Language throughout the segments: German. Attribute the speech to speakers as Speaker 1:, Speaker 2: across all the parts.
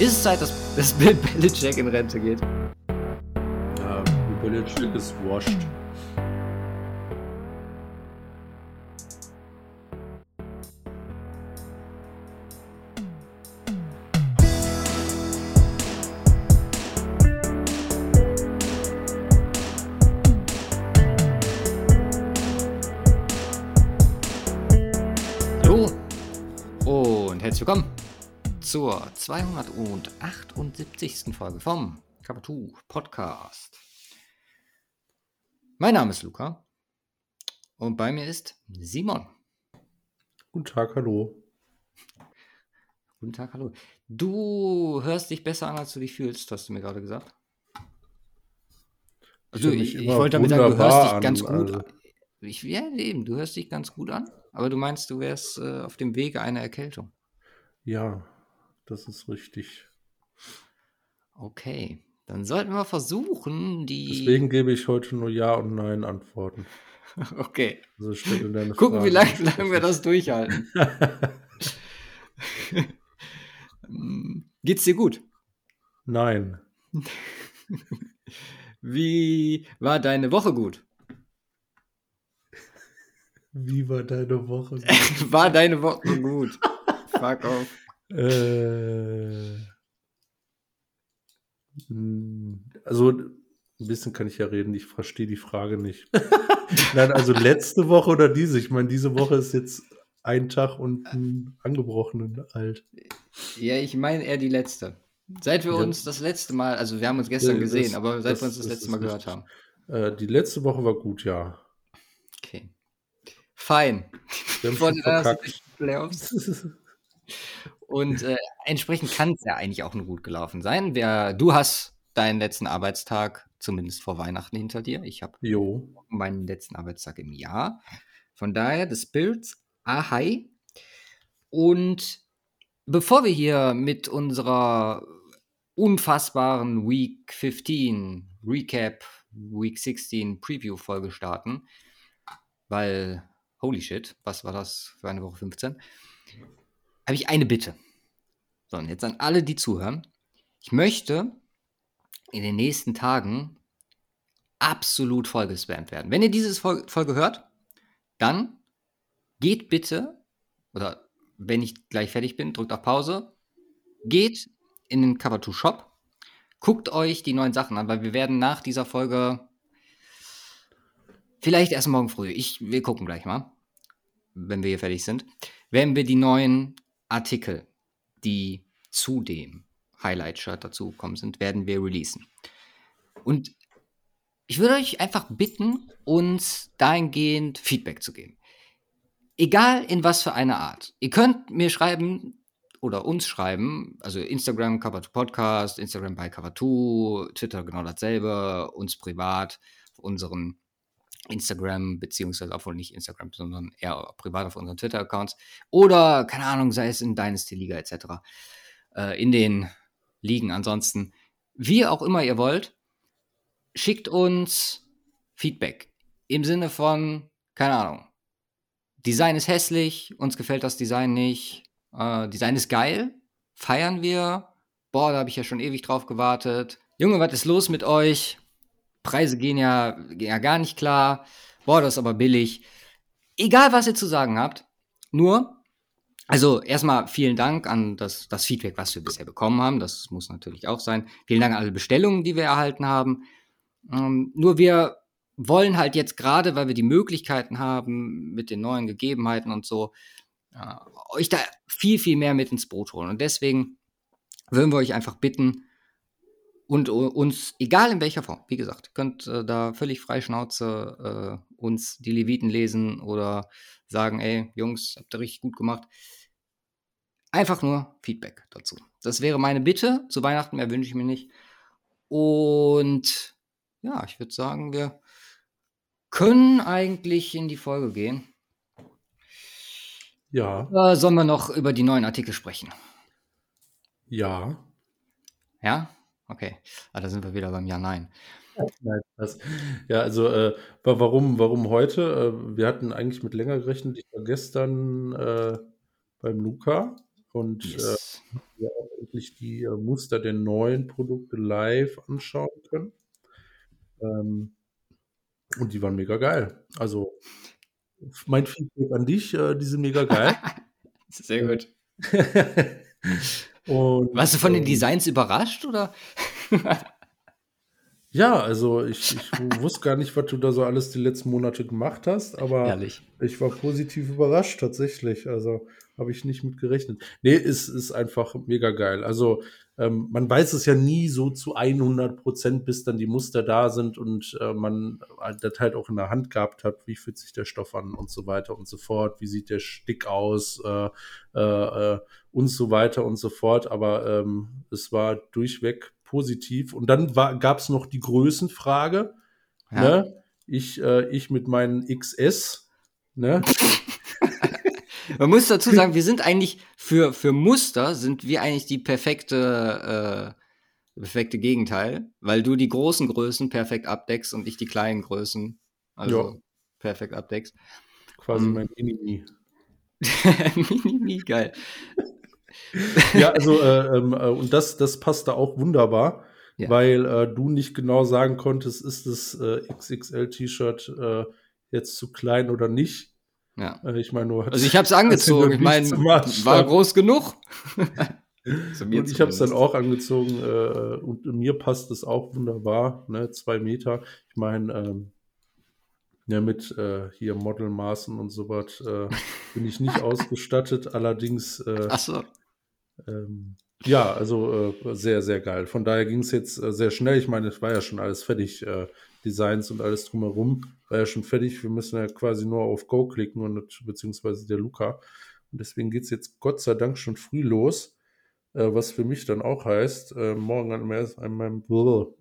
Speaker 1: Ist es Zeit, dass, dass Bill Belichick in Rente geht?
Speaker 2: Ja, Bill Belichick ist washed.
Speaker 1: 278. Folge vom Kapatu Podcast. Mein Name ist Luca und bei mir ist Simon.
Speaker 2: Guten Tag, hallo.
Speaker 1: Guten Tag, hallo. Du hörst dich besser an, als du dich fühlst, hast du mir gerade gesagt. Also ich, ich
Speaker 2: immer
Speaker 1: wollte damit sagen, du hörst dich ganz
Speaker 2: an,
Speaker 1: gut
Speaker 2: also.
Speaker 1: an. Ich, ja, eben, du hörst dich ganz gut an, aber du meinst, du wärst äh, auf dem Wege einer Erkältung.
Speaker 2: Ja, das ist richtig.
Speaker 1: Okay, dann sollten wir versuchen, die.
Speaker 2: Deswegen gebe ich heute nur Ja und Nein Antworten.
Speaker 1: Okay,
Speaker 2: Also
Speaker 1: gucken, wie
Speaker 2: Fragen.
Speaker 1: lange lang wir das durchhalten. Geht's dir gut?
Speaker 2: Nein.
Speaker 1: Wie war deine Woche gut?
Speaker 2: Wie war deine Woche?
Speaker 1: War deine Woche gut? Fuck off.
Speaker 2: Äh, also ein bisschen kann ich ja reden, ich verstehe die Frage nicht. Nein, also letzte Woche oder diese? Ich meine, diese Woche ist jetzt ein Tag und ein angebrochenen alt.
Speaker 1: Ja, ich meine eher die letzte. Seit wir
Speaker 2: Ja.
Speaker 1: uns das letzte Mal, also wir haben uns gestern
Speaker 2: Ja, das-
Speaker 1: gesehen, aber seit
Speaker 2: das-
Speaker 1: wir uns das
Speaker 2: das
Speaker 1: letzte Mal gehört haben.
Speaker 2: Äh, die letzte Woche war gut, ja.
Speaker 1: Okay. Fein.
Speaker 2: Wir haben schon
Speaker 1: den. Playoffs. Und äh, entsprechend kann es ja eigentlich auch nur gut gelaufen sein. Wer, du hast deinen letzten Arbeitstag, zumindest vor Weihnachten, hinter dir. Ich habe meinen letzten Arbeitstag im Jahr. Von daher, The Spirits, ahai. Und bevor wir hier mit unserer unfassbaren Week 15 Recap, Week 16 Preview-Folge starten, weil, holy shit, was war das für eine Woche 15? Habe ich eine Bitte. So, und jetzt an alle, die zuhören. Ich möchte in den nächsten Tagen absolut vollgespammt werden. Wenn ihr diese Fol- Folge hört, dann geht bitte, oder wenn ich gleich fertig bin, drückt auf Pause, geht in den Cover 2 Shop, guckt euch die neuen Sachen an, weil wir werden nach dieser Folge vielleicht erst morgen früh, ich, wir gucken gleich mal, wenn wir hier fertig sind, werden wir die neuen Artikel, die zu dem Highlight-Shirt dazu gekommen sind, werden wir releasen. Und ich würde euch einfach bitten, uns dahingehend Feedback zu geben. Egal in was für eine Art. Ihr könnt mir schreiben oder uns schreiben, also Instagram Cover 2 Podcast, Instagram bei Cover 2, Twitter genau dasselbe, uns privat unseren Instagram, beziehungsweise obwohl nicht Instagram, sondern eher privat auf unseren Twitter-Accounts. Oder, keine Ahnung, sei es in Dynasty Liga etc. Äh, in den Ligen ansonsten. Wie auch immer ihr wollt, schickt uns Feedback. Im Sinne von, keine Ahnung, Design ist hässlich, uns gefällt das Design nicht, äh, Design ist geil, feiern wir. Boah, da habe ich ja schon ewig drauf gewartet. Junge, was ist los mit euch? Preise gehen ja, gehen ja gar nicht klar. Boah, das ist aber billig. Egal, was ihr zu sagen habt, nur, also erstmal vielen Dank an das, das Feedback, was wir bisher bekommen haben. Das muss natürlich auch sein. Vielen Dank an alle Bestellungen, die wir erhalten haben. Ähm, nur wir wollen halt jetzt gerade, weil wir die Möglichkeiten haben mit den neuen Gegebenheiten und so, äh, euch da viel, viel mehr mit ins Boot holen. Und deswegen würden wir euch einfach bitten und uns, egal in welcher Form, wie gesagt, könnt äh, da völlig frei Schnauze äh, uns die Leviten lesen oder sagen, ey, Jungs, habt ihr richtig gut gemacht. Einfach nur Feedback dazu. Das wäre meine Bitte. Zu Weihnachten mehr wünsche ich mir nicht. Und ja, ich würde sagen, wir können eigentlich in die Folge gehen.
Speaker 2: Ja,
Speaker 1: Oder sollen wir noch über die neuen Artikel sprechen?
Speaker 2: ja.
Speaker 1: Ja? Okay. Ah, da sind wir wieder beim Ja-Nein.
Speaker 2: Ja, also äh, wa- warum, warum heute? Äh, wir hatten eigentlich mit länger gerechnet. Ich war gestern äh, beim Luca und yes. äh, wir auch endlich die äh, Muster der neuen Produkte live anschauen können. Ähm, und die waren mega geil. Also mein Feedback an dich, äh, die sind mega geil.
Speaker 1: Sehr gut. und, Warst du von den ähm, Designs überrascht oder?
Speaker 2: Ja, also ich, ich wusste gar nicht, was du da so alles die letzten Monate gemacht hast, aber
Speaker 1: Ehrlich.
Speaker 2: ich war positiv überrascht tatsächlich. Also habe ich nicht mit gerechnet. Nee, es ist einfach mega geil. Also ähm, man weiß es ja nie so zu 100 Prozent, bis dann die Muster da sind und äh, man das halt auch in der Hand gehabt hat, wie fühlt sich der Stoff an und so weiter und so fort, wie sieht der Stick aus äh, äh, äh und so weiter und so fort. Aber ähm, es war durchweg positiv. Und dann gab es noch die Größenfrage. Ja. Ne? Ich, äh, ich mit meinen XS. Ne?
Speaker 1: Man muss dazu sagen, wir sind eigentlich für, für Muster sind wir eigentlich die perfekte, äh, perfekte Gegenteil, weil du die großen Größen perfekt abdeckst und ich die kleinen Größen also ja. perfekt abdeckst.
Speaker 2: Quasi um, mein Mini-Mi.
Speaker 1: Mini-Mi, geil
Speaker 2: ja, also äh, ähm, äh, und das, das passt da auch wunderbar, ja. weil äh, du nicht genau sagen konntest, ist das äh, XXL-T-Shirt äh, jetzt zu klein oder nicht.
Speaker 1: Ja.
Speaker 2: Äh, ich meine, nur
Speaker 1: also ich habe es angezogen. Ich meine, war groß genug.
Speaker 2: und ich habe es dann auch angezogen und mir passt es auch wunderbar, ne, zwei Meter. Ich meine, ähm, ja, mit äh, hier Modelmaßen und so was äh, bin ich nicht ausgestattet. Allerdings äh,
Speaker 1: so.
Speaker 2: Ähm, ja, also äh, sehr, sehr geil. Von daher ging es jetzt äh, sehr schnell. Ich meine, es war ja schon alles fertig. Äh, Designs und alles drumherum war ja schon fertig. Wir müssen ja quasi nur auf Go klicken und beziehungsweise der Luca. Und deswegen geht es jetzt Gott sei Dank schon früh los. Äh, was für mich dann auch heißt, äh, morgen an, an, meinem,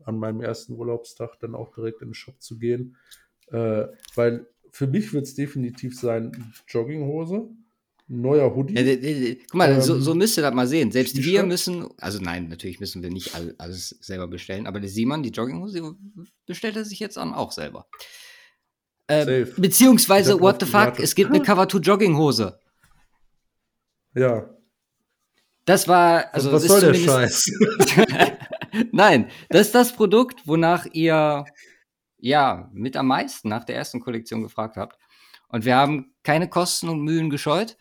Speaker 2: an meinem ersten Urlaubstag dann auch direkt in den Shop zu gehen. Äh, weil für mich wird es definitiv sein Jogginghose neuer Hoodie.
Speaker 1: Ja, guck mal, ähm, so, so müsst ihr das mal sehen. Selbst wir müssen, also nein, natürlich müssen wir nicht alles selber bestellen, aber der Simon, die Jogginghose, bestellt er sich jetzt an auch selber. Äh, beziehungsweise, what the fuck, es gibt eine Cover 2 Jogginghose.
Speaker 2: Ja.
Speaker 1: Das war, also.
Speaker 2: Was, was soll der Scheiß?
Speaker 1: nein, das ist das Produkt, wonach ihr, ja, mit am meisten nach der ersten Kollektion gefragt habt. Und wir haben keine Kosten und Mühen gescheut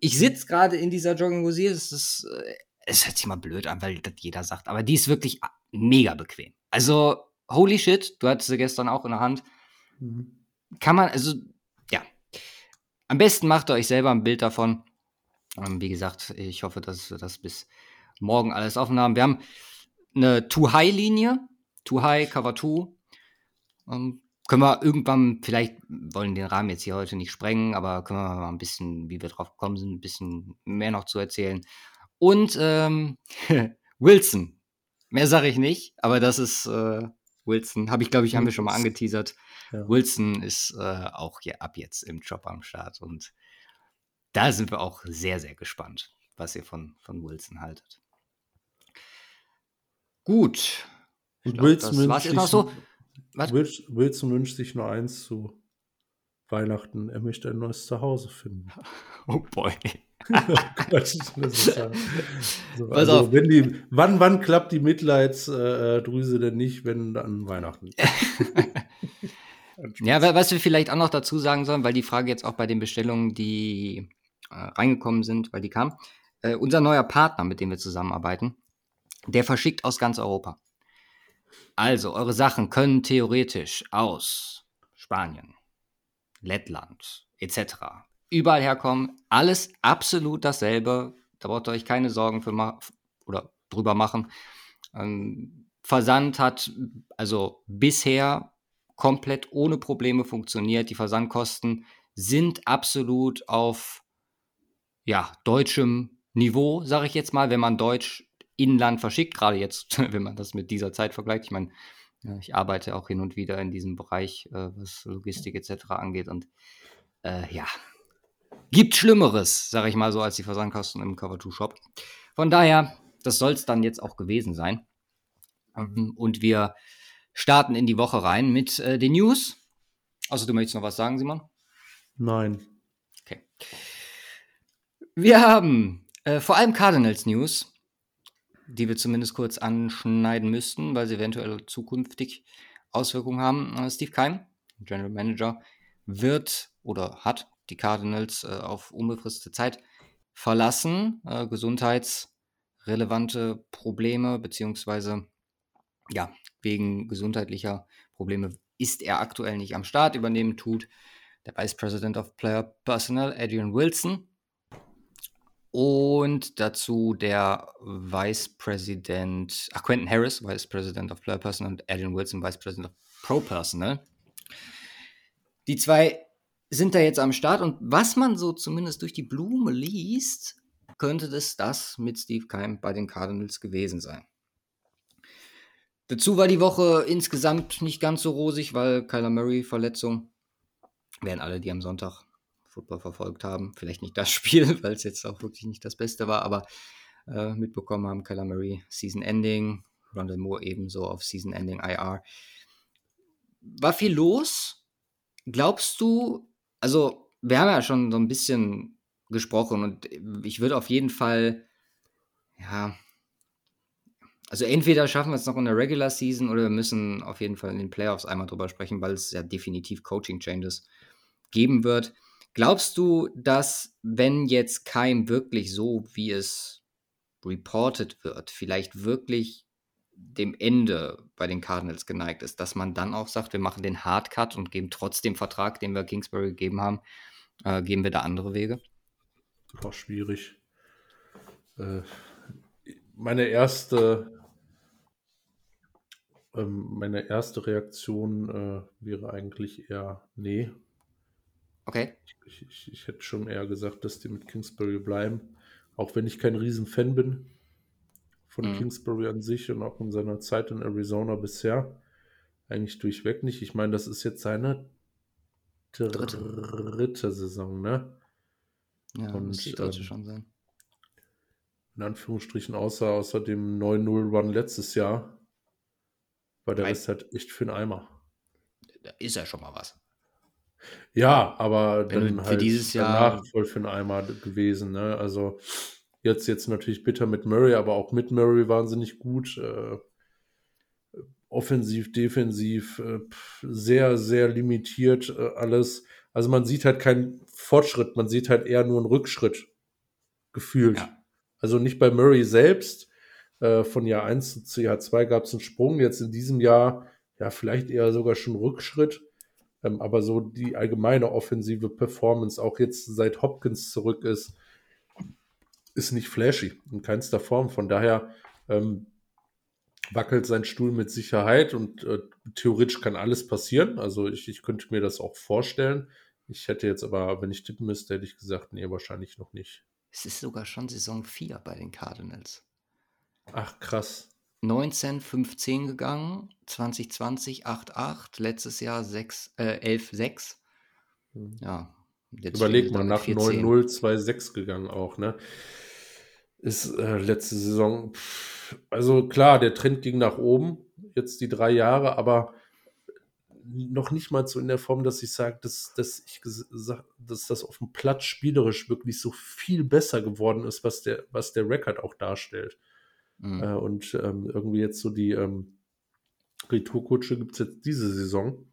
Speaker 1: ich sitze gerade in dieser Jogginghose. Es ist, äh, es hört sich mal blöd an, weil das jeder sagt, aber die ist wirklich mega bequem. Also, holy shit, du hattest sie gestern auch in der Hand. Mhm. Kann man, also, ja. Am besten macht ihr euch selber ein Bild davon. Ähm, wie gesagt, ich hoffe, dass wir das bis morgen alles offen haben. Wir haben eine Too-High-Linie. Too-High, Cover 2. Ähm, können wir irgendwann, vielleicht wollen den Rahmen jetzt hier heute nicht sprengen, aber können wir mal ein bisschen, wie wir drauf gekommen sind, ein bisschen mehr noch zu erzählen. Und ähm, Wilson. Mehr sage ich nicht, aber das ist äh, Wilson. Habe ich, glaube ich, haben wir schon mal angeteasert. Ja. Wilson ist äh, auch hier ab jetzt im Job am Start. Und da sind wir auch sehr, sehr gespannt, was ihr von, von Wilson haltet. Gut.
Speaker 2: Und Wilson das noch so. Wilson, Wilson wünscht sich nur eins zu Weihnachten. Er möchte ein neues Zuhause finden.
Speaker 1: Oh boy.
Speaker 2: Das ist ja, so, also. Wenn die, wann, wann klappt die Mitleidsdrüse denn nicht, wenn dann Weihnachten?
Speaker 1: ja, was wir vielleicht auch noch dazu sagen sollen, weil die Frage jetzt auch bei den Bestellungen, die äh, reingekommen sind, weil die kam. Äh, unser neuer Partner, mit dem wir zusammenarbeiten, der verschickt aus ganz Europa. Also, eure Sachen können theoretisch aus Spanien, Lettland etc. überall herkommen. Alles absolut dasselbe. Da braucht ihr euch keine Sorgen für ma oder drüber machen. Ähm, Versand hat also bisher komplett ohne Probleme funktioniert. Die Versandkosten sind absolut auf ja, deutschem Niveau, sage ich jetzt mal, wenn man Deutsch Inland verschickt, gerade jetzt, wenn man das mit dieser Zeit vergleicht. Ich meine, ich arbeite auch hin und wieder in diesem Bereich, äh, was Logistik etc. angeht. Und äh, ja, gibt Schlimmeres, sage ich mal so, als die Versandkosten im Cover-2-Shop. Von daher, das soll es dann jetzt auch gewesen sein. Ähm, und wir starten in die Woche rein mit äh, den News. Also, du möchtest noch was sagen, Simon?
Speaker 2: Nein.
Speaker 1: Okay. Wir haben Äh, vor allem Cardinals News, die wir zumindest kurz anschneiden müssten, weil sie eventuell zukünftig Auswirkungen haben. Äh, Steve Keim, General Manager, wird oder hat die Cardinals äh, auf unbefristete Zeit verlassen. Äh, gesundheitsrelevante Probleme, beziehungsweise ja, wegen gesundheitlicher Probleme ist er aktuell nicht am Start. Übernehmen tut der Vice President of Player Personnel, Adrian Wilson. Und dazu der Vice President, ach, Quentin Harris, Vice President of Player Personnel und Adrian Wilson, Vice President of Pro Personnel. Die zwei sind da jetzt am Start und was man so zumindest durch die Blume liest, könnte das das mit Steve Keim bei den Cardinals gewesen sein. Dazu war die Woche insgesamt nicht ganz so rosig, weil Kyler Murray Verletzung. Werden alle, die am Sonntag Football verfolgt haben, vielleicht nicht das Spiel, weil es jetzt auch wirklich nicht das Beste war, aber äh, mitbekommen haben, Murray Season Ending, Rondell Moore ebenso auf Season Ending IR. War viel los. Glaubst du, also wir haben ja schon so ein bisschen gesprochen und ich würde auf jeden Fall, ja, also entweder schaffen wir es noch in der Regular Season oder wir müssen auf jeden Fall in den Playoffs einmal drüber sprechen, weil es ja definitiv Coaching Changes geben wird. Glaubst du, dass wenn jetzt Keim wirklich so, wie es reported wird, vielleicht wirklich dem Ende bei den Cardinals geneigt ist, dass man dann auch sagt, wir machen den Hardcut und geben trotzdem Vertrag, den wir Kingsbury gegeben haben, äh, geben wir da andere Wege?
Speaker 2: War schwierig. Äh, meine erste ähm, meine erste Reaktion äh, wäre eigentlich eher nee.
Speaker 1: Okay.
Speaker 2: Ich, ich, ich, hätte schon eher gesagt, dass die mit Kingsbury bleiben. Auch wenn ich kein Riesenfan bin von mhm. Kingsbury an sich und auch in seiner Zeit in Arizona bisher. Eigentlich durchweg nicht. Ich meine, das ist jetzt seine dritte, dritte Saison, ne?
Speaker 1: Ja, und, muss die dritte ähm, schon sein.
Speaker 2: In Anführungsstrichen, außer, außer dem 9-0-Run letztes Jahr, weil der ist halt echt für einen Eimer.
Speaker 1: Da ist ja schon mal was.
Speaker 2: Ja, aber
Speaker 1: Wenn
Speaker 2: dann
Speaker 1: für
Speaker 2: halt
Speaker 1: dieses
Speaker 2: danach
Speaker 1: Jahr
Speaker 2: voll für einen Eimer gewesen. Ne? Also jetzt, jetzt natürlich bitter mit Murray, aber auch mit Murray wahnsinnig gut. Äh, offensiv, defensiv, äh, sehr, sehr limitiert äh, alles. Also man sieht halt keinen Fortschritt, man sieht halt eher nur einen Rückschritt gefühlt.
Speaker 1: Ja.
Speaker 2: Also nicht bei Murray selbst, äh, von Jahr 1 zu Jahr 2 gab es einen Sprung. Jetzt in diesem Jahr, ja, vielleicht eher sogar schon Rückschritt. Ähm, aber so die allgemeine offensive Performance, auch jetzt seit Hopkins zurück ist, ist nicht flashy in keinster Form. Von daher ähm, wackelt sein Stuhl mit Sicherheit und äh, theoretisch kann alles passieren. Also ich, ich könnte mir das auch vorstellen. Ich hätte jetzt aber, wenn ich tippen müsste, hätte ich gesagt, nee, wahrscheinlich noch nicht.
Speaker 1: Es ist sogar schon Saison 4 bei den Cardinals.
Speaker 2: Ach, krass.
Speaker 1: 19, 15 gegangen, 2020 8, 8, letztes Jahr 6, äh, 11, 6.
Speaker 2: Hm.
Speaker 1: Ja. jetzt
Speaker 2: Überleg mal, nach
Speaker 1: 14.
Speaker 2: 9-0, 2-6 gegangen auch, ne? Ist äh, letzte Saison, pff, also klar, der Trend ging nach oben, jetzt die drei Jahre, aber noch nicht mal so in der Form, dass ich sage, dass, dass, ich dass das auf dem Platz spielerisch wirklich so viel besser geworden ist, was der, was der Rekord auch darstellt.
Speaker 1: Mhm.
Speaker 2: Äh, und ähm, irgendwie jetzt so die ähm, Retourkutsche gibt es jetzt diese Saison.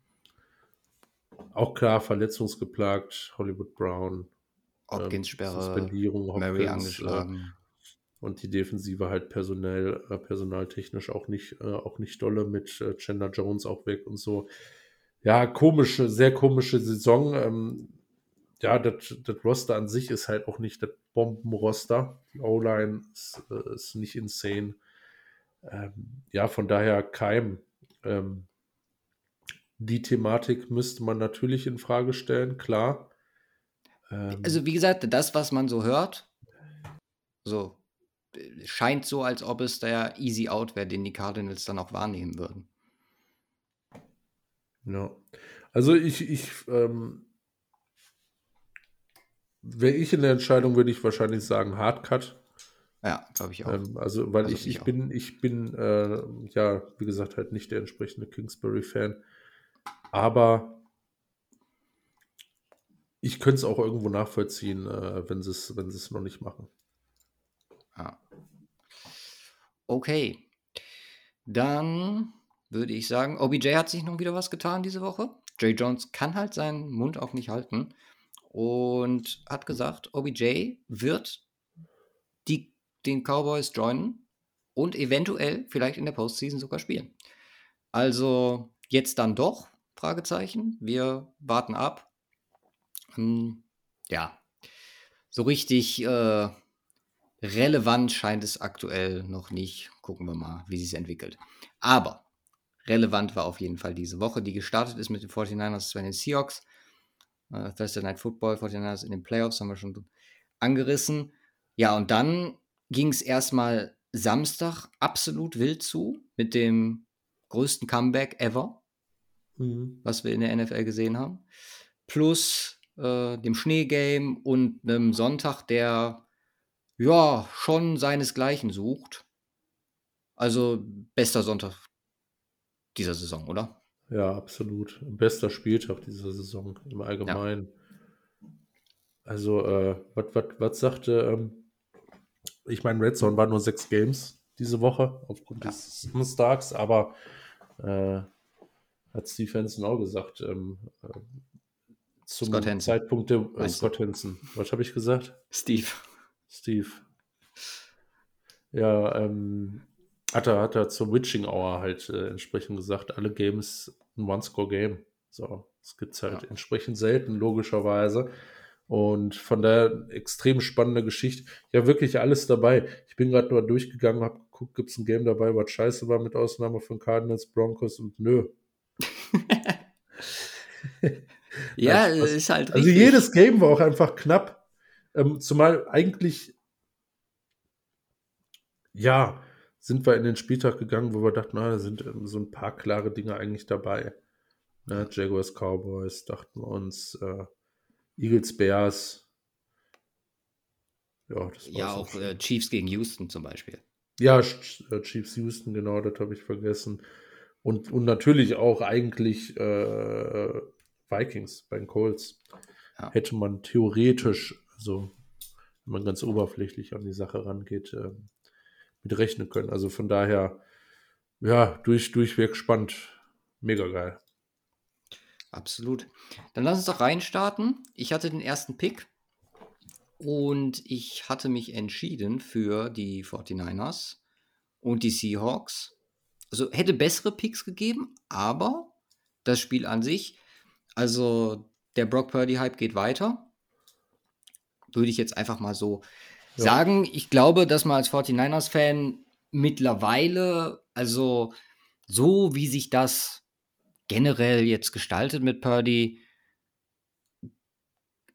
Speaker 2: Auch klar, verletzungsgeplagt, Hollywood Brown, ähm,
Speaker 1: Hopkins-Sperre,
Speaker 2: Suspendierung,
Speaker 1: Murray
Speaker 2: Hopkins, äh,
Speaker 1: angeschlagen.
Speaker 2: und die Defensive halt personell, äh, personaltechnisch auch nicht, äh, auch nicht dolle mit äh, Chandler Jones auch weg und so. Ja, komische, sehr komische Saison. Ähm, ja, das das Roster an sich ist halt auch nicht das Bombenroster. Die O-Line ist, äh, ist nicht insane. Ähm, ja, von daher Keim. Ähm, die Thematik müsste man natürlich in Frage stellen, klar. Ähm,
Speaker 1: Also, wie gesagt, das, was man so hört, so, scheint so, als ob es der Easy Out wäre, den die Cardinals dann auch wahrnehmen würden.
Speaker 2: Ja. Also ich, ich, ähm, wäre ich in der Entscheidung, würde ich wahrscheinlich sagen Hardcut.
Speaker 1: Ja, glaube ich auch.
Speaker 2: Ähm, also, weil
Speaker 1: Also
Speaker 2: ich,
Speaker 1: ich auch.
Speaker 2: bin, ich bin, äh, ja, wie gesagt, halt nicht der entsprechende Kingsbury-Fan. Aber ich könnte es auch irgendwo nachvollziehen, äh, wenn sie es, wenn sie es noch nicht machen.
Speaker 1: Ja. Okay. Dann würde ich sagen, OBJ hat sich noch wieder was getan diese Woche. Jay Jones kann halt seinen Mund auch nicht halten und hat gesagt, OBJ wird die, den Cowboys joinen und eventuell vielleicht in der Postseason sogar spielen. Also jetzt dann doch, Fragezeichen. Wir warten ab. Hm, ja, so richtig äh, relevant scheint es aktuell noch nicht. Gucken wir mal, wie sich entwickelt. Aber relevant war auf jeden Fall diese Woche, die gestartet ist mit den 49ers zu den Seahawks. Uh, Thursday Night Football, 49ers in den Playoffs haben wir schon angerissen. Ja, und dann ging es erstmal Samstag absolut wild zu mit dem größten Comeback ever, mhm. was wir in der NFL gesehen haben. Plus äh, dem Schneegame und einem Sonntag, der ja schon seinesgleichen sucht. Also bester Sonntag dieser Saison, oder?
Speaker 2: Ja, absolut. Bester Spieltag dieser Saison im Allgemeinen. Ja. Also, äh, was sagte, ähm, ich meine, Red Zone war nur sechs Games diese Woche aufgrund ja. des Samstags, aber äh, hat Steve Hansen auch gesagt, ähm, äh, zum Scott Zeitpunkt der äh, Scott Hansen. Was habe ich gesagt?
Speaker 1: Steve.
Speaker 2: Steve. Ja, ähm, hat er, hat er zur Witching Hour halt äh, entsprechend gesagt, alle Games ein One-Score-Game. So, das gibt es halt ja. entsprechend selten, logischerweise. Und von der extrem spannende Geschichte. Ja, wirklich alles dabei. Ich bin gerade nur durchgegangen, habe geguckt, gibt es ein Game dabei, was scheiße war, mit Ausnahme von Cardinals, Broncos und nö.
Speaker 1: ja, Nein, ist halt
Speaker 2: also richtig. Also jedes Game war auch einfach knapp. Ähm, zumal eigentlich, ja, sind wir in den Spieltag gegangen, wo wir dachten, na, da sind ähm, so ein paar klare Dinge eigentlich dabei. Ne, Jaguars, Cowboys, dachten wir uns, äh, Eagles, Bears.
Speaker 1: Ja, das ja auch äh, Chiefs gegen Houston zum Beispiel.
Speaker 2: Ja, äh, Chiefs Houston, genau, das habe ich vergessen. Und, und natürlich auch eigentlich äh, Vikings bei den Colts. Ja. Hätte man theoretisch, also wenn man ganz oberflächlich an die Sache rangeht, äh, mit rechnen können. Also von daher, ja, durch, durchweg spannend. Mega geil.
Speaker 1: Absolut. Dann lass uns doch reinstarten. Ich hatte den ersten Pick und ich hatte mich entschieden für die 49ers und die Seahawks. Also hätte bessere Picks gegeben, aber das Spiel an sich, also der Brock Purdy-Hype geht weiter. Würde ich jetzt einfach mal so ja. sagen. Ich glaube, dass man als 49ers-Fan mittlerweile, also so wie sich das generell jetzt gestaltet mit Purdy,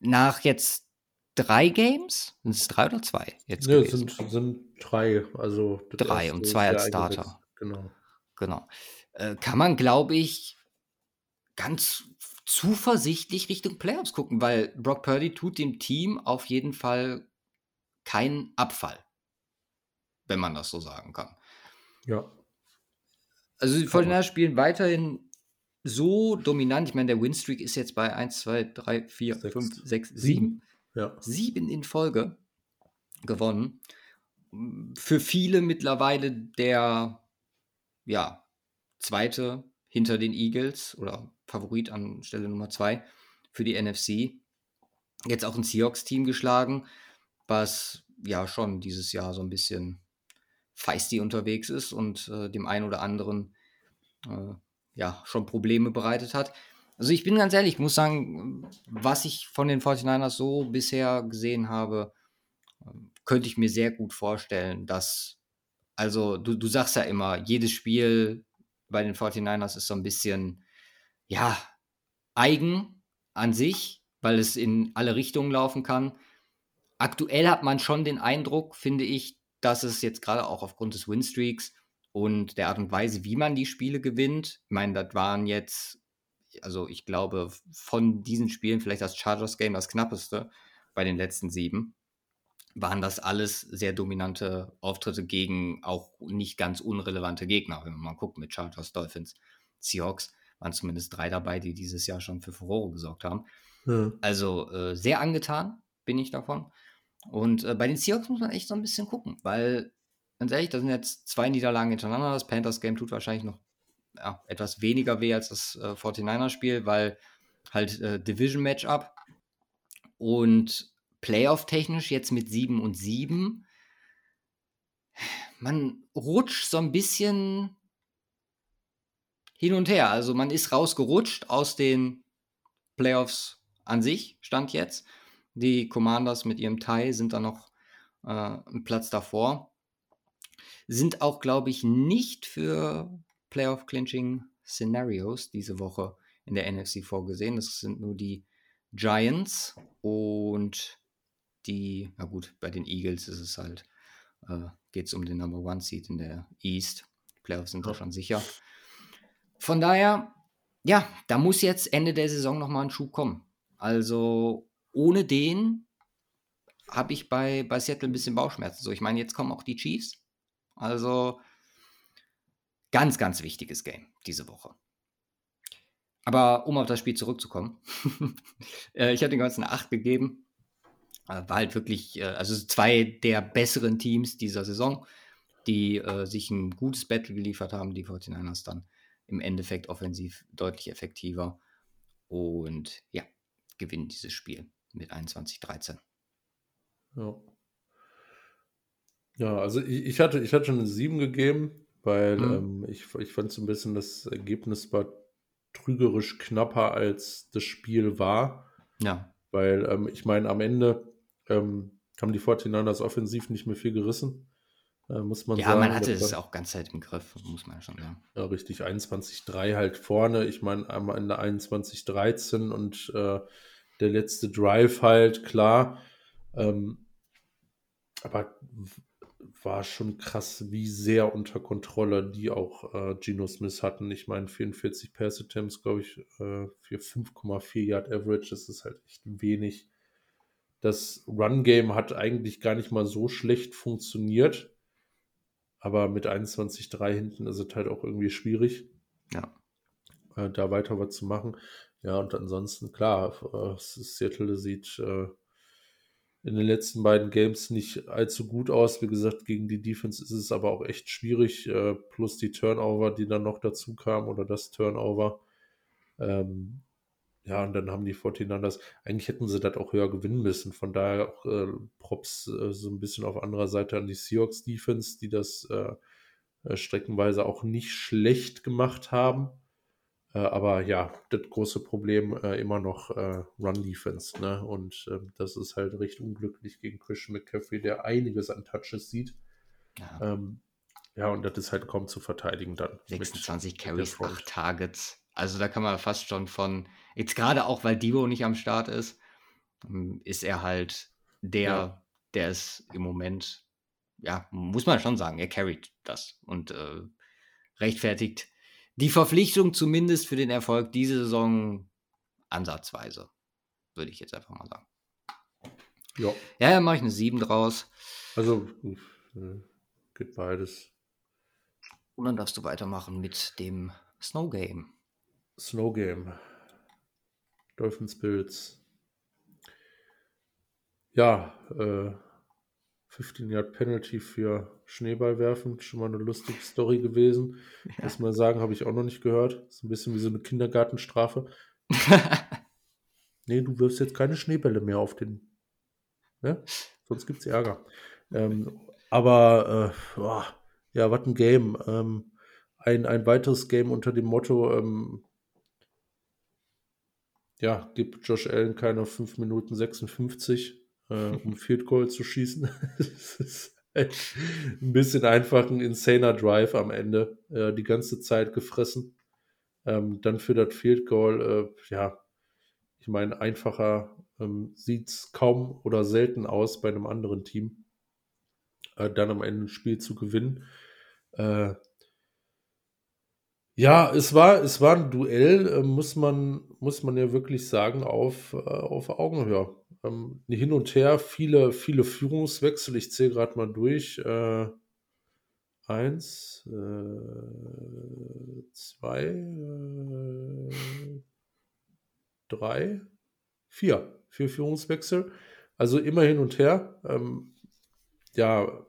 Speaker 1: nach jetzt drei Games, sind es drei oder zwei
Speaker 2: jetzt ja, gewesen? sind, sind drei, also
Speaker 1: drei und zwei als Starter.
Speaker 2: Genau.
Speaker 1: Genau. Äh, kann man, glaube ich, ganz zuversichtlich Richtung Playoffs gucken, weil Brock Purdy tut dem Team auf jeden Fall kein Abfall, wenn man das so sagen kann.
Speaker 2: Ja.
Speaker 1: Also die Fortiners spielen weiterhin so dominant. Ich meine, der Winstreak ist jetzt bei 1, 2, 3, 4, 5, 6, 7.
Speaker 2: Ja.
Speaker 1: Sieben in Folge gewonnen. Für viele mittlerweile der ja, zweite hinter den Eagles oder Favorit an Stelle Nummer zwei für die NFC. Jetzt auch ein Seahawks-Team geschlagen was ja schon dieses Jahr so ein bisschen feisty unterwegs ist und äh, dem einen oder anderen äh, ja schon Probleme bereitet hat. Also ich bin ganz ehrlich, ich muss sagen, was ich von den 49ers so bisher gesehen habe, könnte ich mir sehr gut vorstellen, dass, also du, du sagst ja immer, jedes Spiel bei den 49ers ist so ein bisschen, ja, eigen an sich, weil es in alle Richtungen laufen kann aktuell hat man schon den Eindruck, finde ich, dass es jetzt gerade auch aufgrund des Winstreaks und der Art und Weise, wie man die Spiele gewinnt, ich meine, das waren jetzt, also ich glaube, von diesen Spielen vielleicht das Chargers-Game das knappeste bei den letzten sieben, waren das alles sehr dominante Auftritte gegen auch nicht ganz unrelevante Gegner. Wenn man mal guckt mit Chargers, Dolphins, Seahawks, waren zumindest drei dabei, die dieses Jahr schon für Furore gesorgt haben. Ja. Also äh, sehr angetan bin ich davon. Und äh, bei den Seahawks muss man echt so ein bisschen gucken, weil, ganz ehrlich, da sind jetzt zwei Niederlagen hintereinander. Das Panthers-Game tut wahrscheinlich noch ja, etwas weniger weh als das äh, 49er-Spiel, weil halt äh, Division-Matchup und Playoff-technisch jetzt mit 7 und 7. Man rutscht so ein bisschen hin und her. Also man ist rausgerutscht aus den Playoffs an sich, stand jetzt. Die Commanders mit ihrem Tie sind da noch äh, einen Platz davor. Sind auch, glaube ich, nicht für Playoff-Clinching-Szenarios diese Woche in der NFC vorgesehen. Das sind nur die Giants und die, na gut, bei den Eagles ist es halt, äh, geht es um den Number One Seed in der East. Playoffs sind da schon sicher. Von daher, ja, da muss jetzt Ende der Saison nochmal ein Schub kommen. Also ohne den habe ich bei, bei Seattle ein bisschen Bauchschmerzen. So, ich meine, jetzt kommen auch die Chiefs. Also ganz, ganz wichtiges Game diese Woche. Aber um auf das Spiel zurückzukommen, äh, ich habe den ganzen 8 gegeben. Äh, war halt wirklich, äh, also zwei der besseren Teams dieser Saison, die äh, sich ein gutes Battle geliefert haben. Die 49ers dann im Endeffekt offensiv deutlich effektiver und ja, gewinnen dieses Spiel mit 21-13.
Speaker 2: Ja. Ja, also ich, ich, hatte, ich hatte schon eine 7 gegeben, weil mhm. ähm, ich, ich fand so ein bisschen, das Ergebnis war trügerisch knapper, als das Spiel war.
Speaker 1: Ja.
Speaker 2: Weil ähm, ich meine, am Ende ähm, haben die 49ers offensiv nicht mehr viel gerissen. Äh, muss man
Speaker 1: ja,
Speaker 2: sagen.
Speaker 1: man hatte es auch ganz Zeit im Griff, muss man schon sagen.
Speaker 2: Ja, richtig. 21-3 halt vorne. Ich meine, am Ende 21-13 und äh, der letzte Drive halt, klar. Ähm, aber war schon krass, wie sehr unter Kontrolle die auch äh, Geno Smith hatten. Ich meine, 44 Pass Attempts, glaube ich, äh, für 5,4 Yard Average, das ist halt echt wenig. Das Run-Game hat eigentlich gar nicht mal so schlecht funktioniert. Aber mit 21,3 hinten ist es halt auch irgendwie schwierig.
Speaker 1: Ja.
Speaker 2: Äh, da weiter was zu machen. Ja, und ansonsten, klar, äh, Seattle sieht äh, in den letzten beiden Games nicht allzu gut aus. Wie gesagt, gegen die Defense ist es aber auch echt schwierig. Äh, plus die Turnover, die dann noch dazu kamen, oder das Turnover. Ähm, ja, und dann haben die 49ers, eigentlich hätten sie das auch höher gewinnen müssen. Von daher auch Props so ein bisschen auf anderer Seite an die Seahawks Defense, die das streckenweise auch nicht schlecht gemacht haben. Äh, aber ja, das große Problem äh, immer noch Run Defense. Ne? Und ähm, das ist halt recht unglücklich gegen Christian McCaffrey, der einiges an Touches sieht. Ja. Ähm, ja, und das ist halt kaum zu verteidigen dann.
Speaker 1: 26 Carries, 8 Targets. Also da kann man fast schon von, jetzt gerade auch, weil Divo nicht am Start ist, ähm, ist er halt der, ja. der es im Moment, ja, muss man schon sagen, er carried das und äh, rechtfertigt die Verpflichtung zumindest für den Erfolg diese Saison ansatzweise, würde ich jetzt einfach mal sagen.
Speaker 2: Ja.
Speaker 1: Ja, dann mache ich eine 7 draus.
Speaker 2: Also äh, geht beides.
Speaker 1: Und dann darfst du weitermachen mit dem Snow Game.
Speaker 2: Snow Game. Dolphin Spirits. Ja, äh, 15 Yard Penalty für Schneeball werfen. Schon mal eine lustige Story gewesen. Ja. Muss man sagen, habe ich auch noch nicht gehört. Ist ein bisschen wie so eine Kindergartenstrafe. nee, du wirfst jetzt keine Schneebälle mehr auf den. Ne? Sonst gibt es Ärger. Ähm, aber, äh, boah, ja, was ein Game. Ähm, ein, ein weiteres Game unter dem Motto, ähm, ja, gibt Josh Allen keine 5 Minuten 56, äh, um Field Goal zu schießen. das ist ein bisschen einfach ein insaner Drive am Ende, äh, die ganze Zeit gefressen. Ähm, dann für das Field Goal, äh, ja, ich meine, einfacher ähm, sieht es kaum oder selten aus bei einem anderen Team. Äh, dann am Ende ein Spiel zu gewinnen. Äh, ja, es war, es war ein Duell, äh, muss man, muss man ja wirklich sagen, auf, äh, auf Augenhöhe. Ähm, hin und her, viele, viele Führungswechsel. Ich zähle gerade mal durch. Äh, eins, äh, zwei, äh, drei, vier. Vier Führungswechsel. Also immer hin und her. Ähm, ja,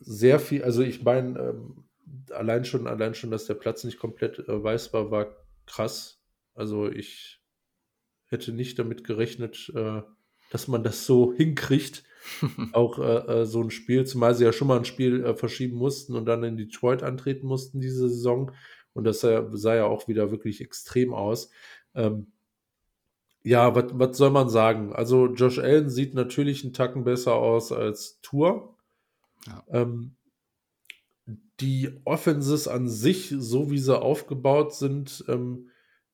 Speaker 2: sehr viel, also ich meine, ähm, allein schon, allein schon, dass der Platz nicht komplett äh, weiß war, war krass. Also ich hätte nicht damit gerechnet, äh, dass man das so hinkriegt. auch äh, äh, so ein Spiel, zumal sie ja schon mal ein Spiel äh, verschieben mussten und dann in Detroit antreten mussten diese Saison. Und das sah, sah ja auch wieder wirklich extrem aus. Ähm, ja, was soll man sagen? Also Josh Allen sieht natürlich einen Tacken besser aus als Tour. Ja. Ähm, die Offenses an sich, so wie sie aufgebaut sind, ähm,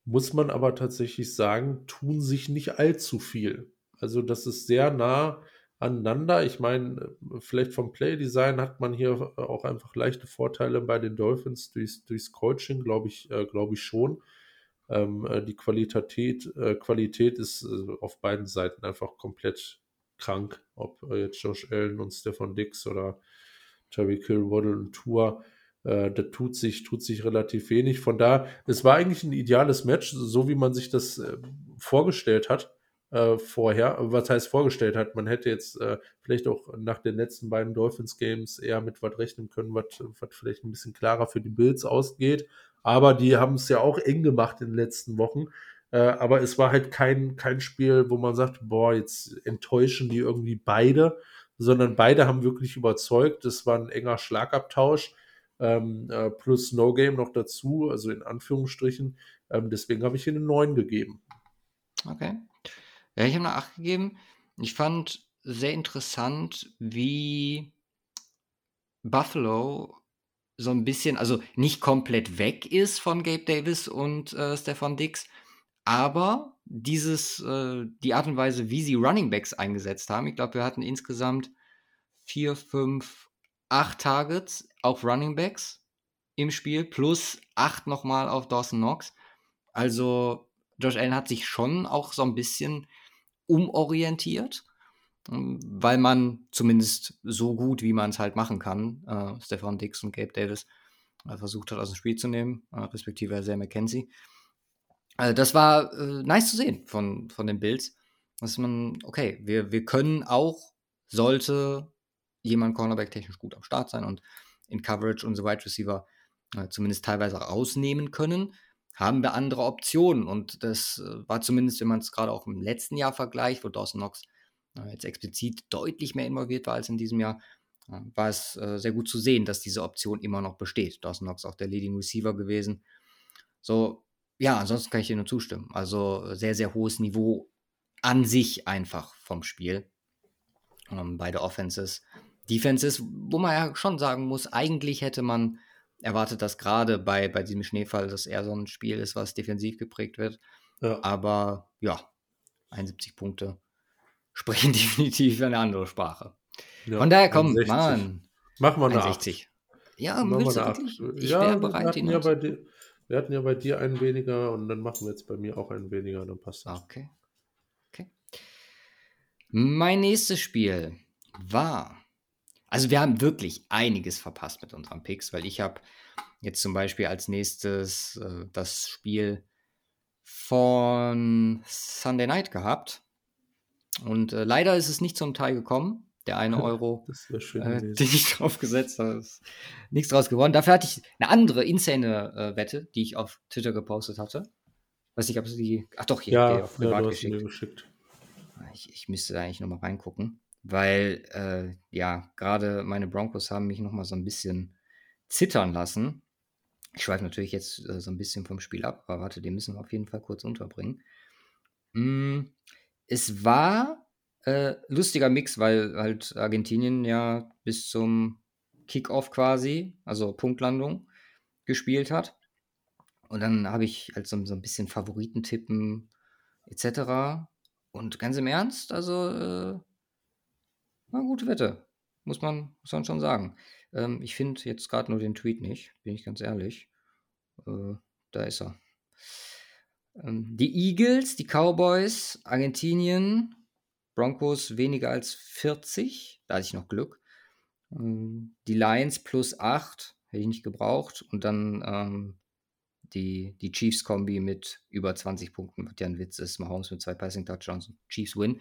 Speaker 2: muss man aber tatsächlich sagen, tun sich nicht allzu viel. Also das ist sehr nah aneinander. Ich meine, vielleicht vom Playdesign hat man hier auch einfach leichte Vorteile bei den Dolphins durchs, durchs Coaching, glaube ich, äh, glaube ich schon. Ähm, äh, die Qualität, äh, Qualität ist äh, auf beiden Seiten einfach komplett krank. Ob äh, jetzt Josh Allen und Stefan Dix oder Terry Kill, Waddle und Tour. Äh, da tut sich, tut sich relativ wenig. Von da, es war eigentlich ein ideales Match, so wie man sich das vorgestellt hat äh, vorher. Was heißt vorgestellt hat? Man hätte jetzt äh, vielleicht auch nach den letzten beiden Dolphins Games eher mit was rechnen können, was vielleicht ein bisschen klarer für die Bills ausgeht. Aber die haben es ja auch eng gemacht in den letzten Wochen. Äh, aber es war halt kein, kein Spiel, wo man sagt, boah, jetzt enttäuschen die irgendwie beide, sondern beide haben wirklich überzeugt. Es war ein enger Schlagabtausch. Ähm, äh, plus No Game noch dazu, also in Anführungsstrichen. Ähm, deswegen habe ich ihnen einen 9 gegeben.
Speaker 1: Okay. Ja, ich habe eine 8 gegeben. Ich fand sehr interessant, wie Buffalo so ein bisschen, also nicht komplett weg ist von Gabe Davis und äh, Stefan Dix, aber dieses, äh, die Art und Weise, wie sie Running Backs eingesetzt haben, ich glaube, wir hatten insgesamt vier, fünf, acht Targets auf Running Backs im Spiel, plus acht nochmal auf Dawson Knox. Also Josh Allen hat sich schon auch so ein bisschen umorientiert, ähm, weil man zumindest so gut, wie man es halt machen kann, äh, Stefan Dix und Gabe Davis äh, versucht hat, aus dem Spiel zu nehmen, äh, respektive Isaiah McKenzie. Also das war äh, nice zu sehen von, von den Bills, dass man, okay, wir, wir können auch, sollte jemand Cornerback-technisch gut am Start sein und in Coverage unsere Wide Receiver äh, zumindest teilweise rausnehmen können, haben wir andere Optionen. Und das äh, war zumindest, wenn man es gerade auch im letzten Jahr vergleicht, wo Dawson Knox äh, jetzt explizit deutlich mehr involviert war als in diesem Jahr, äh, war es sehr gut zu sehen, dass diese Option immer noch besteht. Dawson Knox auch der Leading Receiver gewesen. So, ja, ansonsten kann ich dir nur zustimmen. Also sehr, sehr hohes Niveau an sich einfach vom Spiel. Ähm, beide Offenses. Defenses, wo man ja schon sagen muss, eigentlich hätte man erwartet das gerade bei, bei diesem Schneefall, dass eher so ein Spiel ist, was defensiv geprägt wird. Ja. Aber ja, 71 Punkte sprechen definitiv eine andere Sprache. Ja, Von daher komm, Mann.
Speaker 2: Machen wir eine
Speaker 1: 60. Ja, Machen willst du wirklich? Ich ja, wäre bereit.
Speaker 2: Wir hatten, ja dir, wir hatten ja bei dir einen weniger und dann machen wir jetzt bei mir auch einen weniger, dann passt das.
Speaker 1: Okay. Okay. Mein nächstes Spiel war also wir haben wirklich einiges verpasst mit unseren Picks, weil ich habe jetzt zum Beispiel als nächstes äh, das Spiel von Sunday Night gehabt. Und äh, leider ist es nicht zum Teil gekommen. Der eine Euro, äh, den ich draufgesetzt habe, ist nichts draus gewonnen. Dafür hatte ich eine andere insane äh, Wette, die ich auf Twitter gepostet hatte. Weiß nicht, ob sie die. Ach doch, hier,
Speaker 2: ja, auf privat ja, geschickt. geschickt.
Speaker 1: Ich, ich müsste da eigentlich nochmal reingucken weil äh, ja, gerade meine Broncos haben mich nochmal so ein bisschen zittern lassen. Ich schweife natürlich jetzt äh, so ein bisschen vom Spiel ab, aber warte, den müssen wir auf jeden Fall kurz unterbringen. Mm, es war äh, lustiger Mix, weil halt Argentinien ja bis zum Kickoff quasi, also Punktlandung, gespielt hat. Und dann habe ich halt so, so ein bisschen Favoritentippen etc. Und ganz im Ernst, also äh, na, gute Wette. Muss man, muss man schon sagen. Ähm, ich finde jetzt gerade nur den Tweet nicht, bin ich ganz ehrlich. Äh, da ist er. Ähm, die Eagles, die Cowboys, Argentinien, Broncos weniger als 40. Da hatte ich noch Glück. Ähm, die Lions plus 8, hätte ich nicht gebraucht. Und dann ähm, die, die Chiefs-Kombi mit über 20 Punkten, was ja ein Witz ist. Mahomes mit zwei Passing-Touchdowns, Chiefs win.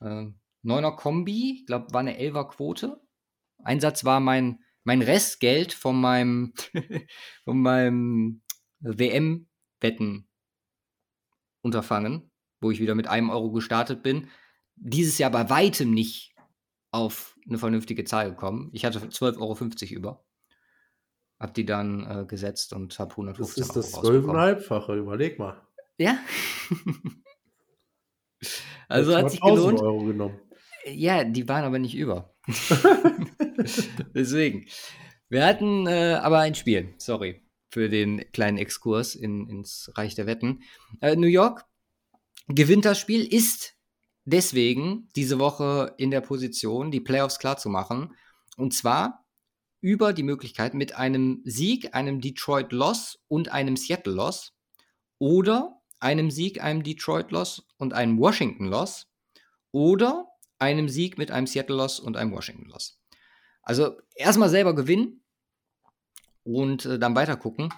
Speaker 1: Äh, Neuner Kombi, ich glaube, war eine Elfer Quote. Einsatz war mein, mein Restgeld von meinem, von meinem WM-Wetten unterfangen, wo ich wieder mit einem Euro gestartet bin. Dieses Jahr bei weitem nicht auf eine vernünftige Zahl gekommen. Ich hatte 12,50 Euro über. Hab die dann äh, gesetzt und hab 150
Speaker 2: Das ist das zwölfeinhalbfache, überleg mal.
Speaker 1: Ja. also hat sich gelohnt.
Speaker 2: Euro genommen.
Speaker 1: Ja, die waren aber nicht über. Deswegen. Wir hatten äh, aber ein Spiel, sorry, für den kleinen Exkurs in, ins Reich der Wetten. Äh, New York gewinnt das Spiel, ist deswegen diese Woche in der Position, die Playoffs klarzumachen. Und zwar über die Möglichkeit mit einem Sieg, einem Detroit-Loss und einem Seattle-Loss oder einem Sieg, einem Detroit-Loss und einem Washington-Loss oder einem Sieg mit einem Seattle-Loss und einem Washington-Loss. Also erstmal selber gewinnen und äh, dann weiter gucken.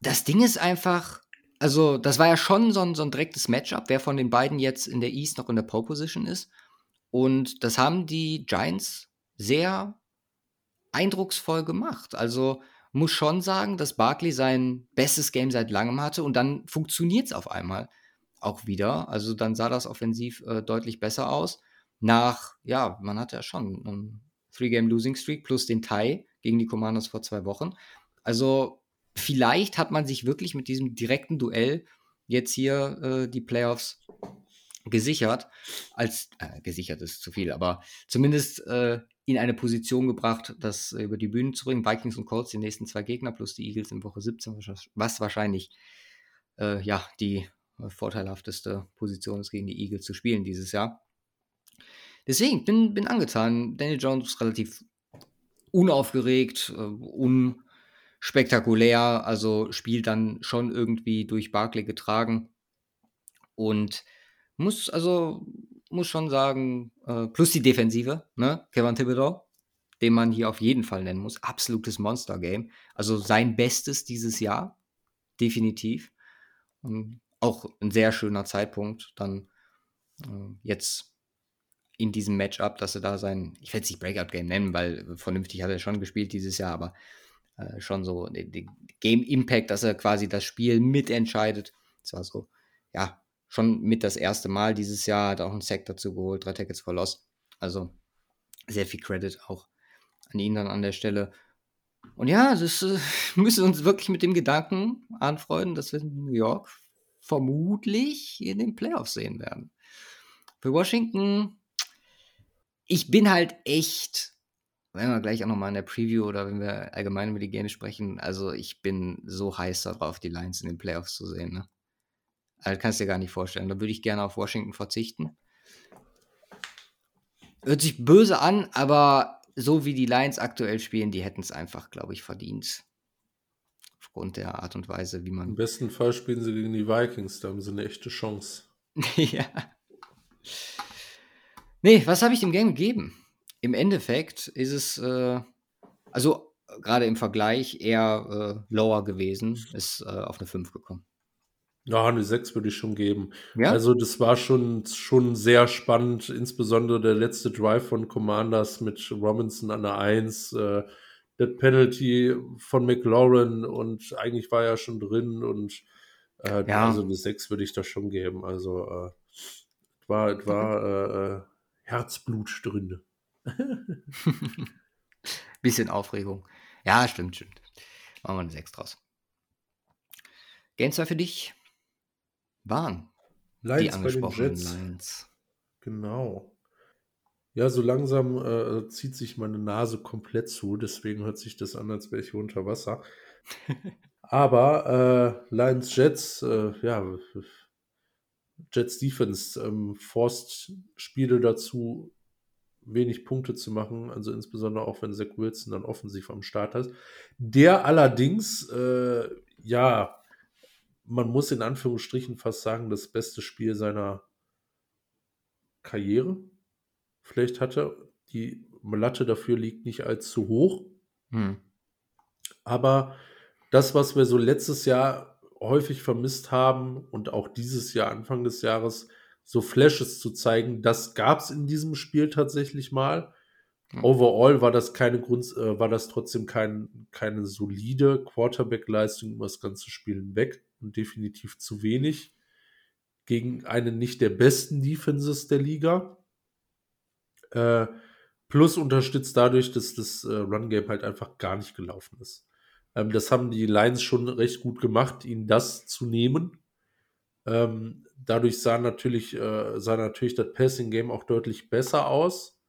Speaker 1: Das Ding ist einfach, also das war ja schon so ein, so ein direktes Matchup, wer von den beiden jetzt in der East noch in der Pole Position ist. Und das haben die Giants sehr eindrucksvoll gemacht. Also muss schon sagen, dass Barkley sein bestes Game seit langem hatte und dann funktioniert es auf einmal auch wieder. Also dann sah das offensiv äh, deutlich besser aus. Nach, ja, man hatte ja schon einen Three-Game-Losing-Streak plus den Tie gegen die Commanders vor zwei Wochen. Also vielleicht hat man sich wirklich mit diesem direkten Duell jetzt hier äh, die Playoffs gesichert, als äh, gesichert ist zu viel, aber zumindest äh, in eine Position gebracht, das über die Bühne zu bringen. Vikings und Colts, die nächsten zwei Gegner, plus die Eagles in Woche 17, was wahrscheinlich äh, ja die vorteilhafteste Position ist, gegen die Eagles zu spielen dieses Jahr. Deswegen bin, bin angetan. Daniel Jones ist relativ unaufgeregt, äh, unspektakulär, also spielt dann schon irgendwie durch Barclay getragen und muss also muss schon sagen, äh, plus die Defensive, ne? Kevin Thibodeau, den man hier auf jeden Fall nennen muss, absolutes Monster-Game. Also sein Bestes dieses Jahr, definitiv. Und auch ein sehr schöner Zeitpunkt, dann äh, jetzt in diesem Matchup, dass er da sein, ich werde es nicht Breakout-Game nennen, weil vernünftig hat er schon gespielt dieses Jahr, aber äh, schon so den Game-Impact, dass er quasi das Spiel mitentscheidet. Das war so, ja, schon mit das erste Mal dieses Jahr, hat auch einen Sack dazu geholt, drei Tackles for Loss. Also sehr viel Credit auch an ihn dann an der Stelle. Und ja, das äh, müssen uns wirklich mit dem Gedanken anfreunden, dass wir in New York vermutlich in den Playoffs sehen werden. Für Washington, ich bin halt echt, wenn wir gleich auch nochmal in der Preview oder wenn wir allgemein über die Games sprechen, also ich bin so heiß darauf, die Lions in den Playoffs zu sehen. Ne? Also kannst du dir gar nicht vorstellen. Da würde ich gerne auf Washington verzichten. Hört sich böse an, aber so wie die Lions aktuell spielen, die hätten es einfach, glaube ich, verdient aufgrund der Art und Weise, wie man.
Speaker 2: Im besten Fall spielen sie gegen die Vikings, da haben sie eine echte Chance.
Speaker 1: ja. Nee, was habe ich dem Game gegeben? Im Endeffekt ist es, äh, also gerade im Vergleich eher äh, lower gewesen, ist äh, auf eine 5 gekommen.
Speaker 2: Ja, eine 6 würde ich schon geben. Ja? Also das war schon, schon sehr spannend, insbesondere der letzte Drive von Commanders mit Robinson an der 1. Äh, Dead Penalty von McLaurin und eigentlich war er schon drin und äh, ja. also eine 6 würde ich da schon geben. Also äh, war, war äh, äh Herzblut drin.
Speaker 1: Bisschen Aufregung. Ja, stimmt, stimmt. Machen wir eine 6 draus. Games für dich waren
Speaker 2: Lions die angesprochenen Lions. Genau. Ja, so langsam äh, zieht sich meine Nase komplett zu, deswegen hört sich das an, als wäre ich unter Wasser. Aber äh, Lions Jets, äh, ja, Jets Defense ähm, forst Spiele dazu, wenig Punkte zu machen, also insbesondere auch wenn Zach Wilson dann offensiv am Start ist. Der allerdings, äh, ja, man muss in Anführungsstrichen fast sagen, das beste Spiel seiner Karriere vielleicht hatte. Die Latte dafür liegt nicht allzu hoch. Hm. Aber das, was wir so letztes Jahr häufig vermisst haben und auch dieses Jahr, Anfang des Jahres, so Flashes zu zeigen. Das gab es in diesem Spiel tatsächlich mal.
Speaker 1: Mhm.
Speaker 2: Overall war das keine Grund, äh, war das trotzdem kein, keine solide Quarterback-Leistung über das ganze Spiel hinweg und definitiv zu wenig gegen einen nicht der besten Defenses der Liga. Äh, plus unterstützt dadurch, dass das äh, Run-Game halt einfach gar nicht gelaufen ist. Ähm, das haben die Lions schon recht gut gemacht, ihnen das zu nehmen. Ähm, dadurch sah natürlich, äh, sah natürlich das Passing-Game auch deutlich besser aus,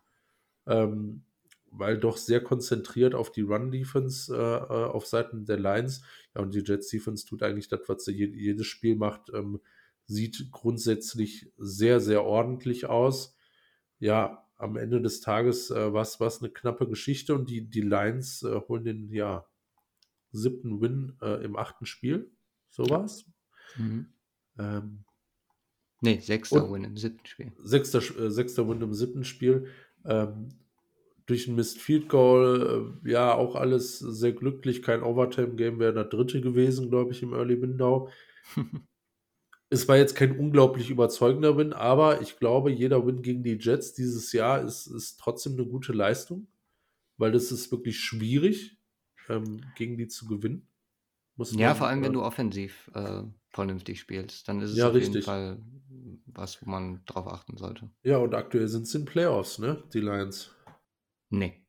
Speaker 2: ähm, weil doch sehr konzentriert auf die Run-Defense äh, äh, auf Seiten der Lions. Ja, und die Jets-Defense tut eigentlich das, was sie je, jedes Spiel macht, ähm, sieht grundsätzlich sehr, sehr ordentlich aus. Ja, am Ende des Tages äh, war es eine knappe Geschichte und die, die Lions äh, holen den ja, siebten Win äh, im achten Spiel. So war's.
Speaker 1: Mhm.
Speaker 2: Ähm,
Speaker 1: nee, sechster Win im siebten Spiel.
Speaker 2: sechster, äh, sechster Win im siebten Spiel. Ähm, durch ein Missed Field Goal, äh, ja, auch alles sehr glücklich. Kein Overtime-Game wäre der dritte gewesen, glaube ich, im Early Window. es war jetzt kein unglaublich überzeugender Win, aber ich glaube, jeder Win gegen die Jets dieses Jahr ist, ist trotzdem eine gute Leistung, weil das ist wirklich schwierig, ähm, gegen die zu gewinnen. Muss
Speaker 1: Ja, vor allem, wenn
Speaker 2: äh,
Speaker 1: du offensiv äh, vernünftig spielst, dann ist es
Speaker 2: Ja,
Speaker 1: auf jeden
Speaker 2: richtig.
Speaker 1: Fall was, wo man drauf achten sollte.
Speaker 2: Ja, und aktuell sind sie in Playoffs, ne? Die Lions.
Speaker 1: Nee.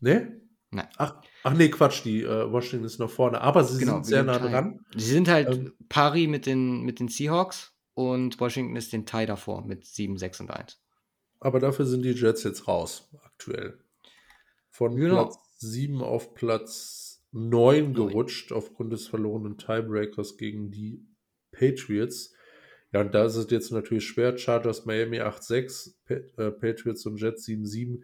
Speaker 2: Ne?
Speaker 1: Nein.
Speaker 2: Ach, ach nee, Quatsch, die äh, Washington ist noch vorne, aber sie
Speaker 1: Genau,
Speaker 2: sind sehr nah dran.
Speaker 1: Sie sind halt
Speaker 2: Ähm,
Speaker 1: pari mit den, mit den Seahawks und Washington ist den Tie davor mit 7, 6 und 1.
Speaker 2: Aber dafür sind die Jets jetzt raus, aktuell. Von
Speaker 1: Genau.
Speaker 2: Platz 7 auf Platz 9
Speaker 1: Neun.
Speaker 2: gerutscht aufgrund des verlorenen Tiebreakers gegen die Patriots. Ja, und da ist es jetzt natürlich schwer. Chargers Miami 8-6, Pa äh, Patriots und Jets 7-7.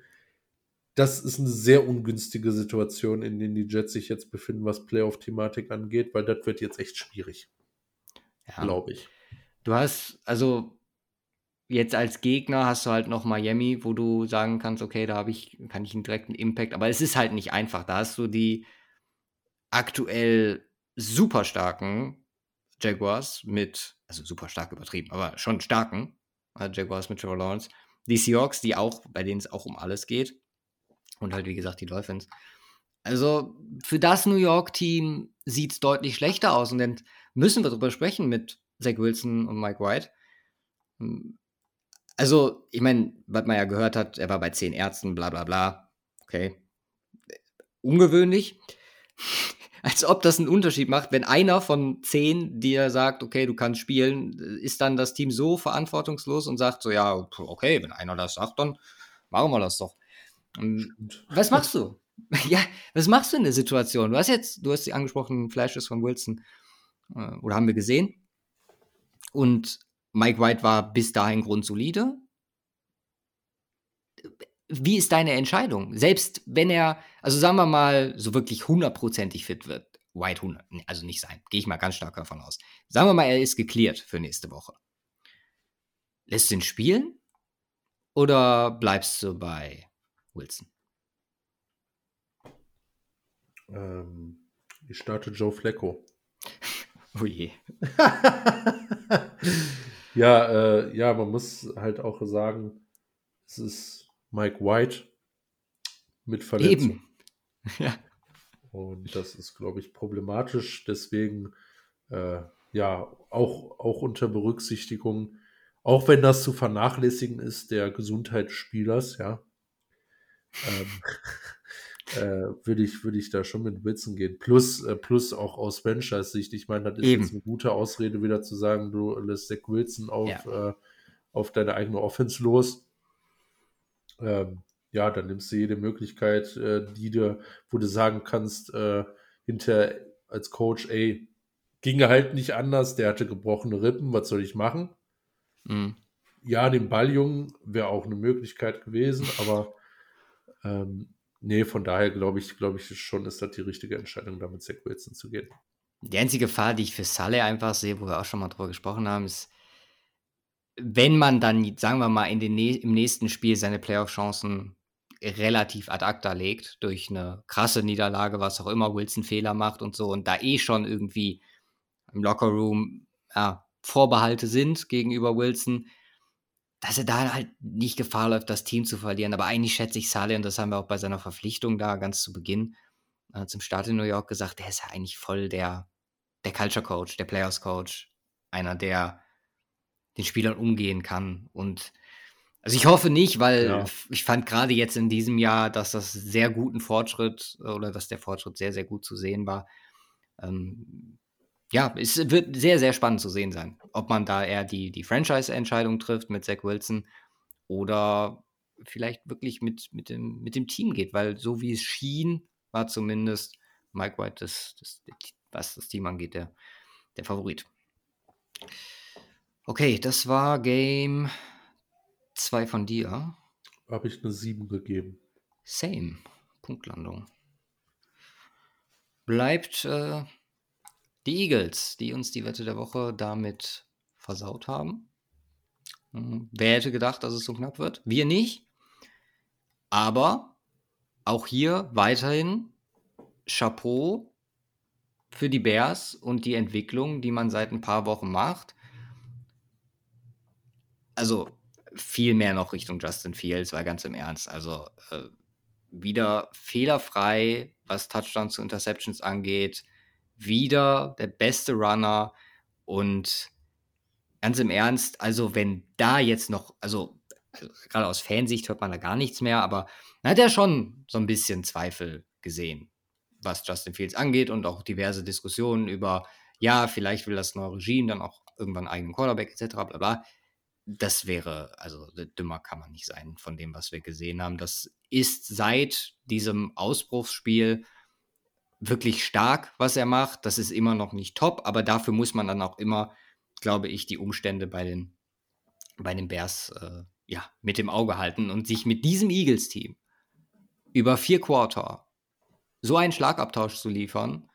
Speaker 2: Das ist eine sehr ungünstige Situation, in der die Jets sich jetzt befinden, was Playoff-Thematik angeht, weil das wird jetzt echt schwierig,
Speaker 1: Ja.
Speaker 2: glaube ich.
Speaker 1: Du hast, also jetzt als Gegner hast du halt noch Miami, wo du sagen kannst, okay, da habe ich, kann ich einen direkten Impact, aber es ist halt nicht einfach. Da hast du die aktuell super starken Jaguars mit, also super stark übertrieben, aber schon starken Jaguars mit Trevor Lawrence. Die Seahawks, die auch, bei denen es auch um alles geht. Und halt, wie gesagt, die Dolphins. Also für das New York-Team sieht es deutlich schlechter aus. Und dann müssen wir darüber sprechen mit Zach Wilson und Mike White. Hm, Also, ich meine, was man ja gehört hat, er war bei zehn Ärzten, bla bla bla. Okay. Ungewöhnlich. Als ob das einen Unterschied macht, wenn einer von zehn dir sagt, okay, du kannst spielen, ist dann das Team so verantwortungslos und sagt so, ja, okay, wenn einer das sagt, dann machen wir das doch. Und was machst du? ja, was machst du in der Situation? Du hast jetzt, du hast die angesprochenen Flashes von Wilson, äh, oder haben wir gesehen. Und Mike White war bis dahin grundsolide. Wie ist deine Entscheidung? Selbst wenn er, also sagen wir mal, so wirklich hundertprozentig fit wird, White 100, nee, also nicht sein, gehe ich mal ganz stark davon aus. Sagen wir mal, er ist geklärt für nächste Woche. Lässt du ihn spielen? Oder bleibst du bei Wilson?
Speaker 2: ähm, ich starte Joe Flacco.
Speaker 1: Oh je.
Speaker 2: ja, äh, ja, man muss halt auch sagen, es ist Mike White mit Verletzung.
Speaker 1: Eben. Ja.
Speaker 2: Und das ist, glaube ich, problematisch. Deswegen, äh, ja, auch, auch unter Berücksichtigung, auch wenn das zu vernachlässigen ist, der Gesundheit des Spielers, ja, ähm, äh, würde ich, würde ich da schon mit Witzen gehen. Plus, äh, plus auch aus Franchise-Sicht. Ich meine, das ist
Speaker 1: Eben.
Speaker 2: jetzt eine gute Ausrede, wieder zu sagen, du lässt Zach Wilson auf, äh, auf deine eigene Offense los. Ähm, ja, dann nimmst du jede Möglichkeit, äh, die dir, wo du sagen kannst, äh, hinter als Coach, ey, ging halt nicht anders, der hatte gebrochene Rippen, was soll ich machen?
Speaker 1: Mhm.
Speaker 2: Ja, den Balljungen wäre auch eine Möglichkeit gewesen, aber ähm, nee, von daher glaube ich, glaube ich schon, ist das die richtige Entscheidung, da mit Zach Wilson zu gehen.
Speaker 1: Die einzige Gefahr, die ich für Saleh einfach sehe, wo wir auch schon mal drüber gesprochen haben, ist, wenn man dann, sagen wir mal, in den, im nächsten Spiel seine Playoff-Chancen relativ ad acta legt, durch eine krasse Niederlage, was auch immer, Wilson Fehler macht und so, und da eh schon irgendwie im Lockerroom ja, Vorbehalte sind gegenüber Wilson, dass er da halt nicht Gefahr läuft, das Team zu verlieren. Aber eigentlich schätze ich Saleh, und das haben wir auch bei seiner Verpflichtung da ganz zu Beginn äh, zum Start in New York gesagt, der ist ja eigentlich voll der, der Culture Coach, der Players Coach. Einer, der den Spielern umgehen kann. Und also ich hoffe nicht, weil
Speaker 2: Ja.
Speaker 1: ich fand gerade jetzt in diesem Jahr, dass das sehr guten Fortschritt äh, oder dass der Fortschritt sehr, sehr gut zu sehen war. Ähm, ja, es wird sehr, sehr spannend zu sehen sein, ob man da eher die, die Franchise-Entscheidung trifft mit Zach Wilson oder vielleicht wirklich mit, mit, dem, mit dem Team geht, weil so wie es schien, war zumindest Mike White, das, das, was das Team angeht, der, der Favorit. Okay, das war Game 2 von dir.
Speaker 2: Habe ich eine 7 gegeben.
Speaker 1: Same. Punktlandung. Bleibt äh, die Eagles, die uns die Wette der Woche damit versaut haben. Hm, Wer hätte gedacht, dass es so knapp wird? Wir nicht. Aber auch hier weiterhin Chapeau für die Bears und die Entwicklung, die man seit ein paar Wochen macht. Also viel mehr noch Richtung Justin Fields, weil ganz im Ernst, also äh, wieder fehlerfrei, was Touchdowns zu Interceptions angeht, wieder der beste Runner und ganz im Ernst, also wenn da jetzt noch, also, also gerade aus Fansicht hört man da gar nichts mehr, aber man hat ja schon so ein bisschen Zweifel gesehen, was Justin Fields angeht und auch diverse Diskussionen über, ja, vielleicht will das neue Regime dann auch irgendwann eigenen Quarterback etc. bla bla. Das wäre, also dümmer kann man nicht sein von dem, was wir gesehen haben. Das ist seit diesem Ausbruchsspiel wirklich stark, was er macht. Das ist immer noch nicht top, aber dafür muss man dann auch immer, glaube ich, die Umstände bei den, bei den Bears äh, ja, mit dem Auge halten und sich mit diesem Eagles-Team über vier Quarter so einen Schlagabtausch zu liefern.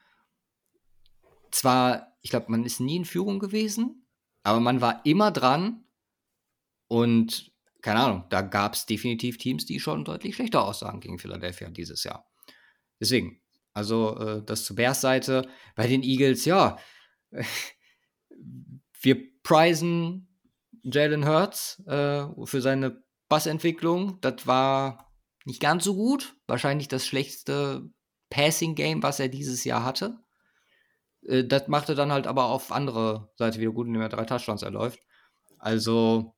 Speaker 1: Zwar, ich glaube, man ist nie in Führung gewesen, aber man war immer dran und keine Ahnung, da gab es definitiv Teams, die schon deutlich schlechter aussahen gegen Philadelphia dieses Jahr. Deswegen, also äh, das zu Bears Seite. Bei den Eagles, ja, wir preisen Jalen Hurts äh, für seine Passentwicklung. Das war nicht ganz so gut. Wahrscheinlich das schlechteste Passing-Game, was er dieses Jahr hatte. Äh, das machte dann halt aber auf andere Seite wieder gut, indem er drei Touchdowns erläuft. Also,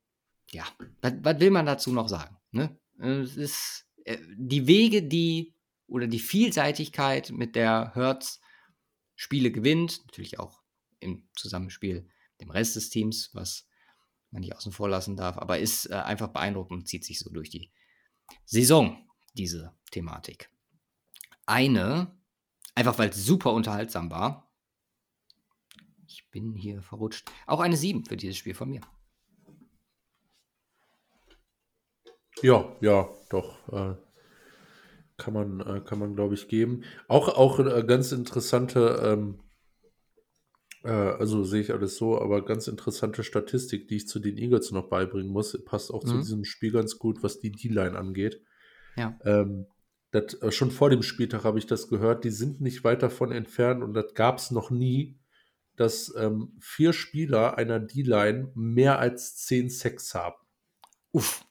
Speaker 1: ja, was, was will man dazu noch sagen? Ne? Äh, Es ist äh, die Wege, die oder die Vielseitigkeit, mit der Hertz Spiele gewinnt, natürlich auch im Zusammenspiel dem Rest des Teams, was man nicht außen vor lassen darf, aber ist äh, einfach beeindruckend zieht sich so durch die Saison, diese Thematik. Eine, einfach weil es super unterhaltsam war, ich bin hier verrutscht, auch eine 7 für dieses Spiel von mir.
Speaker 2: Ja, ja, doch. Äh, kann man, äh, kann man glaube ich, geben. Auch, auch äh, ganz interessante, ähm, äh, also sehe ich alles so, aber ganz interessante Statistik, die ich zu den Eagles noch beibringen muss. Passt auch zu
Speaker 1: Mhm.
Speaker 2: diesem Spiel ganz gut, was die D-Line angeht.
Speaker 1: Ja.
Speaker 2: Ähm, das, äh, schon vor dem Spieltag habe ich das gehört. Die sind nicht weit davon entfernt und das gab es noch nie, dass ähm, vier Spieler einer D-Line mehr als zehn Sex haben.
Speaker 1: Uff.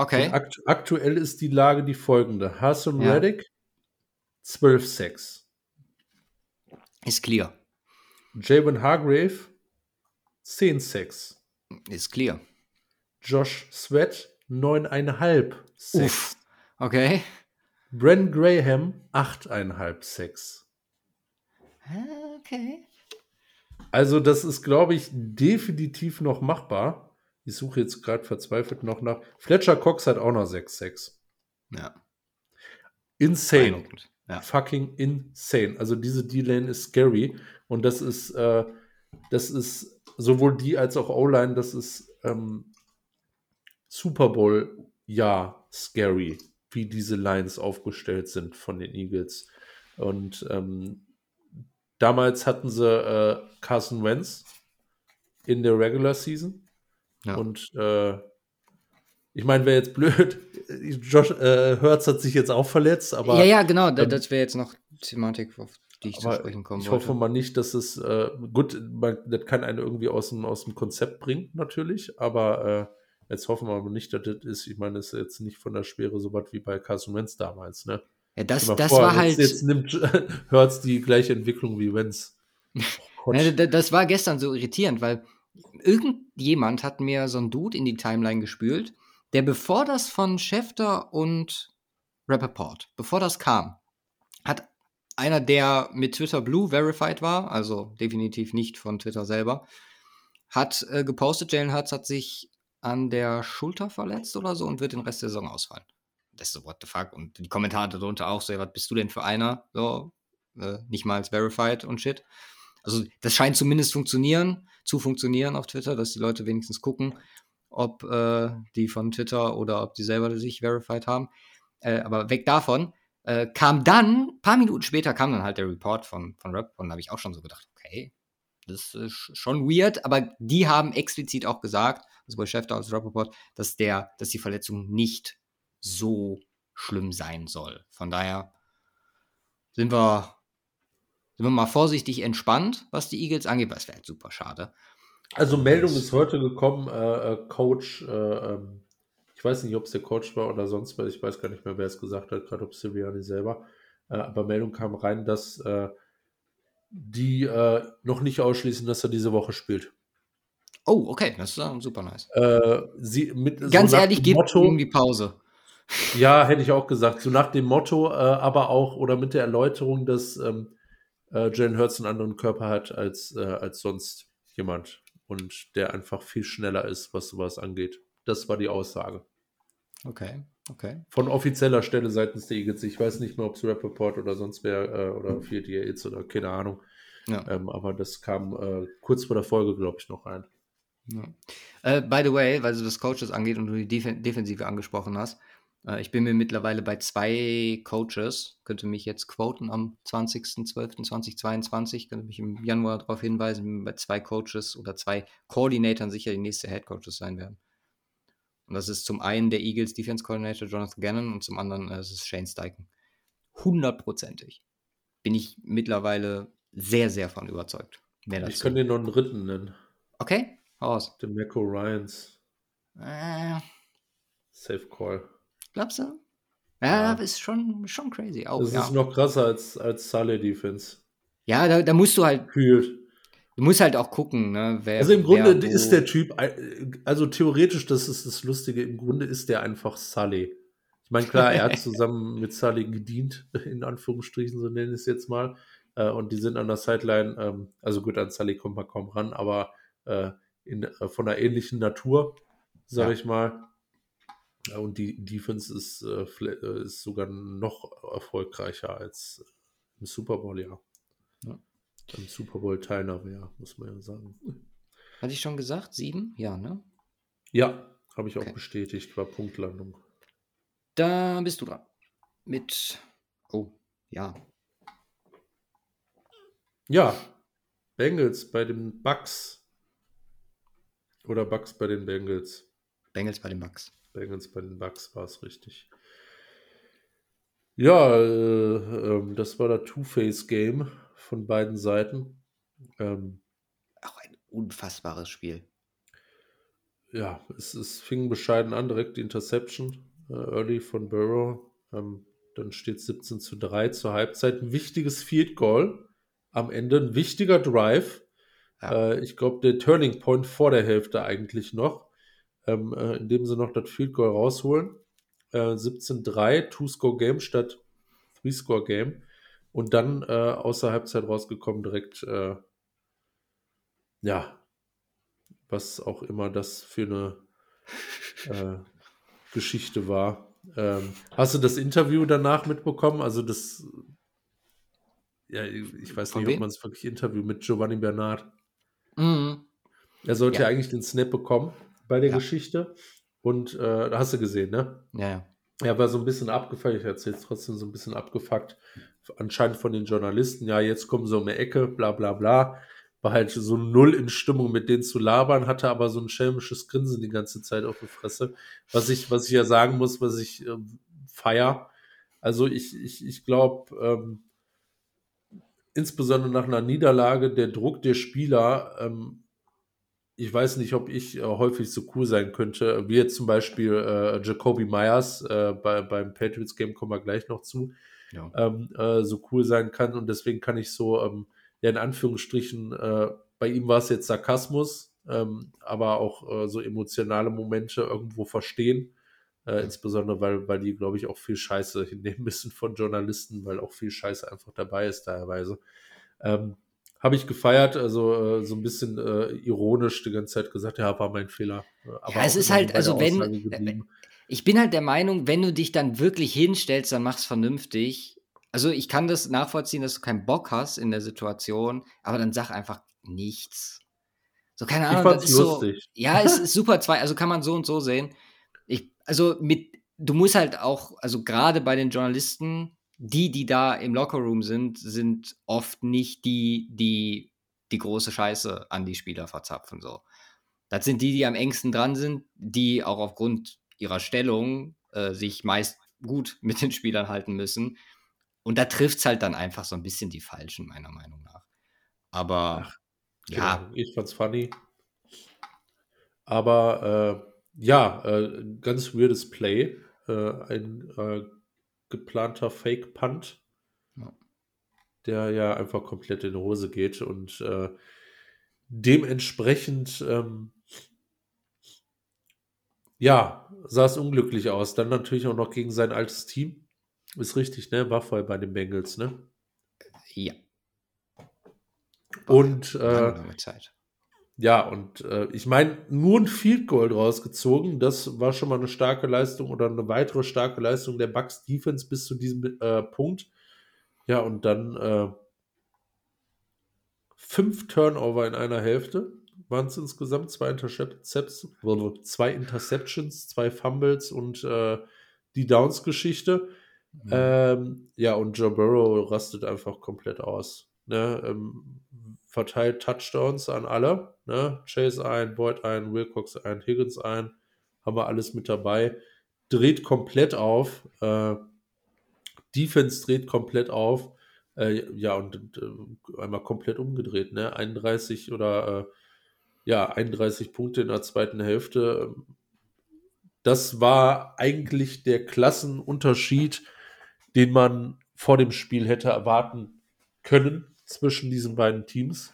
Speaker 1: Okay.
Speaker 2: akt aktuell ist die Lage die folgende. Hassan
Speaker 1: Ja.
Speaker 2: Reddick, 12 Sex.
Speaker 1: Ist clear.
Speaker 2: Javon Hargrave, 10 Sex.
Speaker 1: Ist clear.
Speaker 2: Josh Sweat, 9,5 Sex.
Speaker 1: Uff. Okay.
Speaker 2: Bren Graham, 8,5 Sex.
Speaker 1: Okay.
Speaker 2: Also, das ist, glaube ich, definitiv noch machbar. Ich suche jetzt gerade verzweifelt noch nach. Fletcher Cox hat auch noch 6 Sex.
Speaker 1: Ja.
Speaker 2: Insane.
Speaker 1: Ja.
Speaker 2: fucking insane. Also diese D-Lane ist scary und das ist, äh, das ist sowohl die als auch O-Line, das ist ähm, Super Bowl ja scary, wie diese Lines aufgestellt sind von den Eagles. Und ähm, damals hatten sie äh, Carson Wentz in der Regular Season
Speaker 1: Ja.
Speaker 2: und äh, ich meine, wäre jetzt blöd. Josh äh, Hurts hat sich jetzt auch verletzt, aber
Speaker 1: ja, ja, genau. da-
Speaker 2: ähm,
Speaker 1: das wäre jetzt noch Thematik, auf die ich zu sprechen kommen
Speaker 2: ich
Speaker 1: wollte.
Speaker 2: hoffe mal nicht, dass es äh, gut, man, das kann einen irgendwie aus dem, aus dem Konzept bringen, natürlich, aber äh, Jetzt hoffen wir aber nicht, dass das ist. Ich meine, es ist jetzt nicht von der Schwere so was wie bei Carson Wentz damals, ne?
Speaker 1: Ja, das, das
Speaker 2: vor,
Speaker 1: war
Speaker 2: jetzt,
Speaker 1: halt.
Speaker 2: Jetzt nimmt Hurts die gleiche Entwicklung wie Wentz. Oh
Speaker 1: das war gestern so irritierend, weil irgendjemand hat mir so ein Dude in die Timeline gespült, der bevor das von Schefter und Rappaport, bevor das kam, hat einer, der mit Twitter Blue verified war, also definitiv nicht von Twitter selber, hat äh, gepostet, Jalen Hurts hat sich an der Schulter verletzt oder so und wird den Rest der Saison ausfallen. Das ist so, what the fuck? Und die Kommentare darunter auch so, ja, was bist du denn für einer? So, äh, nicht mal verified und shit. Also das scheint zumindest funktionieren, zu funktionieren auf Twitter, dass die Leute wenigstens gucken, ob äh, die von Twitter oder ob die selber sich verified haben. Äh, aber weg davon äh, kam dann, paar Minuten später kam dann halt der Report von, von Rap und da habe ich auch schon so gedacht, okay, das ist schon weird, aber die haben explizit auch gesagt, sowohl Schäfter als Rappaport, dass der, dass die Verletzung nicht so schlimm sein soll. Von daher sind wir, sind wir mal vorsichtig entspannt, was die Eagles angeht, weil es wäre halt super schade.
Speaker 2: Also Meldung ist heute gekommen, äh, äh, Coach, äh, ähm, ich weiß nicht, ob es der Coach war oder sonst was, ich weiß gar nicht mehr, wer es gesagt hat, gerade ob Sirianni selber, äh, aber Meldung kam rein, dass äh, die äh, noch nicht ausschließen, dass er diese Woche spielt.
Speaker 1: Oh, okay, das ist super nice.
Speaker 2: Sie, mit, so
Speaker 1: Ganz
Speaker 2: nach
Speaker 1: ehrlich, gebt
Speaker 2: Motto,
Speaker 1: ihm die Pause.
Speaker 2: Ja, hätte ich auch gesagt. So nach dem Motto, aber auch oder mit der Erläuterung, dass ähm, äh, Jalen Hurts einen anderen Körper hat als, äh, als sonst jemand und der einfach viel schneller ist, was sowas angeht. Das war die Aussage.
Speaker 1: Okay, okay.
Speaker 2: Von offizieller Stelle seitens der Eagles. Ich weiß nicht mehr, ob es Rappaport oder sonst wer äh, oder 4 Yates oder keine Ahnung.
Speaker 1: Ja.
Speaker 2: Ähm, aber das kam äh, kurz vor der Folge, glaube ich, noch rein.
Speaker 1: Ja. Äh, by the way, weil du das Coaches angeht und du die Def Defensive angesprochen hast, ich bin mir mittlerweile bei zwei Coaches, könnte mich jetzt quoten am 20.12.2022, könnte mich im Januar darauf hinweisen, bei zwei Coaches oder zwei Koordinatoren sicher die nächste Head Coaches sein werden. Und das ist zum einen der Eagles Defense Coordinator Jonathan Gannon und zum anderen äh, es ist Shane Steichen. Hundertprozentig. Bin ich mittlerweile sehr, sehr von überzeugt. Mehr
Speaker 2: Ich kann dir noch einen dritten nennen.
Speaker 1: Okay, hau raus.
Speaker 2: Den Marco Ryans.
Speaker 1: Äh,
Speaker 2: Safe Call.
Speaker 1: Glaubst du? Ja,
Speaker 2: Ja.
Speaker 1: ist schon, schon crazy. Auch,
Speaker 2: Das
Speaker 1: ja.
Speaker 2: ist noch krasser als, als Sully Defense.
Speaker 1: ja, da, da musst du halt,
Speaker 2: Kühlt.
Speaker 1: du musst halt auch gucken, ne? Wer,
Speaker 2: Also im Grunde
Speaker 1: wer,
Speaker 2: ist der Typ, also theoretisch, das ist das Lustige, im Grunde ist der einfach Sully. Ich meine, klar, er hat zusammen mit Sully gedient, in Anführungsstrichen, so nenne ich es jetzt mal. Äh, Und die sind an der Sideline, ähm, also gut, an Sully kommt man kaum ran, aber äh, in, äh, von einer ähnlichen Natur, sage
Speaker 1: Ja.
Speaker 2: ich mal. Und die Defense ist, äh, äh, ist sogar noch erfolgreicher als im Super Bowl, ja. Im Super Bowl Teilnahme, ja, muss man ja sagen.
Speaker 1: Hatte ich schon gesagt? Sieben? Ja, ne?
Speaker 2: Ja, habe ich auch
Speaker 1: Okay.
Speaker 2: bestätigt, war Punktlandung.
Speaker 1: Da bist du dran. Mit. Oh, ja.
Speaker 2: Ja, Bengals bei den Bucks. Oder Bucks bei den Bengals.
Speaker 1: Bengals bei den Bucks.
Speaker 2: Bengals bei den Bucks war es richtig. Ja, äh, ähm, das war das Two-Face-Game von beiden Seiten. Ähm,
Speaker 1: Auch ein unfassbares Spiel.
Speaker 2: ja, es, es fing bescheiden an, direkt die Interception, äh, early von Burrow. Ähm, dann steht 17 zu 3 zur Halbzeit. Ein wichtiges Field Goal am Ende, ein wichtiger Drive.
Speaker 1: Ja.
Speaker 2: Äh, ich glaube, der Turning Point vor der Hälfte eigentlich noch, ähm, äh, indem sie noch das Field Goal rausholen. Äh, 17-3, Two-Score-Game statt Three-Score-Game. Und dann äh, aus der Halbzeit rausgekommen, direkt, äh, ja, was auch immer das für eine äh, Geschichte war. Ähm, hast du das Interview danach mitbekommen? Also das, ja, ich weiß
Speaker 1: Von
Speaker 2: nicht, ob
Speaker 1: wem?
Speaker 2: man es wirklich Interview mit Giovanni Bernard.
Speaker 1: Mhm.
Speaker 2: Er sollte
Speaker 1: Ja.
Speaker 2: ja eigentlich den Snap bekommen bei der
Speaker 1: Ja.
Speaker 2: Geschichte. Und äh, hast du gesehen, ne?
Speaker 1: Ja, ja.
Speaker 2: Er war so ein bisschen abgefuckt, ich erzähle es trotzdem so ein bisschen abgefuckt, anscheinend von den Journalisten, ja, jetzt kommen sie um die Ecke, bla bla bla. War halt so null in Stimmung, mit denen zu labern, hatte aber so ein schelmisches Grinsen die ganze Zeit auf der Fresse. Was ich, was ich ja sagen muss, was ich äh, feier. Also ich, ich, ich glaube, ähm, insbesondere nach einer Niederlage, der Druck der Spieler, ähm, ich weiß nicht, ob ich äh, häufig so cool sein könnte, wie jetzt zum Beispiel äh, Jacoby Myers äh, bei, beim Patriots Game, kommen wir gleich noch zu, ja. ähm, äh, so cool sein kann. Und deswegen kann ich so, ähm, ja, in Anführungsstrichen, äh, bei ihm war es jetzt Sarkasmus, ähm, aber auch äh, so emotionale Momente irgendwo verstehen. Ja. Insbesondere, weil, weil die, glaube ich, auch viel Scheiße hinnehmen müssen von Journalisten, weil auch viel Scheiße einfach dabei ist teilweise. Ähm, habe ich gefeiert, also äh, so ein bisschen äh, ironisch die ganze Zeit gesagt, ja, war mein Fehler.
Speaker 1: Aber ja, es ist halt, also wenn, äh, ich bin halt der Meinung, wenn du dich dann wirklich hinstellst, dann mach's vernünftig. Also ich kann das nachvollziehen, dass du keinen Bock hast in der Situation, aber dann sag einfach nichts. So, keine Ahnung, ich
Speaker 2: fand's das ist lustig.
Speaker 1: so. Ja, es ist super zwei, also kann man so und so sehen. Ich, also mit, du musst halt auch, also gerade bei den Journalisten, die, die da im Lockerroom sind, sind oft nicht die, die die große Scheiße an die Spieler verzapfen. So. Das sind die, die am engsten dran sind, die auch aufgrund ihrer Stellung äh, sich meist gut mit den Spielern halten müssen. Und da trifft es halt dann einfach so ein bisschen die Falschen, meiner Meinung nach. Aber Ach, ja.
Speaker 2: Genau. Ich fand's funny. Aber äh, ja, äh, ganz weirdes Play. Äh, ein äh, geplanter Fake-Punt, ja. der ja einfach komplett in die Hose geht und äh, dementsprechend ähm, ja, sah es unglücklich aus. Dann natürlich auch noch gegen sein altes Team. Ist richtig, ne? War vorher bei den Bengals, ne?
Speaker 1: Ja.
Speaker 2: Und äh, Zeit. Ja, und äh, ich meine, nur ein Field Goal rausgezogen, das war schon mal eine starke Leistung oder eine weitere starke Leistung der Bucks Defense bis zu diesem äh, Punkt. Ja, und dann äh, fünf Turnover in einer Hälfte waren es insgesamt, zwei, Interceptions, zwei Interceptions, zwei Fumbles und äh, die Downs-Geschichte. Mhm. Ähm, ja, und Joe Burrow rastet einfach komplett aus. Ne? Ähm, verteilt Touchdowns an alle. Ne? Chase ein, Boyd ein, Wilcox ein, Higgins ein. Haben wir alles mit dabei. Dreht komplett auf. Äh, Defense dreht komplett auf. Äh, ja, und äh, einmal komplett umgedreht. Ne? 31 oder äh, ja, 31 Punkte in der zweiten Hälfte. Das war eigentlich der Klassenunterschied, den man vor dem Spiel hätte erwarten können zwischen diesen beiden Teams.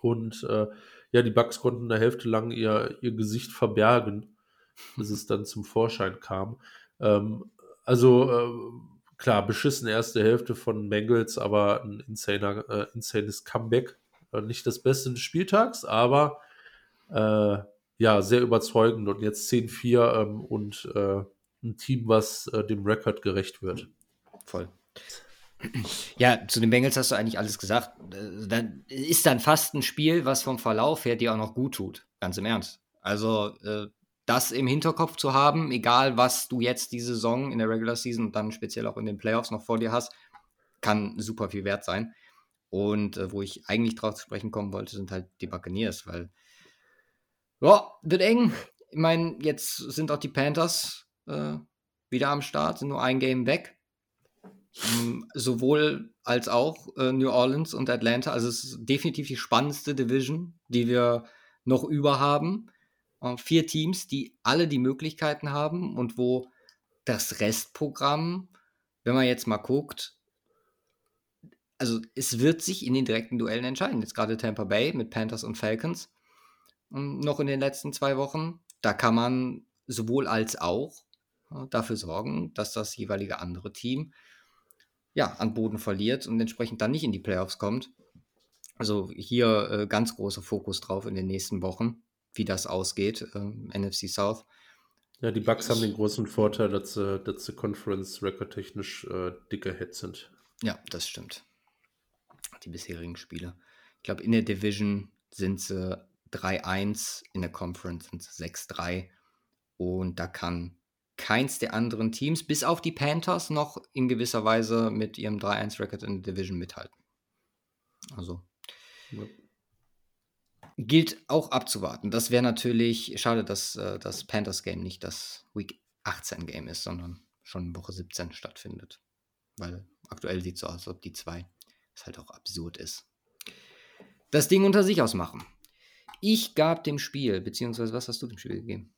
Speaker 2: Und äh, ja, die Bugs konnten eine Hälfte lang ihr, ihr Gesicht verbergen, bis es dann zum Vorschein kam. Ähm, also äh, klar, beschissen erste Hälfte von Bengals, aber ein insaner, äh, insanes Comeback. Äh, nicht das Beste des Spieltags, aber äh, ja, sehr überzeugend. Und jetzt 10-4 ähm, und äh, ein Team, was dem Rekord gerecht wird.
Speaker 1: Voll. Ja, zu den Bengals hast du eigentlich alles gesagt. Dann ist dann fast ein Spiel, was vom Verlauf her dir auch noch gut tut. Ganz im Ernst. Also, äh, das im Hinterkopf zu haben, egal was du jetzt die Saison in der Regular Season und dann speziell auch in den Playoffs noch vor dir hast, kann super viel wert sein. Und äh, wo ich eigentlich drauf zu sprechen kommen wollte, sind halt die Buccaneers, weil ja, wird eng. Ich meine, jetzt sind auch die Panthers äh, wieder am Start, sind nur ein Game weg. Ähm, sowohl als auch äh, New Orleans und Atlanta. Also es ist definitiv die spannendste Division, die wir noch über haben. Äh, vier Teams, die alle die Möglichkeiten haben und wo das Restprogramm, wenn man jetzt mal guckt, also es wird sich in den direkten Duellen entscheiden. Jetzt gerade Tampa Bay mit Panthers und Falcons ähm, noch in den letzten zwei Wochen. Da kann man sowohl als auch äh, dafür sorgen, dass das jeweilige andere Team ja, an Boden verliert und entsprechend dann nicht in die Playoffs kommt. Also hier äh, ganz großer Fokus drauf in den nächsten Wochen, wie das ausgeht, äh, NFC South.
Speaker 2: Ja, die Bucks ich, haben den großen Vorteil, dass sie, dass sie Conference rekordtechnisch äh, dicker Head sind.
Speaker 1: Ja, das stimmt. Die bisherigen Spiele. Ich glaube, in der Division sind sie 3-1, in der Conference sind sie 6-3. Und da kann keins der anderen Teams, bis auf die Panthers, noch in gewisser Weise mit ihrem 3-1-Record in der Division mithalten. Also. Ja. Gilt auch abzuwarten. Das wäre natürlich schade, dass äh, das Panthers-Game nicht das Week 18-Game ist, sondern schon Woche 17 stattfindet. Weil aktuell sieht es so aus, als ob die zwei, was halt auch absurd ist, das Ding unter sich ausmachen. Ich gab dem Spiel, beziehungsweise was hast du dem Spiel gegeben?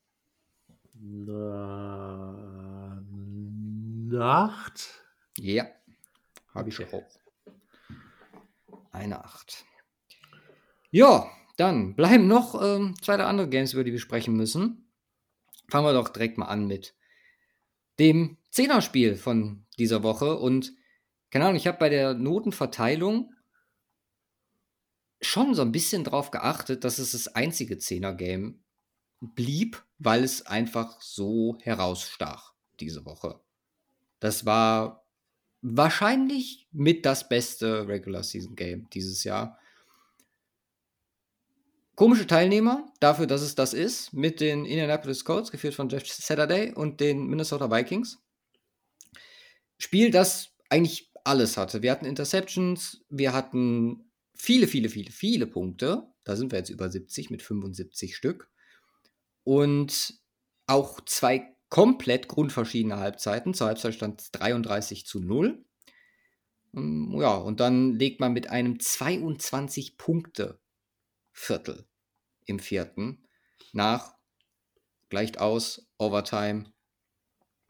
Speaker 2: Na, Nacht?
Speaker 1: Ja, habe ich
Speaker 2: Okay.
Speaker 1: auch. Eine 8. Ja, dann bleiben noch ähm, zwei oder andere Games, über die wir sprechen müssen. Fangen wir doch direkt mal an mit dem Zehner-Spiel von dieser Woche. Und keine Ahnung, ich habe bei der Notenverteilung schon so ein bisschen drauf geachtet, dass es das einzige Zehner-Game blieb, weil es einfach so herausstach diese Woche. Das war wahrscheinlich mit das beste Regular Season Game dieses Jahr. Komische Teilnehmer dafür, dass es das ist, mit den Indianapolis Colts, geführt von Jeff Saturday und den Minnesota Vikings. Spiel, das eigentlich alles hatte. Wir hatten Interceptions, wir hatten viele, viele, viele, viele Punkte. Da sind wir jetzt über 70 mit 75 Stück. Und auch zwei komplett grundverschiedene Halbzeiten. Zur Halbzeit stand es 33 zu 0. Ähm, Ja, und dann legt man mit einem 22-Punkte-Viertel im vierten nach, gleicht aus, Overtime,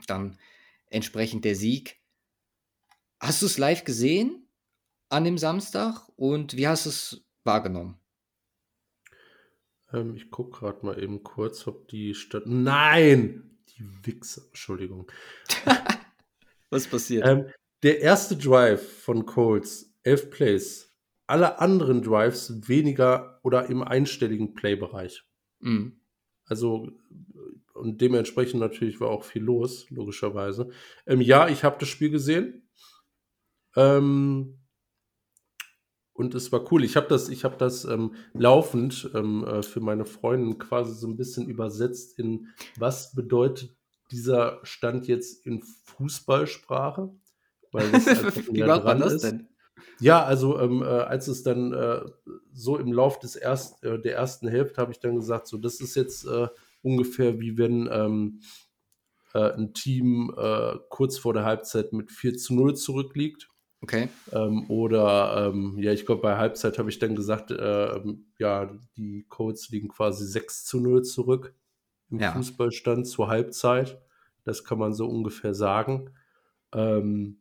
Speaker 1: dann entsprechend der Sieg. Hast du es live gesehen an dem Samstag und wie hast du es wahrgenommen?
Speaker 2: Ähm, ich gucke gerade mal eben kurz, ob die Stadt. Nein! Die Wichser, Entschuldigung.
Speaker 1: Was passiert?
Speaker 2: Ähm, der erste Drive von Colts, 11 Plays. Alle anderen Drives weniger oder im einstelligen Play-Bereich.
Speaker 1: Mhm.
Speaker 2: Also, und dementsprechend natürlich war auch viel los, logischerweise. Ähm, ja, ich habe das Spiel gesehen. Ähm, und es war cool. Ich habe das, ich hab das ähm, laufend ähm, äh, für meine Freundin quasi so ein bisschen übersetzt in, was bedeutet dieser Stand jetzt in Fußballsprache? Weil es einfach
Speaker 1: wie macht man
Speaker 2: dran
Speaker 1: das
Speaker 2: ist.
Speaker 1: denn?
Speaker 2: Ja, also ähm, äh, als es dann äh, so im Lauf des erst, äh, der ersten Hälfte habe ich dann gesagt, so das ist jetzt äh, ungefähr wie wenn ähm, äh, ein Team äh, kurz vor der Halbzeit mit 4 zu 0 zurückliegt.
Speaker 1: Okay.
Speaker 2: Ähm, oder ähm, ja, ich glaube, bei Halbzeit habe ich dann gesagt, ähm, ja, die Colts liegen quasi 6 zu 0 zurück im
Speaker 1: Ja.
Speaker 2: Fußballstand zur Halbzeit. Das kann man so ungefähr sagen. Ähm,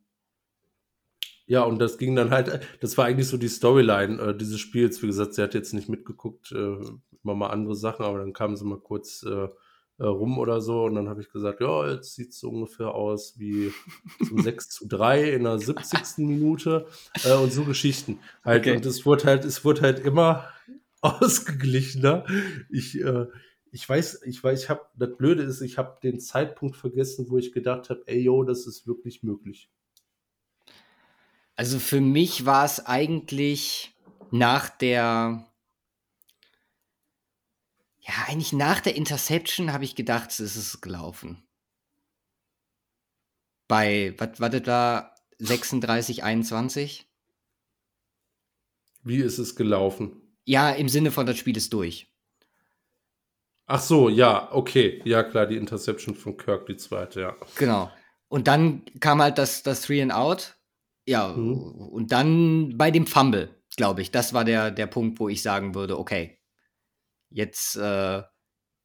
Speaker 2: ja, und das ging dann halt, das war eigentlich so die Storyline äh, dieses Spiels. Wie gesagt, sie hat jetzt nicht mitgeguckt, äh, immer mal andere Sachen, aber dann kamen sie mal kurz äh, rum oder so und dann habe ich gesagt, ja, jetzt sieht es so ungefähr aus wie zum 6 zu 3 in der 70. Minute äh, und so Geschichten. Halt,
Speaker 1: Okay.
Speaker 2: Und es wurde halt, es wurde halt immer ausgeglichener. Ich, äh, ich weiß, ich weiß, ich habe, das Blöde ist, ich habe den Zeitpunkt vergessen, wo ich gedacht habe, ey, yo, das ist wirklich möglich.
Speaker 1: Also für mich war es eigentlich nach der, ja, eigentlich nach der Interception habe ich gedacht, es ist gelaufen. Bei, was war das da? 36, 21?
Speaker 2: Wie ist es gelaufen?
Speaker 1: Ja, im Sinne von, das Spiel ist durch.
Speaker 2: Ach so, ja, okay. Ja, klar, die Interception von Kirk, die zweite, ja.
Speaker 1: Genau. Und dann kam halt das, das Three and Out. Ja,
Speaker 2: Mhm.
Speaker 1: und dann bei dem Fumble, glaube ich, das war der, der Punkt, wo ich sagen würde, okay, jetzt, äh,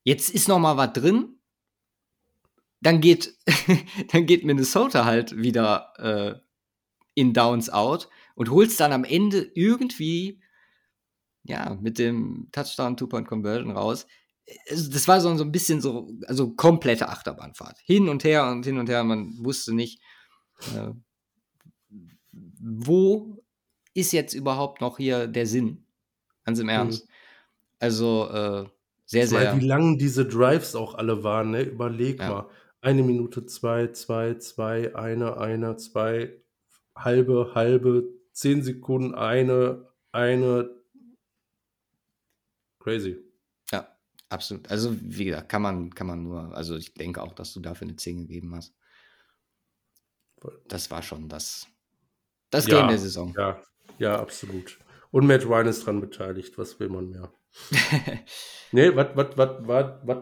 Speaker 1: jetzt ist noch mal was drin. Dann geht, dann geht Minnesota halt wieder äh, in Downs out und holst dann am Ende irgendwie ja mit dem Touchdown Two-Point Conversion raus. Also das war so, so ein bisschen so, also komplette Achterbahnfahrt. Hin und her und hin und her. Man wusste nicht, äh, wo ist jetzt überhaupt noch hier der Sinn? Ganz im Ernst. Also äh, sehr,
Speaker 2: Weil
Speaker 1: sehr.
Speaker 2: wie lang diese Drives auch alle waren, ne? Überleg
Speaker 1: Ja.
Speaker 2: mal. Eine Minute, zwei, zwei, zwei, eine, eine, zwei, halbe, halbe, zehn Sekunden, eine, eine. Crazy.
Speaker 1: Ja, absolut. Also, wie gesagt, kann man, kann man nur, also ich denke auch, dass du dafür eine 10 gegeben hast. Das war schon das, das
Speaker 2: Ja,
Speaker 1: Game der Saison.
Speaker 2: Ja, ja, absolut. Und Matt Ryan ist dran beteiligt, was will man mehr? Nee, was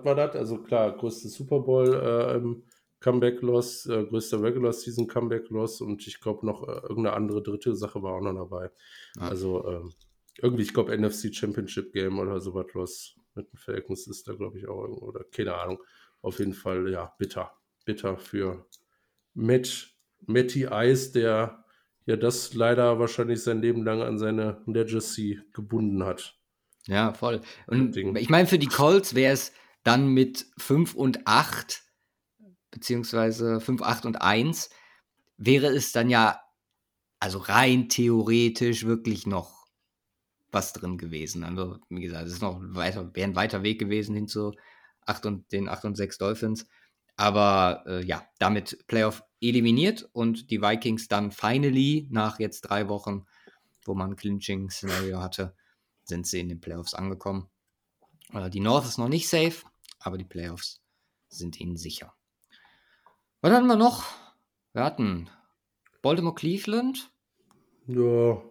Speaker 2: war das? Also klar, größte Super Bowl äh, Comeback Loss, äh, größter Regular Season Comeback Loss und ich glaube noch äh, irgendeine andere dritte Sache war auch noch dabei.
Speaker 1: Ja.
Speaker 2: Also ähm, irgendwie, ich glaube, NFC Championship Game oder sowas los mit den Falcons ist da, glaube ich, auch irgendwo, oder keine Ahnung. Auf jeden Fall, ja, bitter. Bitter für Matt, Matty Ice, der ja das leider wahrscheinlich sein Leben lang an seine Legacy gebunden hat.
Speaker 1: Ja, voll. Und ich meine, für die Colts wäre es dann mit 5 und 8, beziehungsweise 5, 8 und 1, wäre es dann ja, also rein theoretisch wirklich noch was drin gewesen. Also, wie gesagt, es ist noch weiter, wäre ein weiter Weg gewesen hin zu 8 und, den 8 und 6 Dolphins. Aber äh, ja, damit Playoff eliminiert und die Vikings dann finally nach jetzt drei Wochen, wo man ein Clinching-Szenario hatte, sind sie in den Playoffs angekommen. Äh, die North ist noch nicht safe, aber die Playoffs sind ihnen sicher. Was hatten wir noch? Wir hatten Baltimore Cleveland.
Speaker 2: Ja,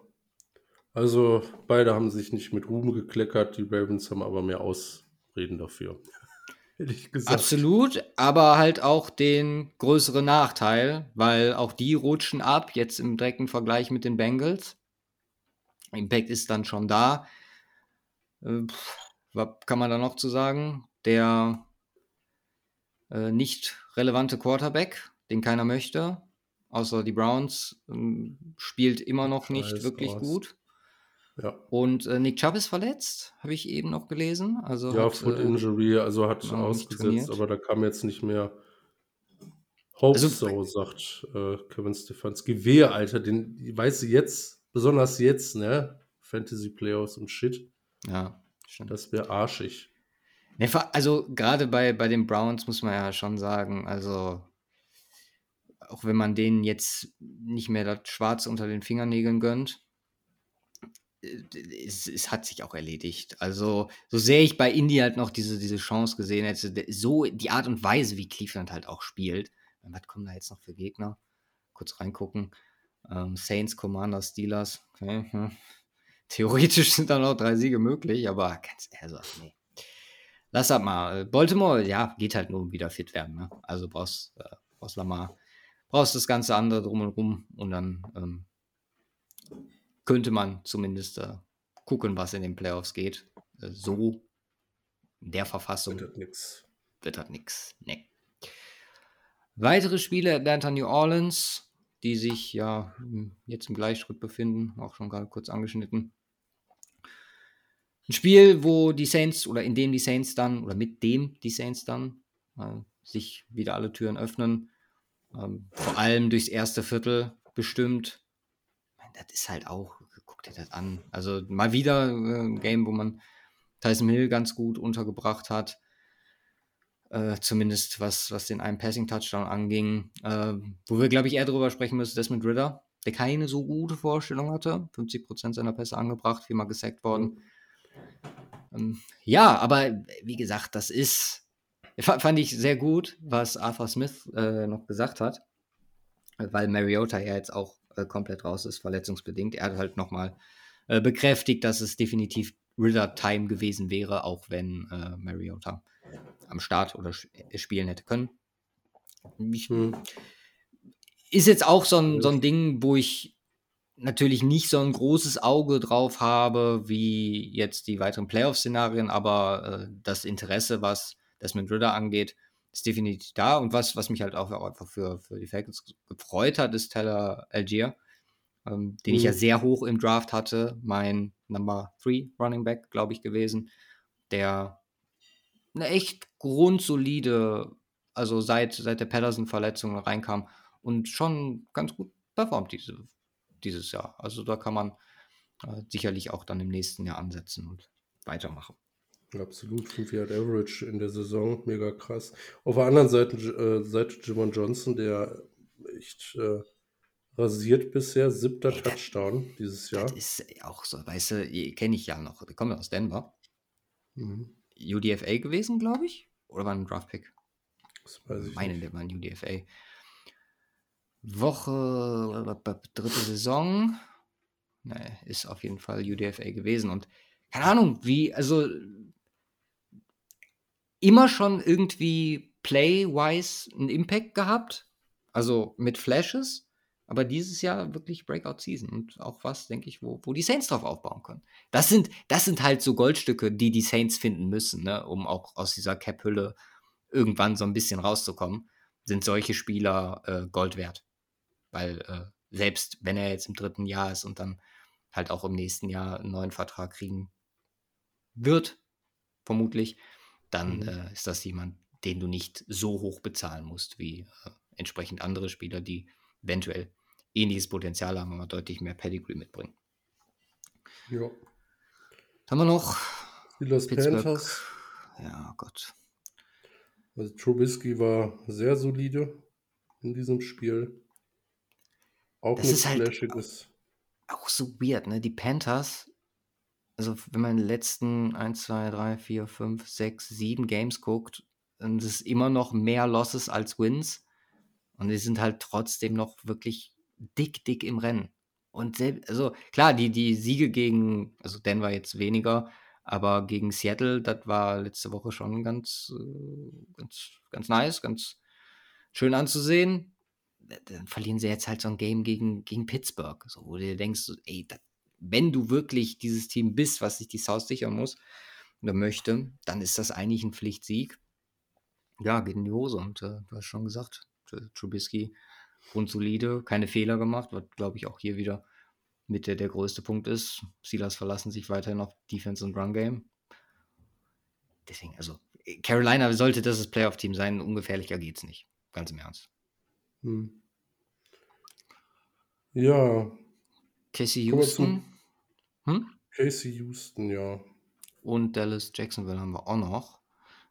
Speaker 2: also beide haben sich nicht mit Ruhm gekleckert, die Ravens haben aber mehr Ausreden dafür.
Speaker 1: Ehrlich gesagt. Absolut, aber halt auch den größeren Nachteil, weil auch die rutschen ab, jetzt im direkten Vergleich mit den Bengals. Impact ist dann schon da. Äh, was kann man da noch zu sagen? Der äh, nicht relevante Quarterback, den keiner möchte, außer die Browns, äh, spielt immer noch nicht wirklich aus. gut. Ja. Und äh, Nick Chubb ist verletzt, habe ich eben noch gelesen. Also
Speaker 2: ja, hat, Foot äh, Injury, also hat genau, ausgesetzt, aber da kam jetzt nicht mehr. Hope also, so, sagt äh, Kevin Stefanski. Wehe, Alter, den weißt du jetzt, besonders jetzt, ne? Fantasy Playoffs und Shit.
Speaker 1: Ja,
Speaker 2: stimmt. Das wäre arschig.
Speaker 1: Ne, also gerade bei, bei den Browns muss man ja schon sagen, also auch wenn man denen jetzt nicht mehr das Schwarz unter den Fingernägeln gönnt, es, es, hat sich auch erledigt. Also, so sehr ich bei Indy halt noch diese, diese Chance gesehen hätte, so die Art und Weise, wie Cleveland halt auch spielt. Was kommen da jetzt noch für Gegner? Kurz reingucken. Ähm, Saints, Commander, Steelers. Okay, hm. Theoretisch sind da noch drei Siege möglich, aber ganz ehrlich, nee. Lass das mal. Baltimore, ja, geht halt nur um wieder fit werden. Ne? Also brauchst, äh, brauchst Lamar, brauchst das ganze andere drum und rum und dann ähm, könnte man zumindest äh, gucken, was in den Playoffs geht. Äh, so in der Verfassung
Speaker 2: wird das nichts.
Speaker 1: Wird das nichts. Nee. Weitere Spiele Atlanta New Orleans, die sich ja jetzt im Gleichschritt befinden, auch schon gerade kurz angeschnitten. Ein Spiel, wo die Saints oder in dem die Saints dann oder mit dem die Saints dann äh, sich wieder alle Türen öffnen. Ähm, vor allem durchs erste Viertel bestimmt das ist halt auch, guck dir das an. Also mal wieder äh, ein Game, wo man Tyson Hill ganz gut untergebracht hat. Äh, zumindest was, was den einen Passing-Touchdown anging. Äh, wo wir, glaube ich, eher darüber sprechen müssen, Desmond Ritter, der keine so gute Vorstellung hatte. 50% seiner Pässe angebracht, viermal gesackt worden. Ähm, ja, aber wie gesagt, das ist, fand ich sehr gut, was Arthur Smith äh, noch gesagt hat, weil Mariota ja jetzt auch äh, komplett raus ist, verletzungsbedingt. Er hat halt nochmal äh, bekräftigt, dass es definitiv Ritter-Time gewesen wäre, auch wenn äh, Mariota am Start oder äh, spielen hätte können. Ich, hm. Ist jetzt auch so ein, so ein Ding, wo ich natürlich nicht so ein großes Auge drauf habe, wie jetzt die weiteren Playoff-Szenarien, aber äh, das Interesse, was das mit Ritter angeht, ist definitiv da. Und was, was mich halt auch einfach für, für die Falcons gefreut hat, ist Teller Algier, ähm, den mhm. ich ja mhm. sehr hoch im Draft hatte. Mein Number 3 Running Back, glaube ich, gewesen, der eine echt grundsolide, also seit, seit der Patterson-Verletzung reinkam und schon ganz gut performt diese, dieses Jahr. Also da kann man äh, sicherlich auch dann im nächsten Jahr ansetzen und weitermachen.
Speaker 2: Absolut, 5 Yard Average in der Saison, mega krass. Auf der anderen Seite, äh, Seite Jimon Johnson, der echt äh, rasiert bisher, siebter Ey, Touchdown das, dieses Jahr.
Speaker 1: Das ist auch so, weißt du, kenne ich ja noch, der kommt aus Denver. Mhm. UDFA gewesen, glaube ich, oder war ein Draftpick? Das weiß ich meine, nicht. der war ein UDFA. Woche, dritte Saison, ne, ist auf jeden Fall UDFA gewesen und keine Ahnung, wie, also immer schon irgendwie play-wise einen Impact gehabt. Also mit Flashes. aber dieses Jahr wirklich Breakout-Season und auch was, denke ich, wo, wo die Saints drauf aufbauen können. Das sind, das sind halt so Goldstücke, die die Saints finden müssen, ne, um auch aus dieser Cap-Hülle irgendwann so ein bisschen rauszukommen, sind solche Spieler äh, Gold wert. Weil äh, selbst wenn er jetzt im dritten Jahr ist und dann halt auch im nächsten Jahr einen neuen Vertrag kriegen wird, vermutlich, dann mhm. äh, ist das jemand, den du nicht so hoch bezahlen musst wie äh, entsprechend andere Spieler, die eventuell ähnliches Potenzial haben, aber deutlich mehr Pedigree mitbringen.
Speaker 2: Ja.
Speaker 1: haben wir noch
Speaker 2: Steelers Panthers.
Speaker 1: Ja, Gott.
Speaker 2: Also Trubisky war sehr solide in diesem Spiel.
Speaker 1: Auch das ist halt auch so weird, ne? Die Panthers, also wenn man in den letzten 1, 2, 3, 4, 5, 6, 7 Games guckt, dann ist es immer noch mehr Losses als Wins. Und die sind halt trotzdem noch wirklich dick, dick im Rennen. Und selbst, also klar, die, die Siege gegen, also Denver jetzt weniger, aber gegen Seattle, das war letzte Woche schon ganz, äh, ganz, ganz nice, ganz schön anzusehen. Dann verlieren sie jetzt halt so ein Game gegen, gegen Pittsburgh, so, wo du dir denkst, ey, das, wenn du wirklich dieses Team bist, was sich die South sichern muss oder möchte, dann ist das eigentlich ein Pflichtsieg. Ja, geht in die Hose und äh, du hast schon gesagt, Trubisky grundsolide, keine Fehler gemacht, was glaube ich auch hier wieder mit der, der größte Punkt ist. Steelers verlassen sich weiterhin auf Defense und Run Game. Deswegen, also Carolina sollte das das Playoff-Team sein, ungefährlicher geht es nicht. Ganz im Ernst.
Speaker 2: Hm. Ja.
Speaker 1: Casey Houston.
Speaker 2: Hm? Casey Houston, ja.
Speaker 1: Und Dallas Jacksonville haben wir auch noch.